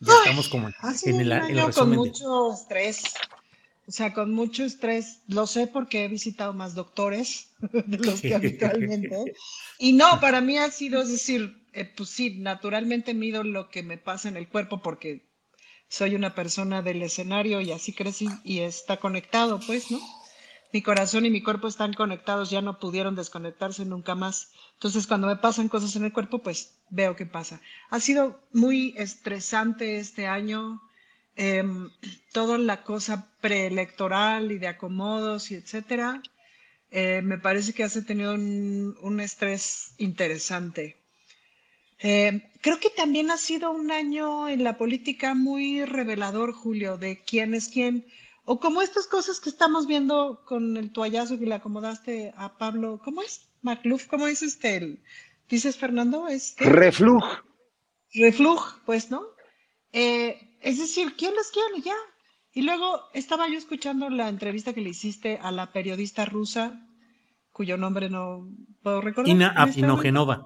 Ya estamos como en el, año con mucho estrés, o sea, con mucho estrés. Lo sé porque he visitado más doctores de los que habitualmente. Y no, para mí ha sido, es decir, eh, pues sí, naturalmente mido lo que me pasa en el cuerpo porque soy una persona del escenario y así crecí y está conectado, pues, ¿no? Mi corazón y mi cuerpo están conectados, ya no pudieron desconectarse nunca más. Entonces, cuando me pasan cosas en el cuerpo, pues veo qué pasa. Ha sido muy estresante este año, em, toda la cosa preelectoral y de acomodos y etcétera. Eh, me parece que has tenido un, un estrés interesante. Eh, creo que también ha sido un año en la política muy revelador, Julio, de quién es quién. O como estas cosas que estamos viendo con el toallazo que le acomodaste a Pablo, ¿cómo es? Macluf, ¿cómo es este? ¿Dices, Fernando? ¿Es Reflug. Reflug, pues, ¿no? Eh, es decir, ¿quién los quiere ya? Y luego estaba yo escuchando la entrevista que le hiciste a la periodista rusa, cuyo nombre no puedo recordar. Ina Afinogenova.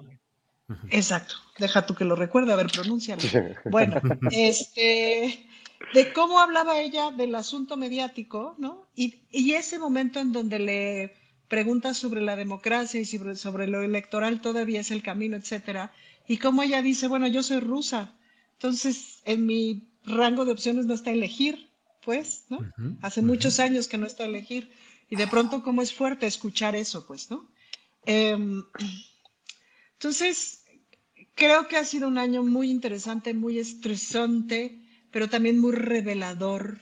Exacto, deja tú que lo recuerde, a ver, pronúncialo. Bueno, este, de cómo hablaba ella del asunto mediático, ¿no? Y, ese momento en donde le pregunta sobre la democracia y sobre, sobre, lo electoral todavía es el camino, etcétera, y cómo ella dice, bueno, yo soy rusa, entonces en mi rango de opciones no está elegir, pues, ¿no? Hace muchos años que no está elegir, y de pronto cómo es fuerte escuchar eso, pues, ¿no? Em, entonces, creo que ha sido un año muy interesante, muy estresante, pero también muy revelador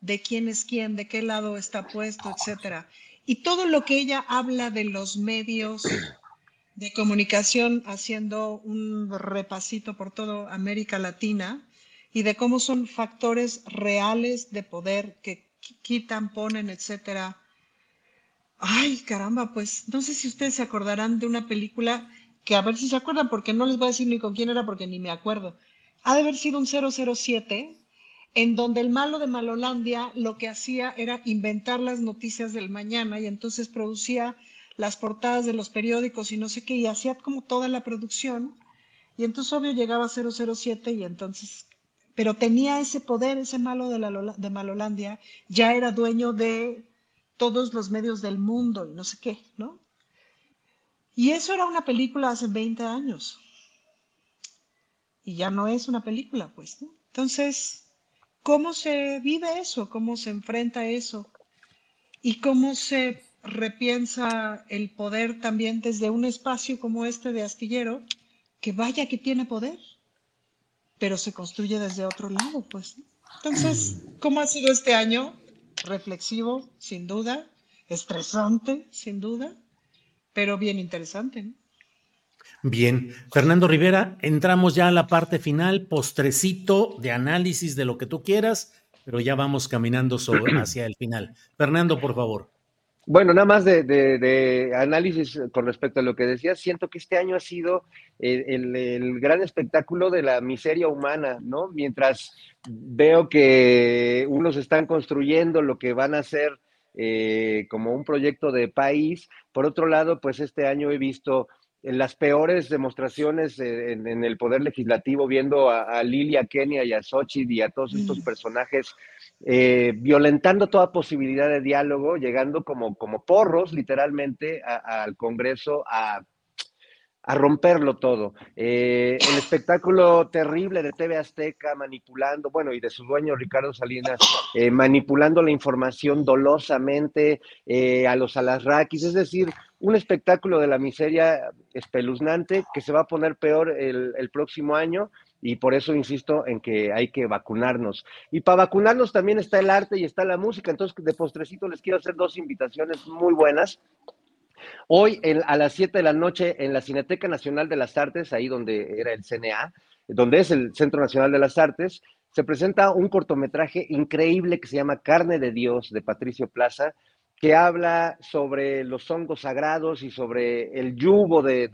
de quién es quién, de qué lado está puesto, etcétera. Y todo lo que ella habla de los medios de comunicación, haciendo un repasito por toda América Latina, y de cómo son factores reales de poder que quitan, ponen, etcétera. Ay, caramba, pues no sé si ustedes se acordarán de una película que a ver si se acuerdan, porque no les voy a decir ni con quién era, porque ni me acuerdo ha de haber sido un 007 en donde el malo de Malolandia lo que hacía era inventar las noticias del mañana y entonces producía las portadas de los periódicos y no sé qué, y hacía como toda la producción. Y entonces obvio llegaba a 007 y entonces, pero tenía ese poder, ese malo de, la, de Malolandia, ya era dueño de todos los medios del mundo y no sé qué, ¿no? Y eso era una película hace 20 años y ya no es una película, pues. ¿no? Entonces, ¿cómo se vive eso? ¿Cómo se enfrenta eso? ¿Y cómo se repiensa el poder también desde un espacio como este de astillero, que vaya que tiene poder, pero se construye desde otro lado, pues. Entonces, ¿cómo ha sido este año? Reflexivo, sin duda, estresante, sin duda, pero bien interesante. ¿no? Bien, Fernando Rivera, entramos ya a la parte final, postrecito de análisis de lo que tú quieras, pero ya vamos caminando sobre, hacia el final. Fernando, por favor. Bueno, nada más de, análisis con respecto a lo que decías, siento que este año ha sido el, gran espectáculo de la miseria humana, ¿no? Mientras veo que unos están construyendo lo que van a ser eh, como un proyecto de país, por otro lado, pues este año he visto las peores demostraciones en, el poder legislativo, viendo a, Lilia Kenia y a Xochitl y a todos estos personajes eh, violentando toda posibilidad de diálogo, llegando como, como porros literalmente al Congreso a romperlo todo. Eh, el espectáculo terrible de TV Azteca manipulando, bueno, y de su dueño Ricardo Salinas, eh, manipulando la información dolosamente eh, a los alasraquis, es decir, un espectáculo de la miseria espeluznante que se va a poner peor el, el próximo año y por eso insisto en que hay que vacunarnos. Y para vacunarnos también está el arte y está la música. Entonces, de postrecito les quiero hacer dos invitaciones muy buenas. Hoy a las 7 de la noche en la Cineteca Nacional de las Artes, ahí donde era el CNA, donde es el Centro Nacional de las Artes, se presenta un cortometraje increíble que se llama Carne de Dios de Patricio Plaza, que habla sobre los hongos sagrados y sobre el yugo de,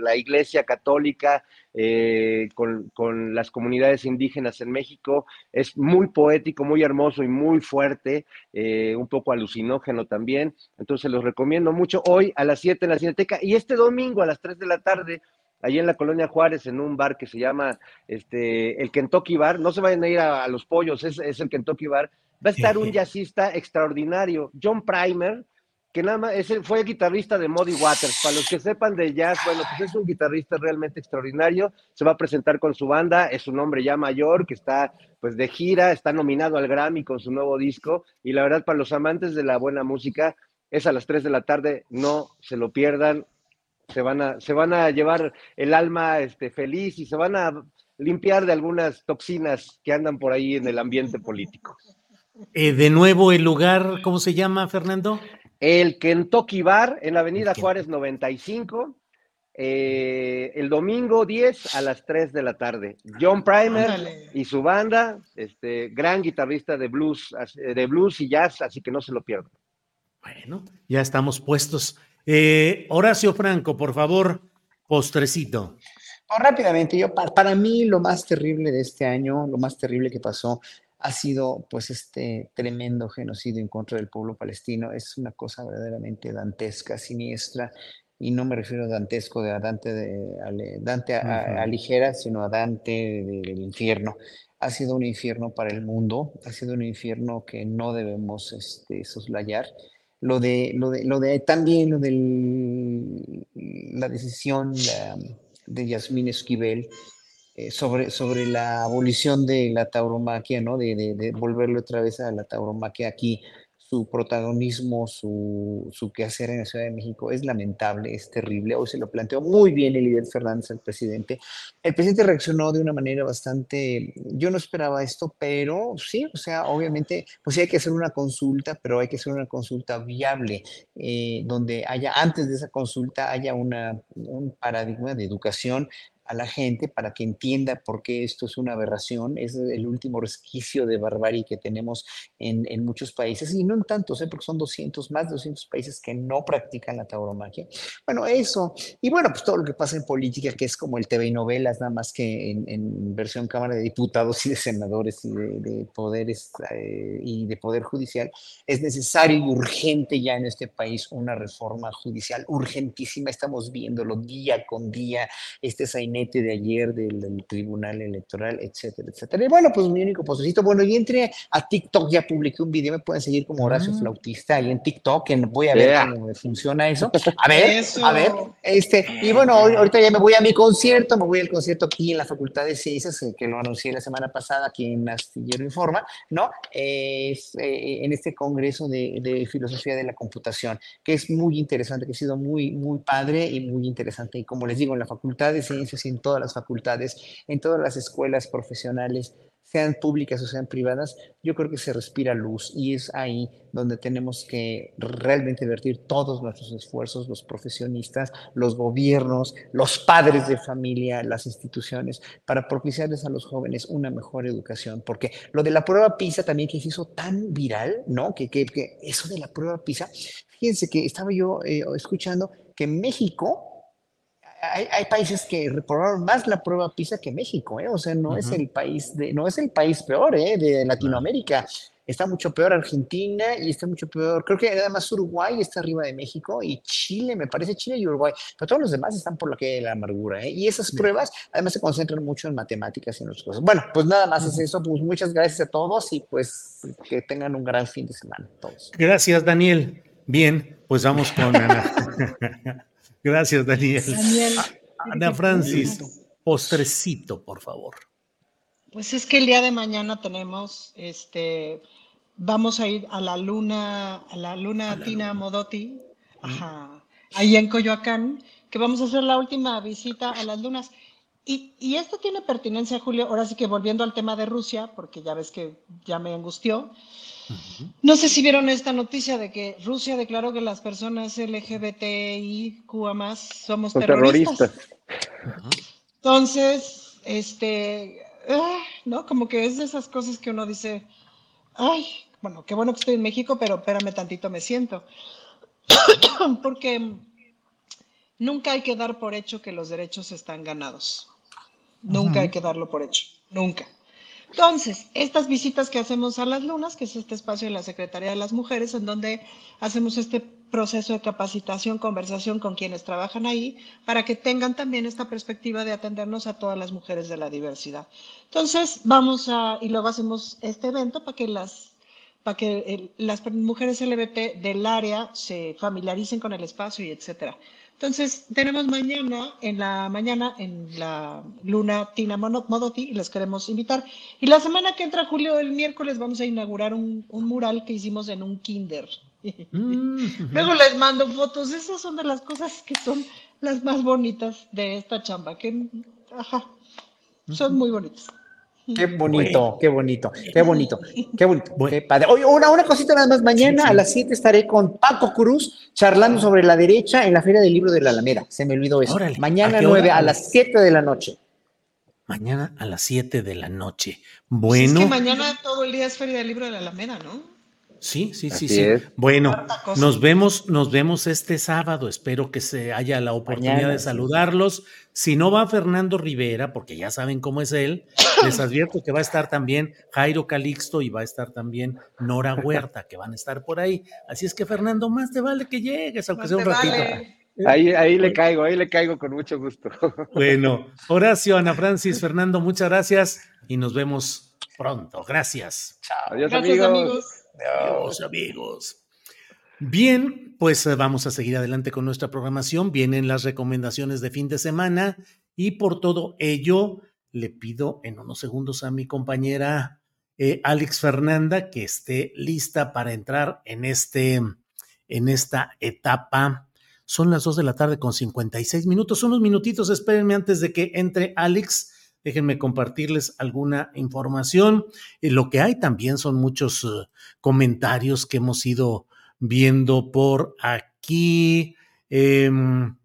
la Iglesia Católica eh, con, las comunidades indígenas en México. Es muy poético, muy hermoso y muy fuerte, eh, un poco alucinógeno también. Entonces los recomiendo mucho hoy a las 7 en la Cineteca y este domingo a las 3 de la tarde. Allí en la colonia Juárez, en un bar que se llama este, el Kentucky Bar. No se vayan a ir a, los pollos, es, es el Kentucky Bar va a estar un jazzista extraordinario, John Primer, que nada más fue guitarrista de Muddy Waters. Para los que sepan de jazz, bueno, pues es un guitarrista realmente extraordinario. Se va a presentar con su banda, es un hombre ya mayor que está pues de gira, está nominado al Grammy con su nuevo disco y la verdad para los amantes de la buena música es a las 3 de la tarde, no se lo pierdan. Se van a, se van a llevar el alma este, feliz y se van a limpiar de algunas toxinas que andan por ahí en el ambiente político. Eh, de nuevo, el lugar, ¿cómo se llama, Fernando? El Kentucky Bar en la Avenida Juárez 95. eh, el domingo 10 a las 3 de la tarde. John Primer y su banda, este gran guitarrista de blues, de blues y jazz, así que no se lo pierdan. Bueno, ya estamos puestos. Eh, Horacio Franco, por favor, postrecito. Oh, rápidamente, yo para, mí lo más terrible de este año, lo más terrible que pasó, ha sido pues este tremendo genocidio en contra del pueblo palestino. Es una cosa verdaderamente dantesca, siniestra, y no me refiero a dantesco de a Dante, de, Dante a, ligera, sino a Dante del infierno. Ha sido un infierno para el mundo, ha sido un infierno que no debemos este, soslayar. Lo de, lo de, lo de también lo de la decisión de Yasmín Esquivel eh, sobre, sobre la abolición de la tauromaquia, ¿no? De, de, volverlo otra vez a la tauromaquia aquí su protagonismo, su, su, quehacer en la Ciudad de México es lamentable, es terrible. Hoy se lo planteó muy bien el líder Fernández al presidente. El presidente reaccionó de una manera bastante, yo no esperaba esto, pero sí, o sea, obviamente, pues sí hay que hacer una consulta, pero hay que hacer una consulta viable, eh, donde haya, antes de esa consulta, haya una, un paradigma de educación a la gente para que entienda por qué esto es una aberración, es el último resquicio de barbarie que tenemos en, en muchos países, y no en tantos, ¿eh? porque son 200, más de 200 países que no practican la tauromaquia. Bueno, eso, y bueno, pues todo lo que pasa en política, que es como el TV y novelas, nada más que en, versión Cámara de Diputados y de Senadores y de, poderes eh, y de Poder Judicial, es necesario y urgente ya en este país una reforma judicial urgentísima, estamos viéndolo día con día, este es de ayer del, Tribunal Electoral, etcétera, etcétera. Y bueno, pues mi único postrecito, bueno, y entré a TikTok, ya publiqué un video, me pueden seguir como Horacio ah. Flautista ahí en TikTok, voy a ver cómo funciona eso. A ver, a ver, este, y bueno, ahorita ya me voy a mi concierto, me voy al concierto aquí en la Facultad de Ciencias, eh, que lo anuncié la semana pasada aquí en Astillero Informa, ¿no? Es, eh, en este congreso de, de filosofía de la computación, que es muy interesante, que ha sido muy, muy padre y muy interesante. Y como les digo, en la Facultad de Ciencias en todas las facultades, en todas las escuelas profesionales, sean públicas o sean privadas, yo creo que se respira luz y es ahí donde tenemos que realmente vertir todos nuestros esfuerzos, los profesionistas, los gobiernos, los padres de familia, las instituciones, para propiciarles a los jóvenes una mejor educación. Porque lo de la prueba PISA también que se hizo tan viral, ¿no? Que, que, eso de la prueba PISA, fíjense que estaba yo eh, escuchando que México hay, países que reprobaron más la prueba PISA que México, ¿eh? o sea, no es el país de, no es el país peor ¿eh? de Latinoamérica. Está mucho peor Argentina y está mucho peor, creo que además Uruguay está arriba de México y Chile, me parece Chile y Uruguay, pero todos los demás están por la que la amargura. ¿eh? Y esas pruebas además se concentran mucho en matemáticas y en otras cosas. Bueno, pues nada más es eso, pues muchas gracias a todos y pues que tengan un gran fin de semana todos. Gracias, Daniel. Bien, pues vamos con Ana. Gracias, Daniel. Ana Francis, postrecito, por favor. Pues es que el día de mañana tenemos, este, vamos a ir a la luna, a la luna Tina Modotti, ajá, ahí en Coyoacán, que vamos a hacer la última visita a las lunas. Y, y, esto tiene pertinencia, Julio, ahora sí que volviendo al tema de Rusia, porque ya ves que ya me angustió. No sé si vieron esta noticia de que Rusia declaró que las personas LGBTIQ más somos terroristas. Entonces, este, ah, ¿no? Como que es de esas cosas que uno dice, ay, bueno, qué bueno que estoy en México, pero espérame tantito, me siento. Porque nunca hay que dar por hecho que los derechos están ganados. Nunca hay que darlo por hecho, nunca. Entonces, estas visitas que hacemos a las lunas, que es este espacio de la Secretaría de las Mujeres, en donde hacemos este proceso de capacitación, conversación con quienes trabajan ahí, para que tengan también esta perspectiva de atendernos a todas las mujeres de la diversidad. Entonces, vamos a, y luego hacemos este evento para que las, para que las mujeres LGBT del área se familiaricen con el espacio y etcétera. Entonces, tenemos mañana, en la mañana, en la luna Tina Modotti, y les queremos invitar. Y la semana que entra, Julio, el miércoles, vamos a inaugurar un, mural que hicimos en un kinder. Mm. Luego les mando fotos. Esas son de las cosas que son las más bonitas de esta chamba, que, ajá, son muy bonitas. Qué bonito, qué bonito, qué bonito, qué bonito, qué padre. Oye, una, una cosita nada más, mañana a las 7 estaré con Paco Cruz charlando sobre la derecha en la Feria del Libro de la Alameda. Se me olvidó eso. mañana 9 a las 7 de la noche. Mañana a las 7 de la noche. Bueno. Pues es que mañana todo el día es Feria del Libro de la Alameda, ¿no? Sí, sí, sí, sí. Bueno, nos vemos, nos vemos este sábado. Espero que se haya la oportunidad de saludarlos. Si no va Fernando Rivera, porque ya saben cómo es él, les advierto que va a estar también Jairo Calixto y va a estar también Nora Huerta, que van a estar por ahí. Así es que Fernando, más te vale que llegues, aunque sea un ratito. Ahí, ahí le caigo, ahí le caigo con mucho gusto. Bueno, Horacio, Ana Francis, Fernando, muchas gracias y nos vemos pronto. Gracias. Chao. Adiós, amigos. Adiós, amigos. Bien, pues eh, vamos a seguir adelante con nuestra programación. Vienen las recomendaciones de fin de semana y por todo ello le pido en unos segundos a mi compañera eh, Alex Fernanda que esté lista para entrar en, este, en esta etapa. Son las dos de la tarde con 56 minutos. Unos minutitos, espérenme antes de que entre Alex Déjenme compartirles alguna información. Eh, lo que hay también son muchos eh, comentarios que hemos ido viendo por aquí. Em,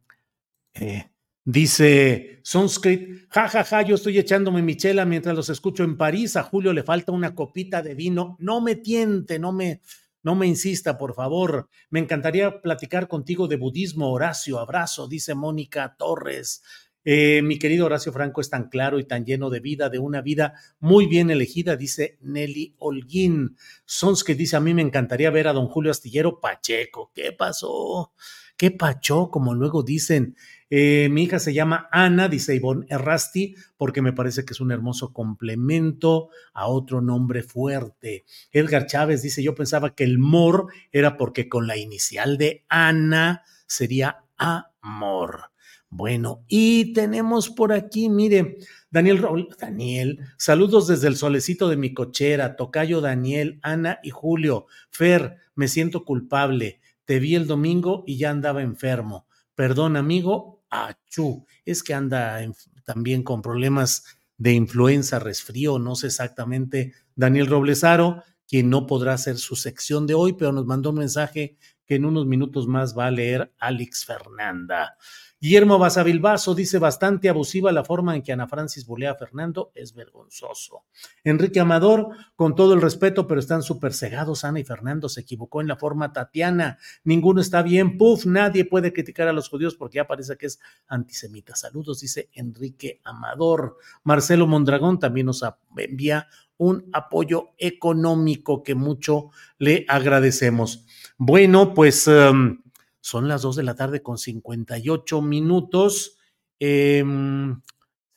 eh, dice Sunscript, jajaja, ja, ja, yo estoy echándome mi chela mientras los escucho en París. A Julio le falta una copita de vino. No me tiente, no me, no me insista, por favor. Me encantaría platicar contigo de budismo, Horacio. Abrazo, dice Mónica Torres. Eh, mi querido Horacio Franco es tan claro y tan lleno de vida, de una vida muy bien elegida, dice Nelly Holguín. Sons que dice, a mí me encantaría ver a don Julio Astillero Pacheco. ¿Qué pasó? ¿Qué pachó? Como luego dicen. Eh, mi hija se llama Ana, dice Ivonne Errasti, porque me parece que es un hermoso complemento a otro nombre fuerte. Edgar Chávez dice, yo pensaba que el mor era porque con la inicial de Ana sería amor. Bueno, y tenemos por aquí, mire, Daniel Daniel, saludos desde el solecito de mi cochera, Tocayo Daniel, Ana y Julio. Fer, me siento culpable. Te vi el domingo y ya andaba enfermo. Perdón, amigo, achú. Es que anda también con problemas de influenza, resfrío, no sé exactamente. Daniel Roblesaro, quien no podrá hacer su sección de hoy, pero nos mandó un mensaje que en unos minutos más va a leer Alex Fernanda. Guillermo Basavilbaso dice bastante abusiva la forma en que Ana Francis bulea a Fernando, es vergonzoso. Enrique Amador, con todo el respeto, pero están súper cegados. Ana y Fernando se equivocó en la forma Tatiana. Ninguno está bien. Puf, nadie puede criticar a los judíos porque ya parece que es antisemita. Saludos, dice Enrique Amador. Marcelo Mondragón también nos envía un apoyo económico que mucho le agradecemos. Bueno, pues. Um, son las 2 de la tarde con 58 minutos. Em,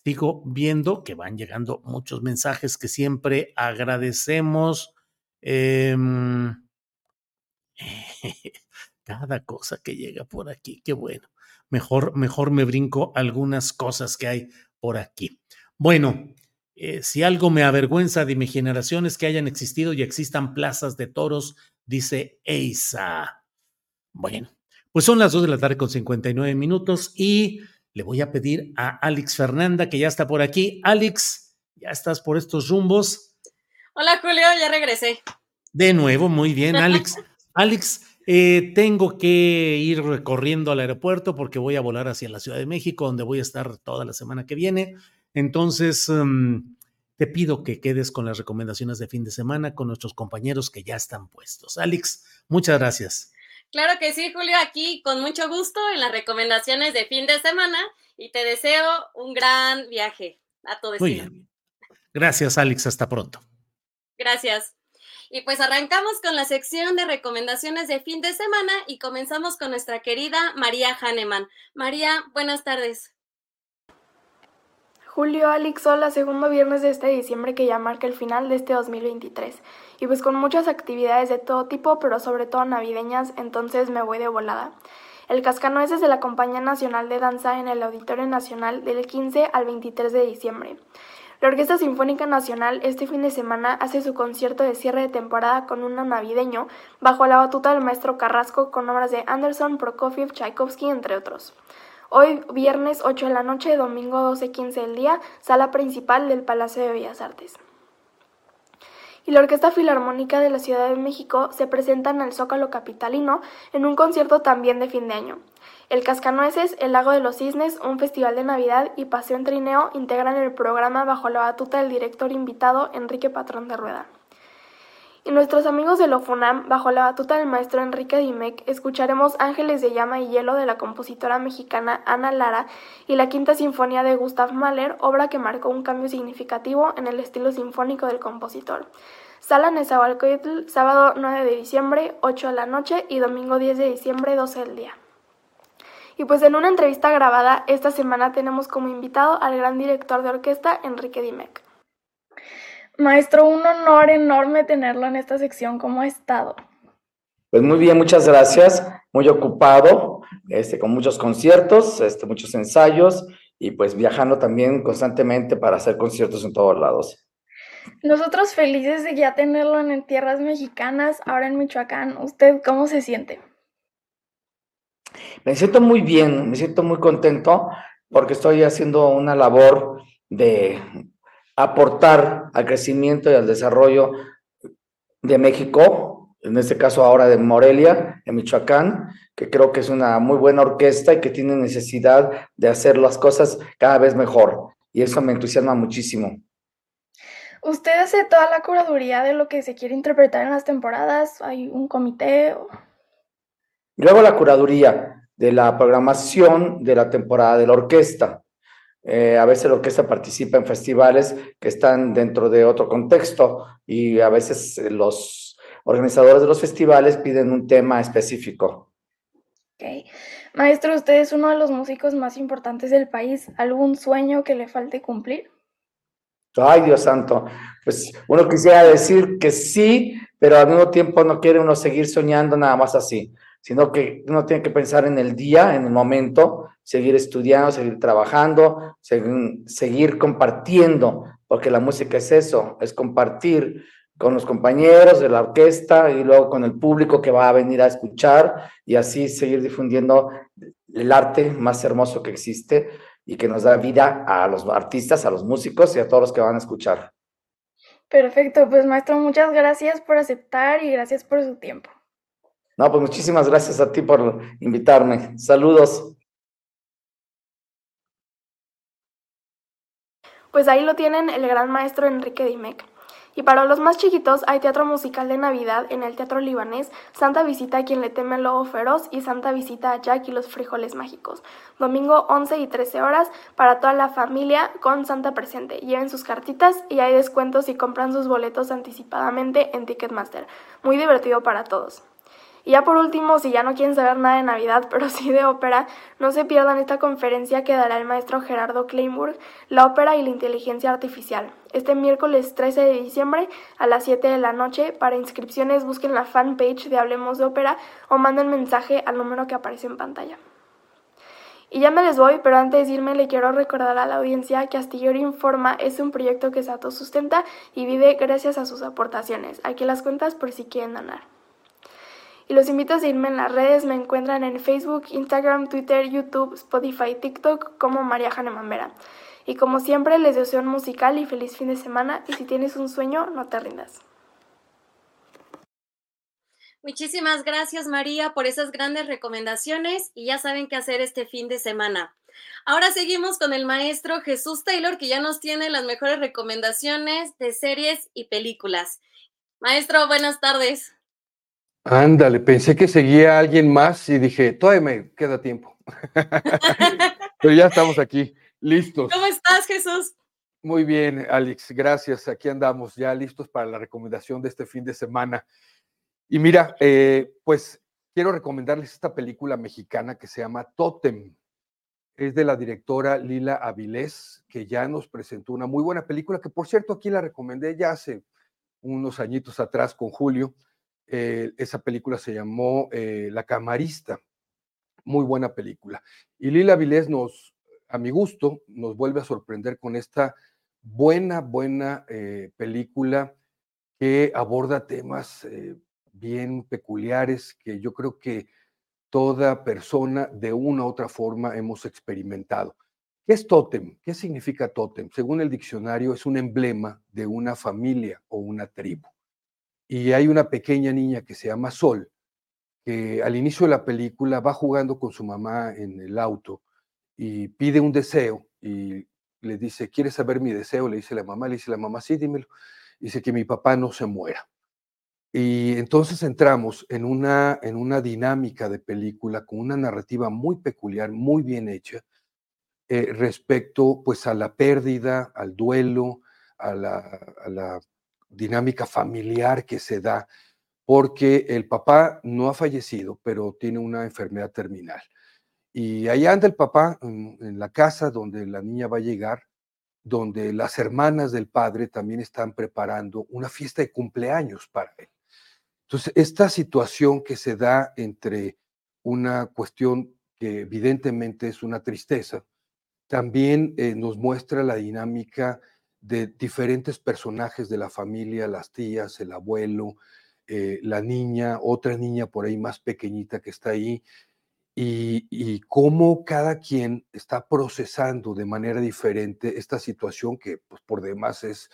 sigo viendo que van llegando muchos mensajes que siempre agradecemos. Em, cada cosa que llega por aquí, qué bueno. Mejor, mejor me brinco algunas cosas que hay por aquí. Bueno, eh, si algo me avergüenza de mi generación es que hayan existido y existan plazas de toros, dice Eisa. Bueno, pues son las 2 de la tarde con 59 minutos y le voy a pedir a Alex Fernanda, que ya está por aquí. Alex, ¿ya estás por estos rumbos? Hola Julio, ya regresé. De nuevo, muy bien, Alex. Alex, eh, tengo que ir recorriendo al aeropuerto porque voy a volar hacia la Ciudad de México, donde voy a estar toda la semana que viene. Entonces, em, te pido que quedes con las recomendaciones de fin de semana con nuestros compañeros que ya están puestos. Alex, muchas gracias. Claro que sí, Julio, aquí con mucho gusto en las recomendaciones de fin de semana y te deseo un gran viaje a Muy bien. Gracias, Alex. Hasta pronto. Gracias. Y pues arrancamos con la sección de recomendaciones de fin de semana y comenzamos con nuestra querida María Hahnemann. María, buenas tardes. Julio Alex, hola, segundo viernes de este diciembre que ya marca el final de este 2023. Y pues con muchas actividades de todo tipo, pero sobre todo navideñas, entonces me voy de volada. El Cascanueces de la Compañía Nacional de Danza en el Auditorio Nacional del 15 al 23 de diciembre. La Orquesta Sinfónica Nacional este fin de semana hace su concierto de cierre de temporada con un navideño bajo la batuta del maestro Carrasco con obras de Anderson, Prokofiev, Tchaikovsky, entre otros. Hoy viernes 8 de la noche, domingo 12.15 del día, sala principal del Palacio de Bellas Artes. Y la Orquesta Filarmónica de la Ciudad de México se presenta en el Zócalo Capitalino en un concierto también de fin de año. El Cascanueces, El Lago de los Cisnes, un festival de Navidad y Paseo en Trineo integran el programa bajo la batuta del director invitado Enrique Patrón de Rueda. Y nuestros amigos de Lofunam, bajo la batuta del maestro Enrique Dimec, escucharemos Ángeles de Llama y Hielo de la compositora mexicana Ana Lara y la Quinta Sinfonía de Gustav Mahler, obra que marcó un cambio significativo en el estilo sinfónico del compositor. Sala Nezahualcóyotl, sábado 9 de diciembre, 8 de la noche y domingo 10 de diciembre, 12 del día. Y pues en una entrevista grabada esta semana tenemos como invitado al gran director de orquesta Enrique Dimec. Maestro, un honor enorme tenerlo en esta sección. ¿Cómo ha estado? Pues muy bien, muchas gracias. Muy ocupado, este, con muchos conciertos, este, muchos ensayos y pues viajando también constantemente para hacer conciertos en todos lados. Nosotros felices de ya tenerlo en tierras mexicanas, ahora en Michoacán. ¿Usted cómo se siente? Me siento muy bien, me siento muy contento porque estoy haciendo una labor de aportar al crecimiento y al desarrollo de México, en este caso ahora de Morelia, en Michoacán, que creo que es una muy buena orquesta y que tiene necesidad de hacer las cosas cada vez mejor. Y eso me entusiasma muchísimo. ¿Usted hace toda la curaduría de lo que se quiere interpretar en las temporadas? ¿Hay un comité? Yo hago la curaduría de la programación de la temporada de la orquesta. Eh, a veces la orquesta participa en festivales que están dentro de otro contexto y a veces eh, los organizadores de los festivales piden un tema específico. Ok. Maestro, usted es uno de los músicos más importantes del país. ¿Algún sueño que le falte cumplir? Ay, Dios santo. Pues uno quisiera decir que sí, pero al mismo tiempo no quiere uno seguir soñando nada más así sino que uno tiene que pensar en el día, en el momento, seguir estudiando, seguir trabajando, seguir, compartiendo, porque la música es eso, es compartir con los compañeros de la orquesta y luego con el público que va a venir a escuchar y así seguir difundiendo el arte más hermoso que existe y que nos da vida a los artistas, a los músicos y a todos los que van a escuchar. Perfecto, pues maestro, muchas gracias por aceptar y gracias por su tiempo. No, pues muchísimas gracias a ti por invitarme. Saludos. Pues ahí lo tienen el gran maestro Enrique Dimec. Y para los más chiquitos hay teatro musical de Navidad en el Teatro Libanés, Santa Visita a quien le teme el lobo feroz y Santa Visita a Jack y los frijoles mágicos. Domingo 11 y 13 horas para toda la familia con Santa presente. Lleven sus cartitas y hay descuentos si compran sus boletos anticipadamente en Ticketmaster. Muy divertido para todos. Y ya por último, si ya no quieren saber nada de Navidad, pero sí de ópera, no se pierdan esta conferencia que dará el maestro Gerardo Kleinburg, La ópera y la inteligencia artificial. Este miércoles 13 de diciembre a las 7 de la noche. Para inscripciones busquen la fanpage de Hablemos de Ópera o manden mensaje al número que aparece en pantalla. Y ya me les voy, pero antes de irme le quiero recordar a la audiencia que Astillero Informa es un proyecto que se autosustenta y vive gracias a sus aportaciones. Aquí las cuentas por si quieren donar. Y los invito a seguirme en las redes, me encuentran en Facebook, Instagram, Twitter, YouTube, Spotify, TikTok como María Jane Mambera. Y como siempre les deseo un musical y feliz fin de semana y si tienes un sueño, no te rindas. Muchísimas gracias María por esas grandes recomendaciones y ya saben qué hacer este fin de semana. Ahora seguimos con el maestro Jesús Taylor que ya nos tiene las mejores recomendaciones de series y películas. Maestro, buenas tardes. Ándale, pensé que seguía alguien más y dije, todavía me queda tiempo. Pero ya estamos aquí, listos. ¿Cómo estás, Jesús? Muy bien, Alex, gracias. Aquí andamos ya listos para la recomendación de este fin de semana. Y mira, eh, pues quiero recomendarles esta película mexicana que se llama Totem. Es de la directora Lila Avilés, que ya nos presentó una muy buena película, que por cierto aquí la recomendé ya hace unos añitos atrás con Julio eh, esa película se llamó eh, La Camarista. Muy buena película. Y Lila Vilés nos, a mi gusto, nos vuelve a sorprender con esta buena, buena eh, película que aborda temas bien peculiares que yo creo que toda persona de una u otra forma hemos experimentado. ¿Qué es tótem? ¿Qué significa tótem? Según el diccionario, es un emblema de una familia o una tribu. Y hay una pequeña niña que se llama Sol, que al inicio de la película va jugando con su mamá en el auto y pide un deseo y le dice, ¿quieres saber mi deseo? Le dice la mamá, le dice la mamá, sí, dímelo. Dice que mi papá no se muera. Y entonces entramos en una, en una dinámica de película con una narrativa muy peculiar, muy bien hecha, eh, respecto pues a la pérdida, al duelo, a la, a la dinámica familiar que se da, porque el papá no ha fallecido, pero tiene una enfermedad terminal. Y ahí anda el papá en, la casa donde la niña va a llegar, donde las hermanas del padre también están preparando una fiesta de cumpleaños para él. Entonces, esta situación que se da entre una cuestión que evidentemente es una tristeza, también eh, nos muestra la dinámica de diferentes personajes de la familia, las tías, el abuelo, eh, la niña, otra niña por ahí más pequeñita que está ahí, y, cómo cada quien está procesando de manera diferente esta situación que pues, por demás es,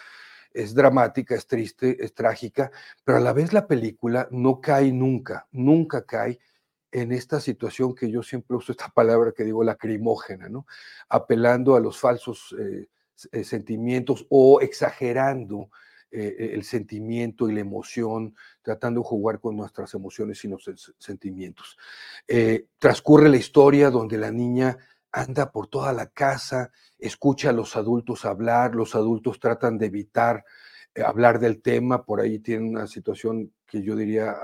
es dramática, es triste, es trágica, pero a la vez la película no cae nunca, nunca cae en esta situación que yo siempre uso esta palabra que digo lacrimógena, ¿no? Apelando a los falsos eh, eh, sentimientos o exagerando eh, el sentimiento y la emoción, tratando de jugar con nuestras emociones y nuestros sentimientos. Eh, transcurre la historia donde la niña anda por toda la casa, escucha a los adultos hablar, los adultos tratan de evitar eh, hablar del tema, por ahí tiene una situación que yo diría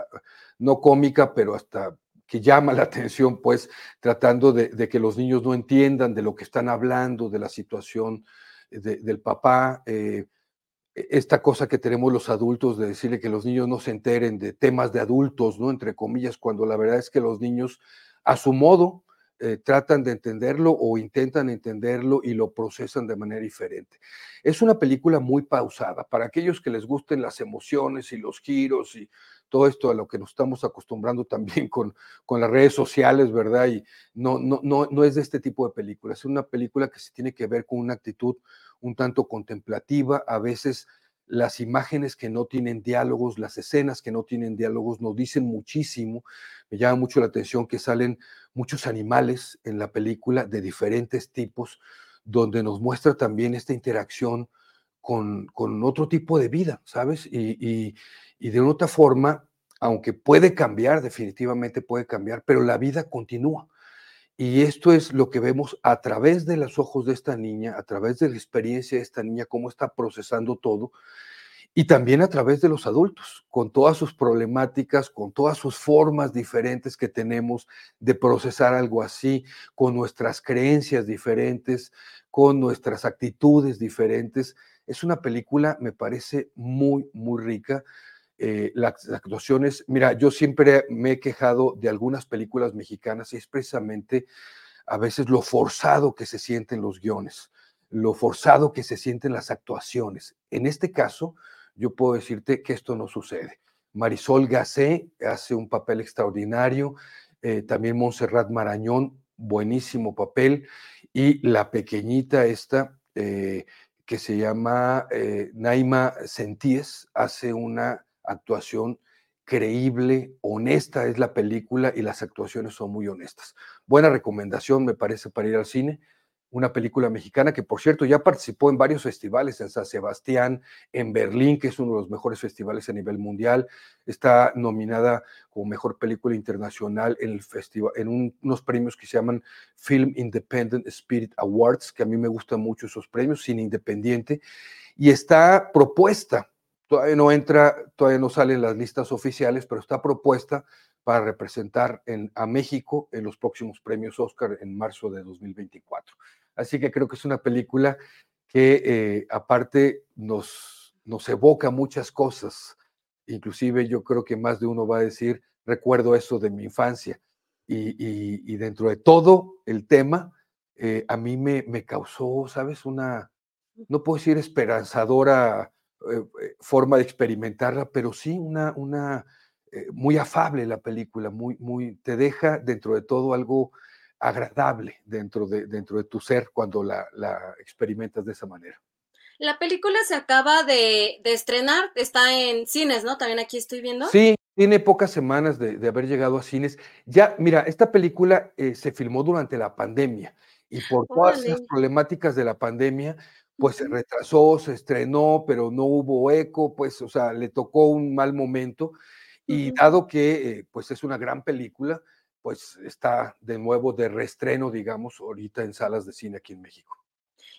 no cómica, pero hasta que llama la atención, pues tratando de, que los niños no entiendan de lo que están hablando, de la situación del papá. E-, esta cosa que tenemos los adultos de decirle que los niños no se enteren de temas de adultos, ¿no? Entre comillas, cuando la verdad es que los niños a su modo eh, tratan de entenderlo o intentan entenderlo y lo procesan de manera diferente. Es una película muy pausada. Para aquellos que les gusten las emociones y los giros y todo esto a lo que nos estamos acostumbrando también con, con las redes sociales, ¿verdad? Y no, no, no, no es de este tipo de películas. Es una película que se tiene que ver con una actitud un tanto contemplativa, a veces las imágenes que no tienen diálogos, las escenas que no tienen diálogos nos dicen muchísimo. Me llama mucho la atención que salen muchos animales en la película de diferentes tipos, donde nos muestra también esta interacción con, con otro tipo de vida, ¿sabes? Y de otra forma, aunque puede cambiar, definitivamente puede cambiar, pero la vida continúa. Y esto es lo que vemos a través de los ojos de esta niña, a través de la experiencia de esta niña, cómo está procesando todo, y también a través de los adultos, con todas sus problemáticas, con todas sus formas diferentes que tenemos de procesar algo así, con nuestras creencias diferentes, con nuestras actitudes diferentes. Es una película, me parece, muy, muy rica eh, las actuaciones, mira, yo siempre me he quejado de algunas películas mexicanas y es precisamente a veces lo forzado que se sienten los guiones, lo forzado que se sienten las actuaciones. En este caso, yo puedo decirte que esto no sucede. Marisol Gacé hace un papel extraordinario, eh, también Montserrat Marañón, buenísimo papel, y la pequeñita esta, eh, que se llama Naima Sentíes, hace una actuación creíble, honesta es la película y las actuaciones son muy honestas. Buena recomendación, me parece, para ir al cine. Una película mexicana que, por cierto, ya participó en varios festivales, en San Sebastián, en Berlín, que es uno de los mejores festivales a nivel mundial. Está nominada como mejor película internacional en, el festival, en unos premios que se llaman Film Independent Spirit Awards, que a mí me gustan mucho esos premios, cine independiente. Y está propuesta Todavía no entra, todavía no salen las listas oficiales, pero está propuesta para representar a México en los próximos premios Oscar en marzo de 2024. Así que creo que es una película que eh, aparte nos, evoca muchas cosas. Inclusive yo creo que más de uno va a decir, recuerdo eso de mi infancia. Y, dentro de todo el tema, eh, a mí me causó, ¿sabes? Una, no puedo decir esperanzadora eh, eh, forma de experimentarla, pero sí una, una eh, muy afable la película, muy, muy, te deja dentro de todo algo agradable dentro de, dentro de tu ser cuando la, experimentas de esa manera. La película se acaba de, estrenar, está en cines, ¿no? También aquí estoy viendo. Sí, tiene pocas semanas de, haber llegado a cines. Ya, mira, esta película eh, se filmó durante la pandemia y por todas las problemáticas de la pandemia, pues se retrasó, se estrenó, pero no hubo eco, pues, o sea, le tocó un mal momento. Y dado que, eh, pues, es una gran película, pues está de nuevo de reestreno, digamos, ahorita en salas de cine aquí en México.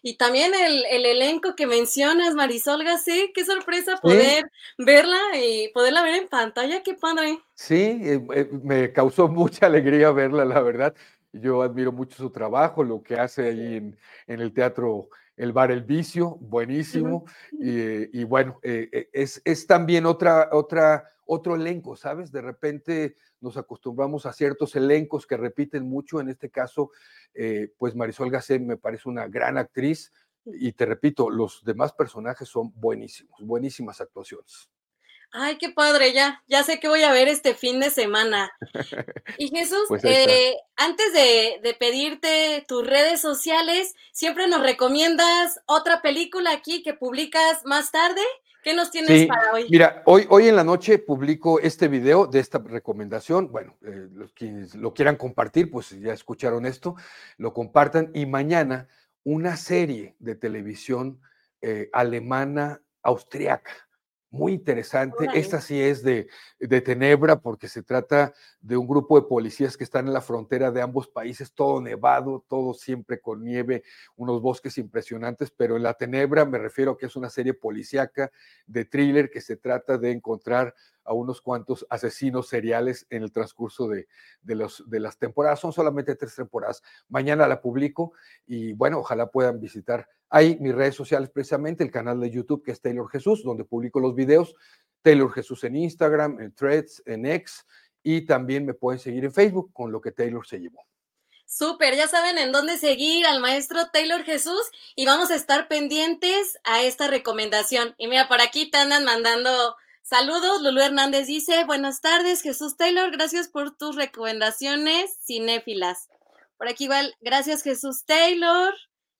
Y también el, elenco que mencionas, Marisol sí, qué sorpresa poder verla y poderla ver en pantalla, qué padre. Sí, eh, eh, me causó mucha alegría verla, la verdad. Yo admiro mucho su trabajo, lo que hace ahí en, el teatro El Bar El Vicio, buenísimo. y, bueno, eh, es, es, también otra, otra, otro elenco, ¿sabes? De repente nos acostumbramos a ciertos elencos que repiten mucho. En este caso, eh, pues Marisol Gacé me parece una gran actriz y te repito, los demás personajes son buenísimos, buenísimas actuaciones. Ay, qué padre, ya, ya sé que voy a ver este fin de semana. Y Jesús, pues eh, antes de, de, pedirte tus redes sociales, siempre nos recomiendas otra película aquí que publicas más tarde. ¿Qué nos tienes para hoy? Mira, hoy, hoy en la noche publico este video de esta recomendación. Bueno, eh, los quienes lo quieran compartir, pues ya escucharon esto, lo compartan. Y mañana una serie de televisión eh, alemana austriaca muy interesante. Esta sí es de, de, Tenebra porque se trata de un grupo de policías que están en la frontera de ambos países, todo nevado, todo siempre con nieve, unos bosques impresionantes, pero en la Tenebra me refiero a que es una serie policíaca de thriller que se trata de encontrar a unos cuantos asesinos seriales en el transcurso de, los, de las temporadas. Son solamente tres temporadas. Mañana la publico y bueno, ojalá puedan visitar ahí mis redes sociales, precisamente el canal de YouTube que es Taylor Jesús, donde publico los videos. Taylor Jesús en Instagram, en Threads, en X y también me pueden seguir en Facebook con lo que Taylor se llevó. Súper, ya saben en dónde seguir al maestro Taylor Jesús y vamos a estar pendientes a esta recomendación. Y mira, por aquí te andan mandando Saludos, Lulu Hernández dice, buenas tardes, Jesús Taylor, gracias por tus recomendaciones cinéfilas. Por aquí igual, gracias Jesús Taylor.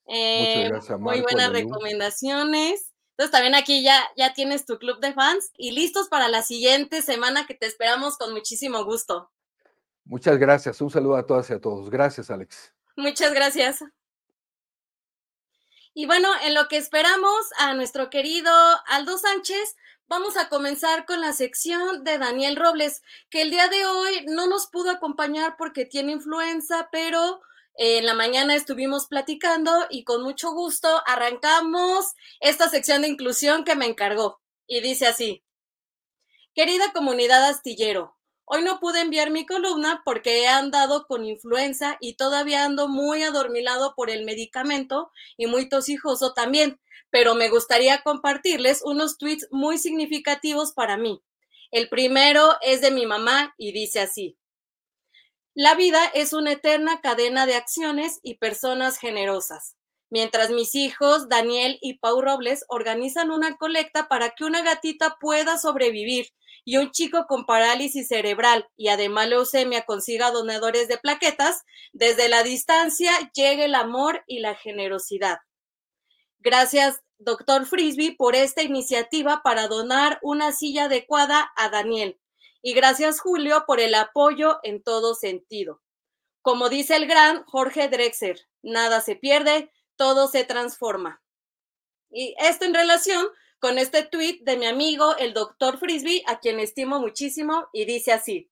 Eh, gracias, muy buenas recomendaciones. Entonces también aquí ya, ya tienes tu club de fans y listos para la siguiente semana que te esperamos con muchísimo gusto. Muchas gracias. Un saludo a todas y a todos. Gracias, Alex. Muchas gracias. Y bueno, en lo que esperamos a nuestro querido Aldo Sánchez, Vamos a comenzar con la sección de Daniel Robles, que el día de hoy no nos pudo acompañar porque tiene influenza, pero en la mañana estuvimos platicando y con mucho gusto arrancamos esta sección de inclusión que me encargó. Y dice así, querida comunidad astillero, hoy no pude enviar mi columna porque he andado con influenza y todavía ando muy adormilado por el medicamento y muy tosijoso también pero me gustaría compartirles unos tweets muy significativos para mí. El primero es de mi mamá y dice así. La vida es una eterna cadena de acciones y personas generosas. Mientras mis hijos, Daniel y Pau Robles, organizan una colecta para que una gatita pueda sobrevivir y un chico con parálisis cerebral y además leucemia consiga donadores de plaquetas, desde la distancia llega el amor y la generosidad. Gracias, doctor Frisby, por esta iniciativa para donar una silla adecuada a Daniel. Y gracias, Julio, por el apoyo en todo sentido. Como dice el gran Jorge Drexler, nada se pierde, todo se transforma. Y esto en relación con este tweet de mi amigo, el doctor Frisby, a quien estimo muchísimo, y dice así.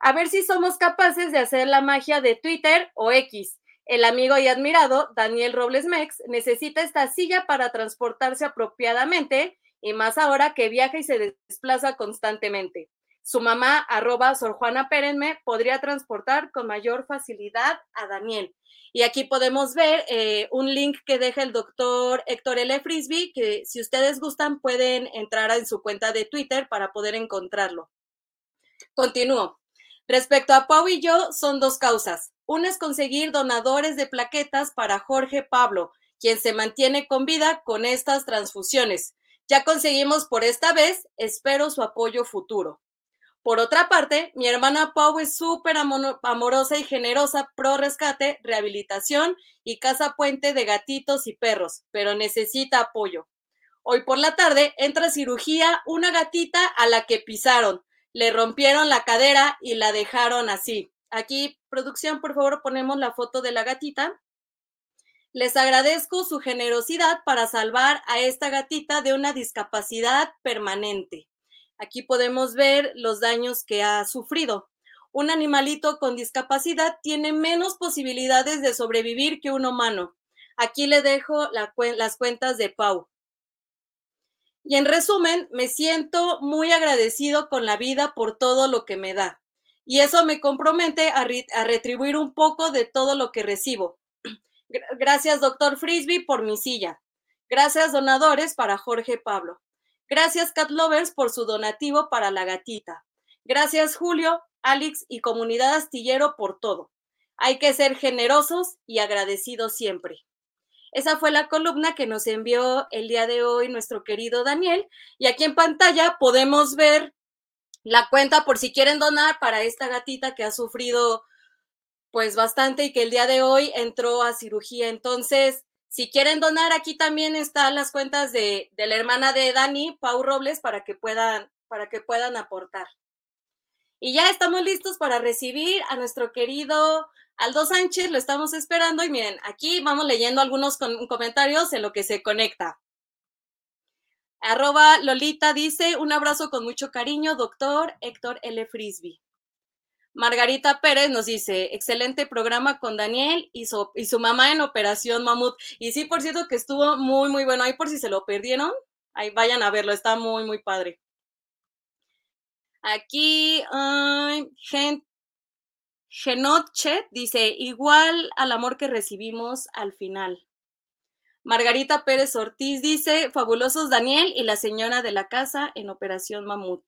A ver si somos capaces de hacer la magia de Twitter o X el amigo y admirado Daniel Robles Mex necesita esta silla para transportarse apropiadamente y más ahora que viaja y se desplaza constantemente. Su mamá, arroba Sor Juana podría transportar con mayor facilidad a Daniel. Y aquí podemos ver eh, un link que deja el doctor Héctor L. Frisby, que si ustedes gustan pueden entrar en su cuenta de Twitter para poder encontrarlo. Continúo. Respecto a Pau y yo, son dos causas. Una es conseguir donadores de plaquetas para Jorge Pablo, quien se mantiene con vida con estas transfusiones. Ya conseguimos por esta vez, espero su apoyo futuro. Por otra parte, mi hermana Pau es súper amorosa y generosa, pro rescate, rehabilitación y casa puente de gatitos y perros, pero necesita apoyo. Hoy por la tarde entra cirugía una gatita a la que pisaron, le rompieron la cadera y la dejaron así. Aquí, producción, por favor, ponemos la foto de la gatita. Les agradezco su generosidad para salvar a esta gatita de una discapacidad permanente. Aquí podemos ver los daños que ha sufrido. Un animalito con discapacidad tiene menos posibilidades de sobrevivir que un humano. Aquí le dejo las cuentas de Pau. Y en resumen, me siento muy agradecido con la vida por todo lo que me da. Y eso me compromete a, a retribuir un poco de todo lo que recibo. Gracias, doctor Frisbee, por mi silla. Gracias, donadores, para Jorge Pablo. Gracias, Cat Lovers, por su donativo para la gatita. Gracias, Julio, Alex y comunidad astillero por todo. Hay que ser generosos y agradecidos siempre. Esa fue la columna que nos envió el día de hoy nuestro querido Daniel. Y aquí en pantalla podemos ver la cuenta por si quieren donar para esta gatita que ha sufrido pues bastante y que el día de hoy entró a cirugía. Entonces, si quieren donar, aquí también están las cuentas de, de la hermana de Dani, Pau Robles, para que puedan, para que puedan aportar. Y ya estamos listos para recibir a nuestro querido Aldo Sánchez, lo estamos esperando y miren, aquí vamos leyendo algunos comentarios en lo que se conecta. Arroba Lolita dice, un abrazo con mucho cariño, doctor Héctor L. Frisby. Margarita Pérez nos dice, excelente programa con Daniel y su, y su mamá en Operación Mamut. Y sí, por cierto, que estuvo muy, muy bueno. Ahí por si se lo perdieron, ahí vayan a verlo, está muy, muy padre. Aquí, Genotche dice, igual al amor que recibimos al final. Margarita Pérez Ortiz dice, fabulosos Daniel y la señora de la casa en Operación Mamut.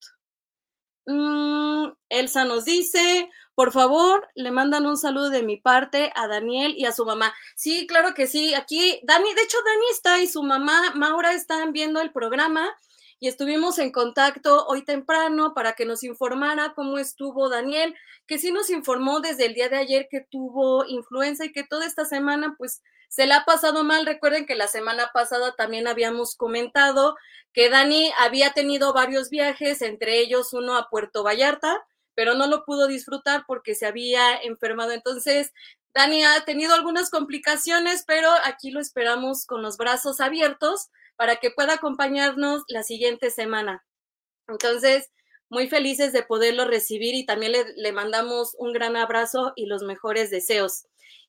Mm, Elsa nos dice, por favor, le mandan un saludo de mi parte a Daniel y a su mamá. Sí, claro que sí. Aquí, Dani, de hecho, Dani está y su mamá, Maura, están viendo el programa y estuvimos en contacto hoy temprano para que nos informara cómo estuvo Daniel, que sí nos informó desde el día de ayer que tuvo influenza y que toda esta semana pues se la ha pasado mal. Recuerden que la semana pasada también habíamos comentado que Dani había tenido varios viajes, entre ellos uno a Puerto Vallarta, pero no lo pudo disfrutar porque se había enfermado. Entonces, Dani ha tenido algunas complicaciones, pero aquí lo esperamos con los brazos abiertos para que pueda acompañarnos la siguiente semana. Entonces, muy felices de poderlo recibir y también le, mandamos un gran abrazo y los mejores deseos.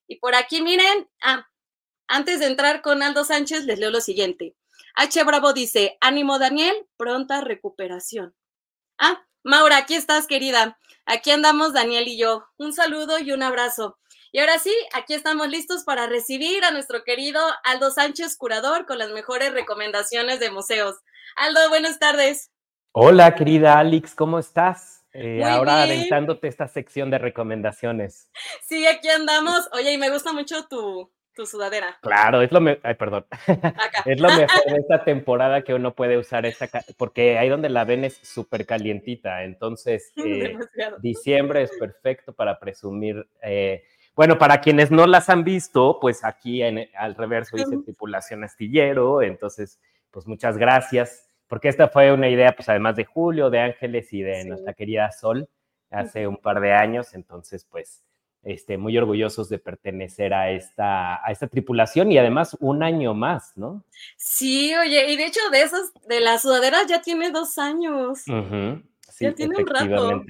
Y por aquí, miren, ah, antes de entrar con Aldo Sánchez, les leo lo siguiente. H. Bravo dice, ánimo Daniel, pronta recuperación. Ah, Maura, aquí estás, querida. Aquí andamos Daniel y yo. Un saludo y un abrazo. Y ahora sí, aquí estamos listos para recibir a nuestro querido Aldo Sánchez, curador, con las mejores recomendaciones de museos. Aldo, buenas tardes. Hola, querida Alex, ¿cómo estás? Eh, ahora aventándote esta sección de recomendaciones. Sí, aquí andamos. Oye, y me gusta mucho tu, tu sudadera. Claro, es lo, Ay, perdón. es lo mejor de esta temporada que uno puede usar esta, porque ahí donde la ven es súper calientita. Entonces, eh, diciembre es perfecto para presumir. Eh, bueno, para quienes no las han visto, pues aquí en, al reverso dice tripulación astillero, entonces, pues muchas gracias, porque esta fue una idea, pues además de Julio, de Ángeles y de nuestra querida Sol, hace un par de años, entonces, pues, este, muy orgullosos de pertenecer a esta, a esta tripulación y además un año más, ¿no? Sí, oye, y de hecho de esas, de las sudaderas ya tiene dos años. sí, ya tiene un rato.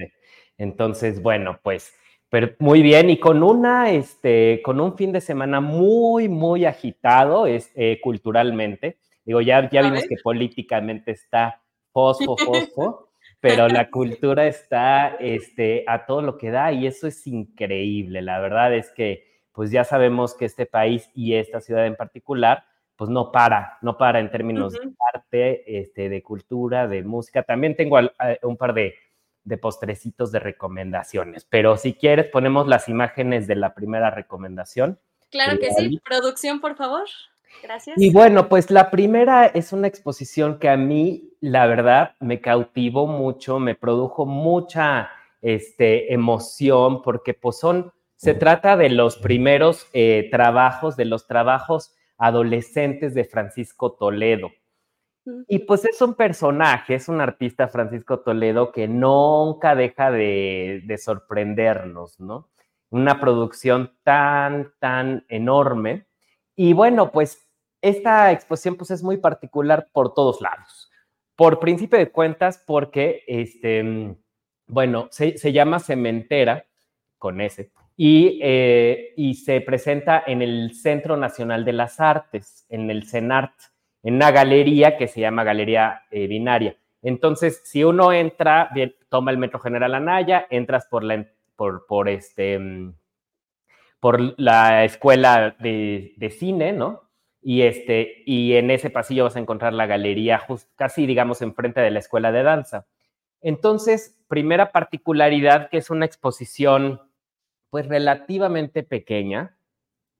Entonces, bueno, pues pero muy bien, y con una, este, con un fin de semana muy, muy agitado es, eh, culturalmente. Digo, ya, ya vimos que políticamente está fosfo, fosfo, pero la cultura está este, a todo lo que da y eso es increíble. La verdad es que, pues ya sabemos que este país y esta ciudad en particular, pues no para, no para en términos de arte, este, de cultura, de música. También tengo un par de de postrecitos de recomendaciones. Pero si quieres, ponemos las imágenes de la primera recomendación. Claro que sí. Producción, por favor. Gracias. Y bueno, pues la primera es una exposición que a mí, la verdad, me cautivó mucho, me produjo mucha este, emoción, porque pues son, se trata de los primeros eh, trabajos, de los trabajos adolescentes de Francisco Toledo. Y pues es un personaje, es un artista Francisco Toledo que nunca deja de, de sorprendernos, ¿no? Una producción tan, tan enorme. Y bueno, pues esta exposición pues es muy particular por todos lados. Por principio de cuentas, porque, este, bueno, se, llama Cementera, con ese, y, eh, y se presenta en el Centro Nacional de las Artes, en el CENART en una galería que se llama Galería eh, Binaria. Entonces, si uno entra, bien, toma el Metro General Anaya, entras por la, por, por este, por la escuela de, cine, ¿no? Y, este, y en ese pasillo vas a encontrar la galería casi, digamos, enfrente de la escuela de danza. Entonces, primera particularidad que es una exposición, pues relativamente pequeña,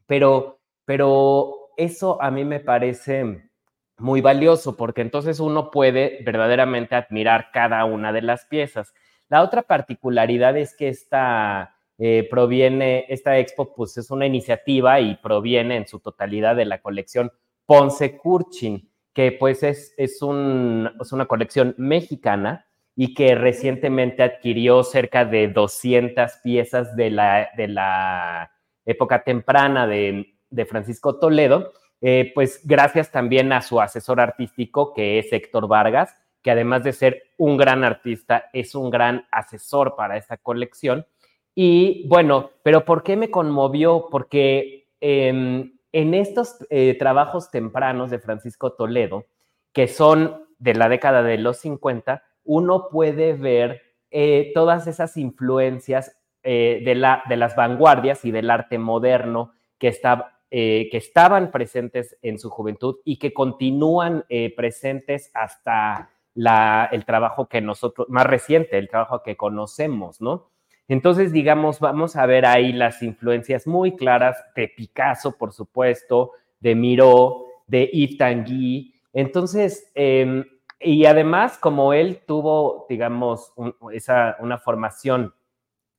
pero, pero eso a mí me parece muy valioso porque entonces uno puede verdaderamente admirar cada una de las piezas. La otra particularidad es que esta eh, proviene, esta expo pues es una iniciativa y proviene en su totalidad de la colección Ponce Curchin, que pues es, es, un, es una colección mexicana y que recientemente adquirió cerca de 200 piezas de la, de la época temprana de, de Francisco Toledo eh, pues gracias también a su asesor artístico, que es Héctor Vargas, que además de ser un gran artista, es un gran asesor para esta colección. Y bueno, pero ¿por qué me conmovió? Porque eh, en estos eh, trabajos tempranos de Francisco Toledo, que son de la década de los 50, uno puede ver eh, todas esas influencias eh, de, la, de las vanguardias y del arte moderno que está que estaban presentes en su juventud y que continúan presentes hasta la, el trabajo que nosotros, más reciente, el trabajo que conocemos, ¿no? Entonces, digamos, vamos a ver ahí las influencias muy claras de Picasso, por supuesto, de Miró, de Yves Tanguy. Entonces, eh, y además, como él tuvo, digamos, esa, una formación,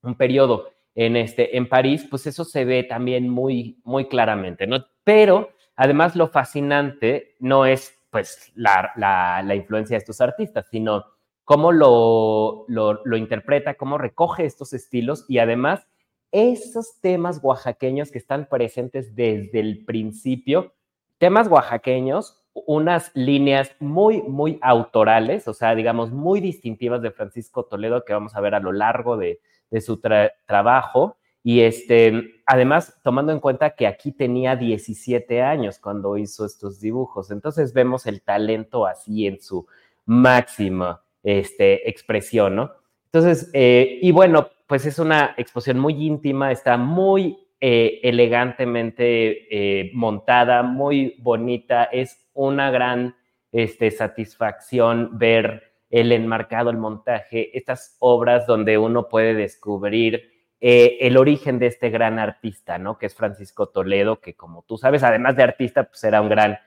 un periodo en, este, en París, pues eso se ve también muy, muy claramente, ¿no? Pero además lo fascinante no es pues la, la, la influencia de estos artistas, sino cómo lo, lo, interpreta, cómo recoge estos estilos y además esos temas oaxaqueños que están presentes desde el principio, temas oaxaqueños, unas líneas muy, muy autorales, o sea, digamos, muy distintivas de Francisco Toledo que vamos a ver a lo largo de, de su tra trabajo. Y este, además, tomando en cuenta que aquí tenía 17 años cuando hizo estos dibujos, entonces vemos el talento así en su máxima este, expresión, ¿no? Entonces, eh, y bueno, pues es una exposición muy íntima, está muy eh, elegantemente eh, montada, muy bonita, es una gran este, satisfacción ver el enmarcado, el montaje, estas obras donde uno puede descubrir el origen de este gran artista, ¿no? Que es Francisco Toledo, que como tú sabes, además de artista, pues era un gran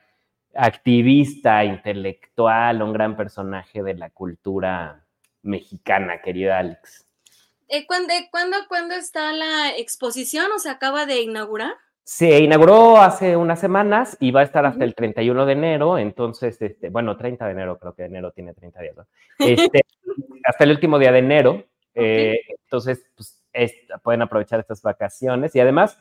activista, intelectual, un gran personaje de la cultura mexicana, querida Alex. Eh, ¿cuándo, ¿cuándo, ¿Cuándo está la exposición o se acaba de inaugurar? Se inauguró hace unas semanas y va a estar hasta el 31 de enero, entonces, este, bueno, 30 de enero, creo que enero tiene 30 días, ¿no? este, hasta el último día de enero, eh, entonces, pues, es, pueden aprovechar estas vacaciones y además,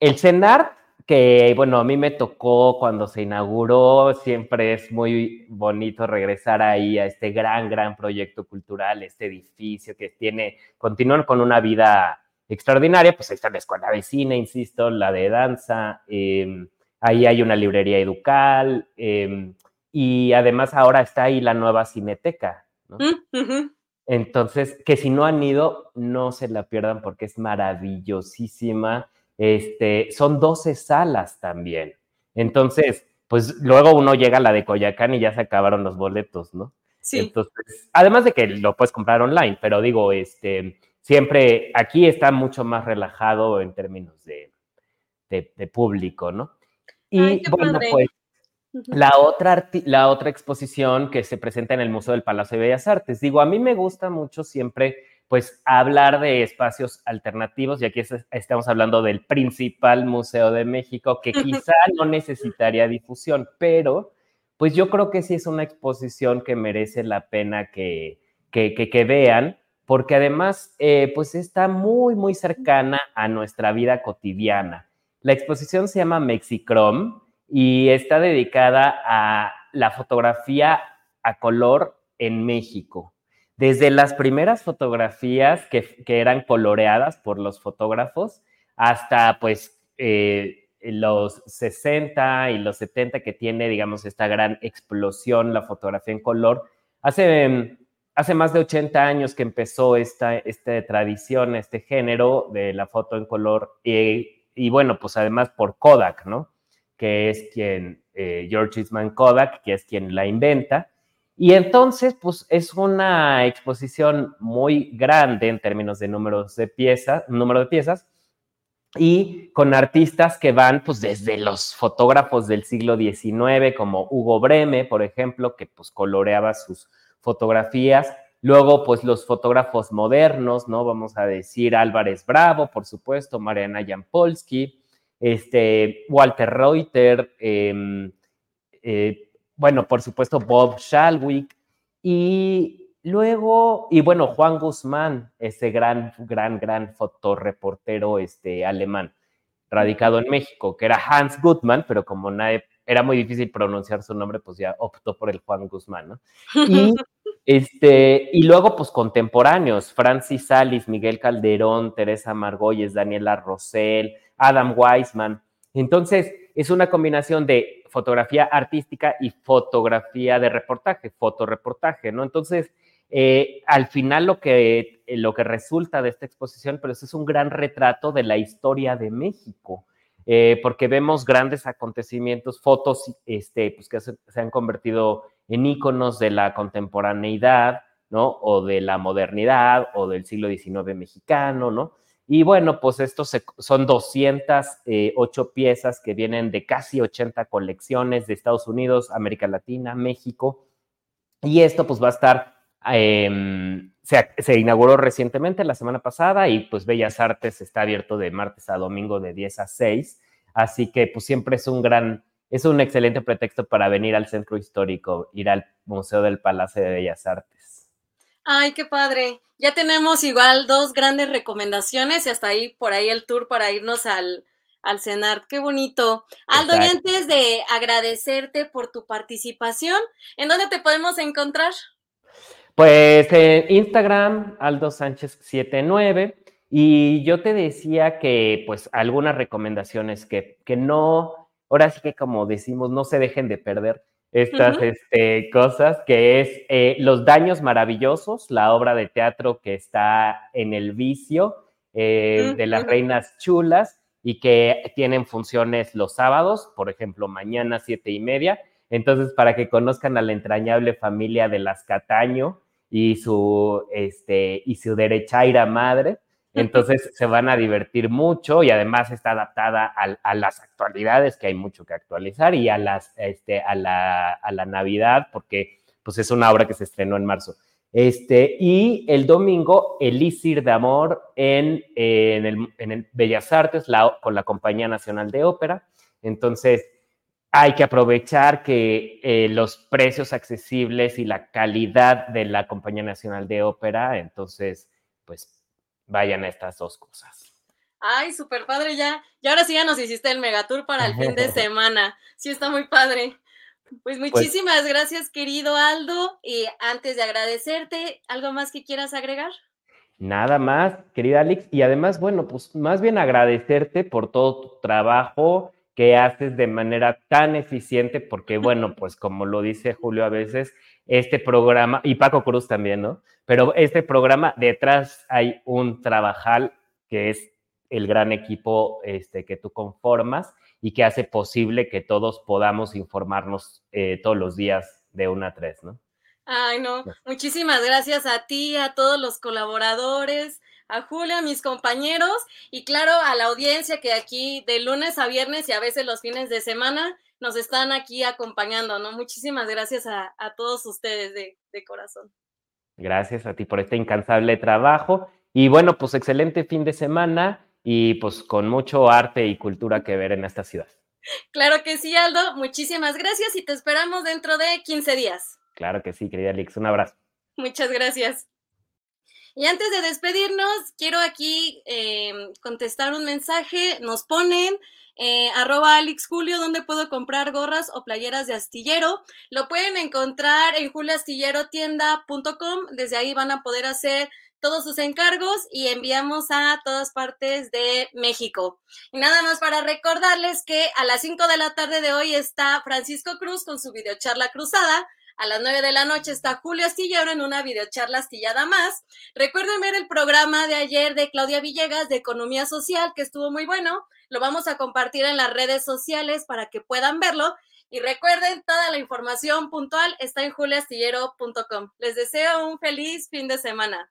el CENAR, que, bueno, a mí me tocó cuando se inauguró, siempre es muy bonito regresar ahí a este gran, gran proyecto cultural, este edificio que tiene, continúan con una vida extraordinaria, pues ahí está la escuela de cine, insisto, la de danza, eh, ahí hay una librería educal eh, y además ahora está ahí la nueva cineteca, ¿no? Mm. Entonces, que si no han ido, no se la pierdan porque es maravillosísima. Este, son 12 salas también. Entonces, pues luego uno llega a la de Coyacán y ya se acabaron los boletos, ¿no? Sí. Entonces, además de que lo puedes comprar online, pero digo, este, siempre aquí está mucho más relajado en términos de, de, de público, ¿no? Y bueno, pues la otra, la otra exposición que se presenta en el Museo del Palacio de Bellas Artes. Digo, a mí me gusta mucho siempre pues hablar de espacios alternativos y aquí estamos hablando del principal museo de México que quizá no necesitaría difusión, pero pues yo creo que sí es una exposición que merece la pena que, que, que, vean, porque además eh, pues está muy, muy cercana a nuestra vida cotidiana. La exposición se llama Mexicrom y está dedicada a la fotografía a color en México desde las primeras fotografías que, eran coloreadas por los fotógrafos hasta pues eh, los 60 y los 70 que tiene, digamos, esta gran explosión, la fotografía en color. Hace, hace más de 80 años que empezó esta, esta tradición, este género de la foto en color y bueno, pues además por Kodak, ¿no? Que es quien, eh, George Eastman Kodak, que es quien la inventa. Y entonces, pues es una exposición muy grande en términos de números de piezas, número de piezas, y con artistas que van pues desde los fotógrafos del siglo XIX, como Hugo Breme, por ejemplo, que pues coloreaba sus fotografías, luego pues los fotógrafos modernos, ¿no? Vamos a decir Álvarez Bravo, por supuesto, Mariana Jampolsky, este, Walter Reuter, eh, eh, bueno, por supuesto, Bob Shalwick y luego, y bueno, Juan Guzmán, ese gran, gran, gran fotoreportero este, alemán, radicado en México, que era Hans Gutmann, pero como nadie, era muy difícil pronunciar su nombre, pues ya optó por el Juan Guzmán, ¿no? Y, este, y luego, pues contemporáneos, Francis Salis, Miguel Calderón, Teresa Margolles, Daniela Rosell, Adam Weisman. Entonces, es una combinación de fotografía artística y fotografía de reportaje, fotoreportaje, ¿no? Entonces, eh, al final lo que, eh, lo que resulta de esta exposición, pero es un gran retrato de la historia de México, eh, porque vemos grandes acontecimientos, fotos este, pues, que se, se, han convertido en íconos de la contemporaneidad, ¿no? O de la modernidad o del siglo XIX mexicano, ¿no? Y bueno, pues estos son 208 eh, piezas que vienen de casi 80 colecciones de Estados Unidos, América Latina, México. Y esto pues va a estar, em, se, inauguró recientemente la semana pasada y pues Bellas Artes está abierto de martes a domingo de 10 a 6. Así que pues siempre es un gran, es un excelente pretexto para venir al centro histórico, ir al Museo del Palacio de Bellas Artes. Ay, qué padre. Ya tenemos igual dos grandes recomendaciones y hasta ahí por ahí el tour para irnos al, al cenar. Qué bonito. Aldo, y antes de agradecerte por tu participación, ¿en dónde te podemos encontrar? Pues en Instagram, Aldo Sánchez 79. Y yo te decía que, pues, algunas recomendaciones que, que no, ahora sí que como decimos, no se dejen de perder estas este, cosas, que es eh, Los Daños Maravillosos, la obra de teatro que está en el vicio eh, de las Reinas Chulas y que tienen funciones los sábados, por ejemplo, mañana siete y media. Entonces, para que conozcan a la entrañable familia de las Cataño y su, este, y su derechaira madre, entonces se van a divertir mucho y además está adaptada a, las actualidades, que hay mucho que actualizar, y a, las, este, a, la, a la Navidad, porque pues es una obra que se estrenó en marzo. Este, y el domingo, Elísir de Amor en, en, el, en, el, Bellas Artes la, con la Compañía Nacional de Ópera. Entonces, hay que aprovechar que eh, los precios accesibles y la calidad de la Compañía Nacional de Ópera, entonces, pues vayan a estas dos cosas. Ay, súper padre ya. Y ahora sí ya nos hiciste el megatour para el fin de semana. Sí, está muy padre. Pues, pues muchísimas gracias, querido Aldo. Y antes de agradecerte, ¿algo más que quieras agregar? Nada más, querida Alex. Y además, bueno, pues más bien agradecerte por todo tu trabajo que haces de manera tan eficiente, porque bueno, pues como lo dice Julio a veces, este programa, y Paco Cruz también, ¿no? Pero este programa, detrás hay un trabajal que es el gran equipo este, que tú conformas y que hace posible que todos podamos informarnos eh, todos los días de una a tres, ¿no? Ay, no, muchísimas gracias a ti, a todos los colaboradores, a Julia, a mis compañeros y claro, a la audiencia que aquí de lunes a viernes y a veces los fines de semana nos están aquí acompañando, ¿no? Muchísimas gracias a, todos ustedes de, de corazón. Gracias a ti por este incansable trabajo y bueno, pues excelente fin de semana y pues con mucho arte y cultura que ver en esta ciudad. Claro que sí, Aldo. Muchísimas gracias y te esperamos dentro de 15 días. Claro que sí, querida Alix. Un abrazo. Muchas gracias. Y antes de despedirnos, quiero aquí em, contestar un mensaje. Nos ponen eh, arroba Alex Julio, donde puedo comprar gorras o playeras de astillero. Lo pueden encontrar en juliastillerotienda.com. Desde ahí van a poder hacer todos sus encargos y enviamos a todas partes de México. Y nada más para recordarles que a las 5 de la tarde de hoy está Francisco Cruz con su videocharla cruzada. A las 9 de la noche está Julio Astillero en una videocharla astillada más. Recuerden ver el programa de ayer de Claudia Villegas de Economía Social, que estuvo muy bueno. Lo vamos a compartir en las redes sociales para que puedan verlo. Y recuerden, toda la información puntual está en juliastillero.com. Les deseo un feliz fin de semana.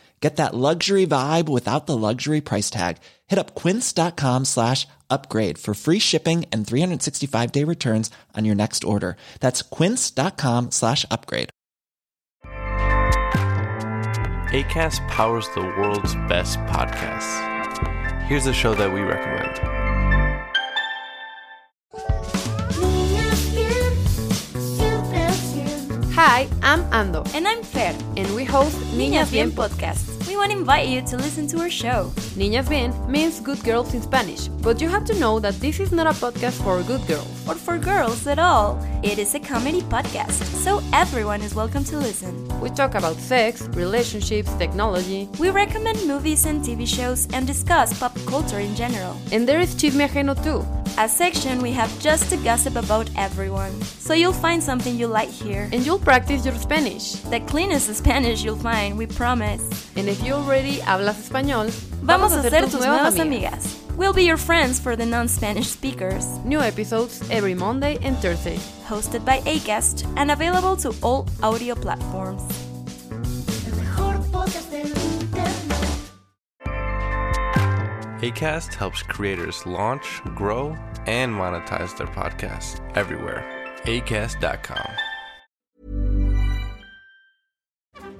Get that luxury vibe without the luxury price tag. Hit up quince.com slash upgrade for free shipping and 365 day returns on your next order. That's quince.com slash upgrade. ACAST powers the world's best podcasts. Here's a show that we recommend. Hi, I'm Ando. And I'm Fer. And we host Niñas, Bien podcast. We want to invite you to listen to our show. Niñas Bien means good girls in Spanish, but you have to know that this is not a podcast for good girls. Or for girls at all. It is a comedy podcast, so everyone is welcome to listen. We talk about sex, relationships, technology. We recommend movies and TV shows and discuss pop culture in general. And there is Chisme Ajeno too a section we have just to gossip about everyone. So you'll find something you like here. And you'll practice your Spanish. The cleanest Spanish you'll find, we promise. And if you already hablas español, vamos, vamos a ser tus, tus nuevas, nuevas amigas. amigas. We'll be your friends for the non-Spanish speakers. New episodes every Monday and Thursday. Hosted by Acast and available to all audio platforms. ACAST helps creators launch, grow, and monetize their podcasts everywhere. ACAST.com.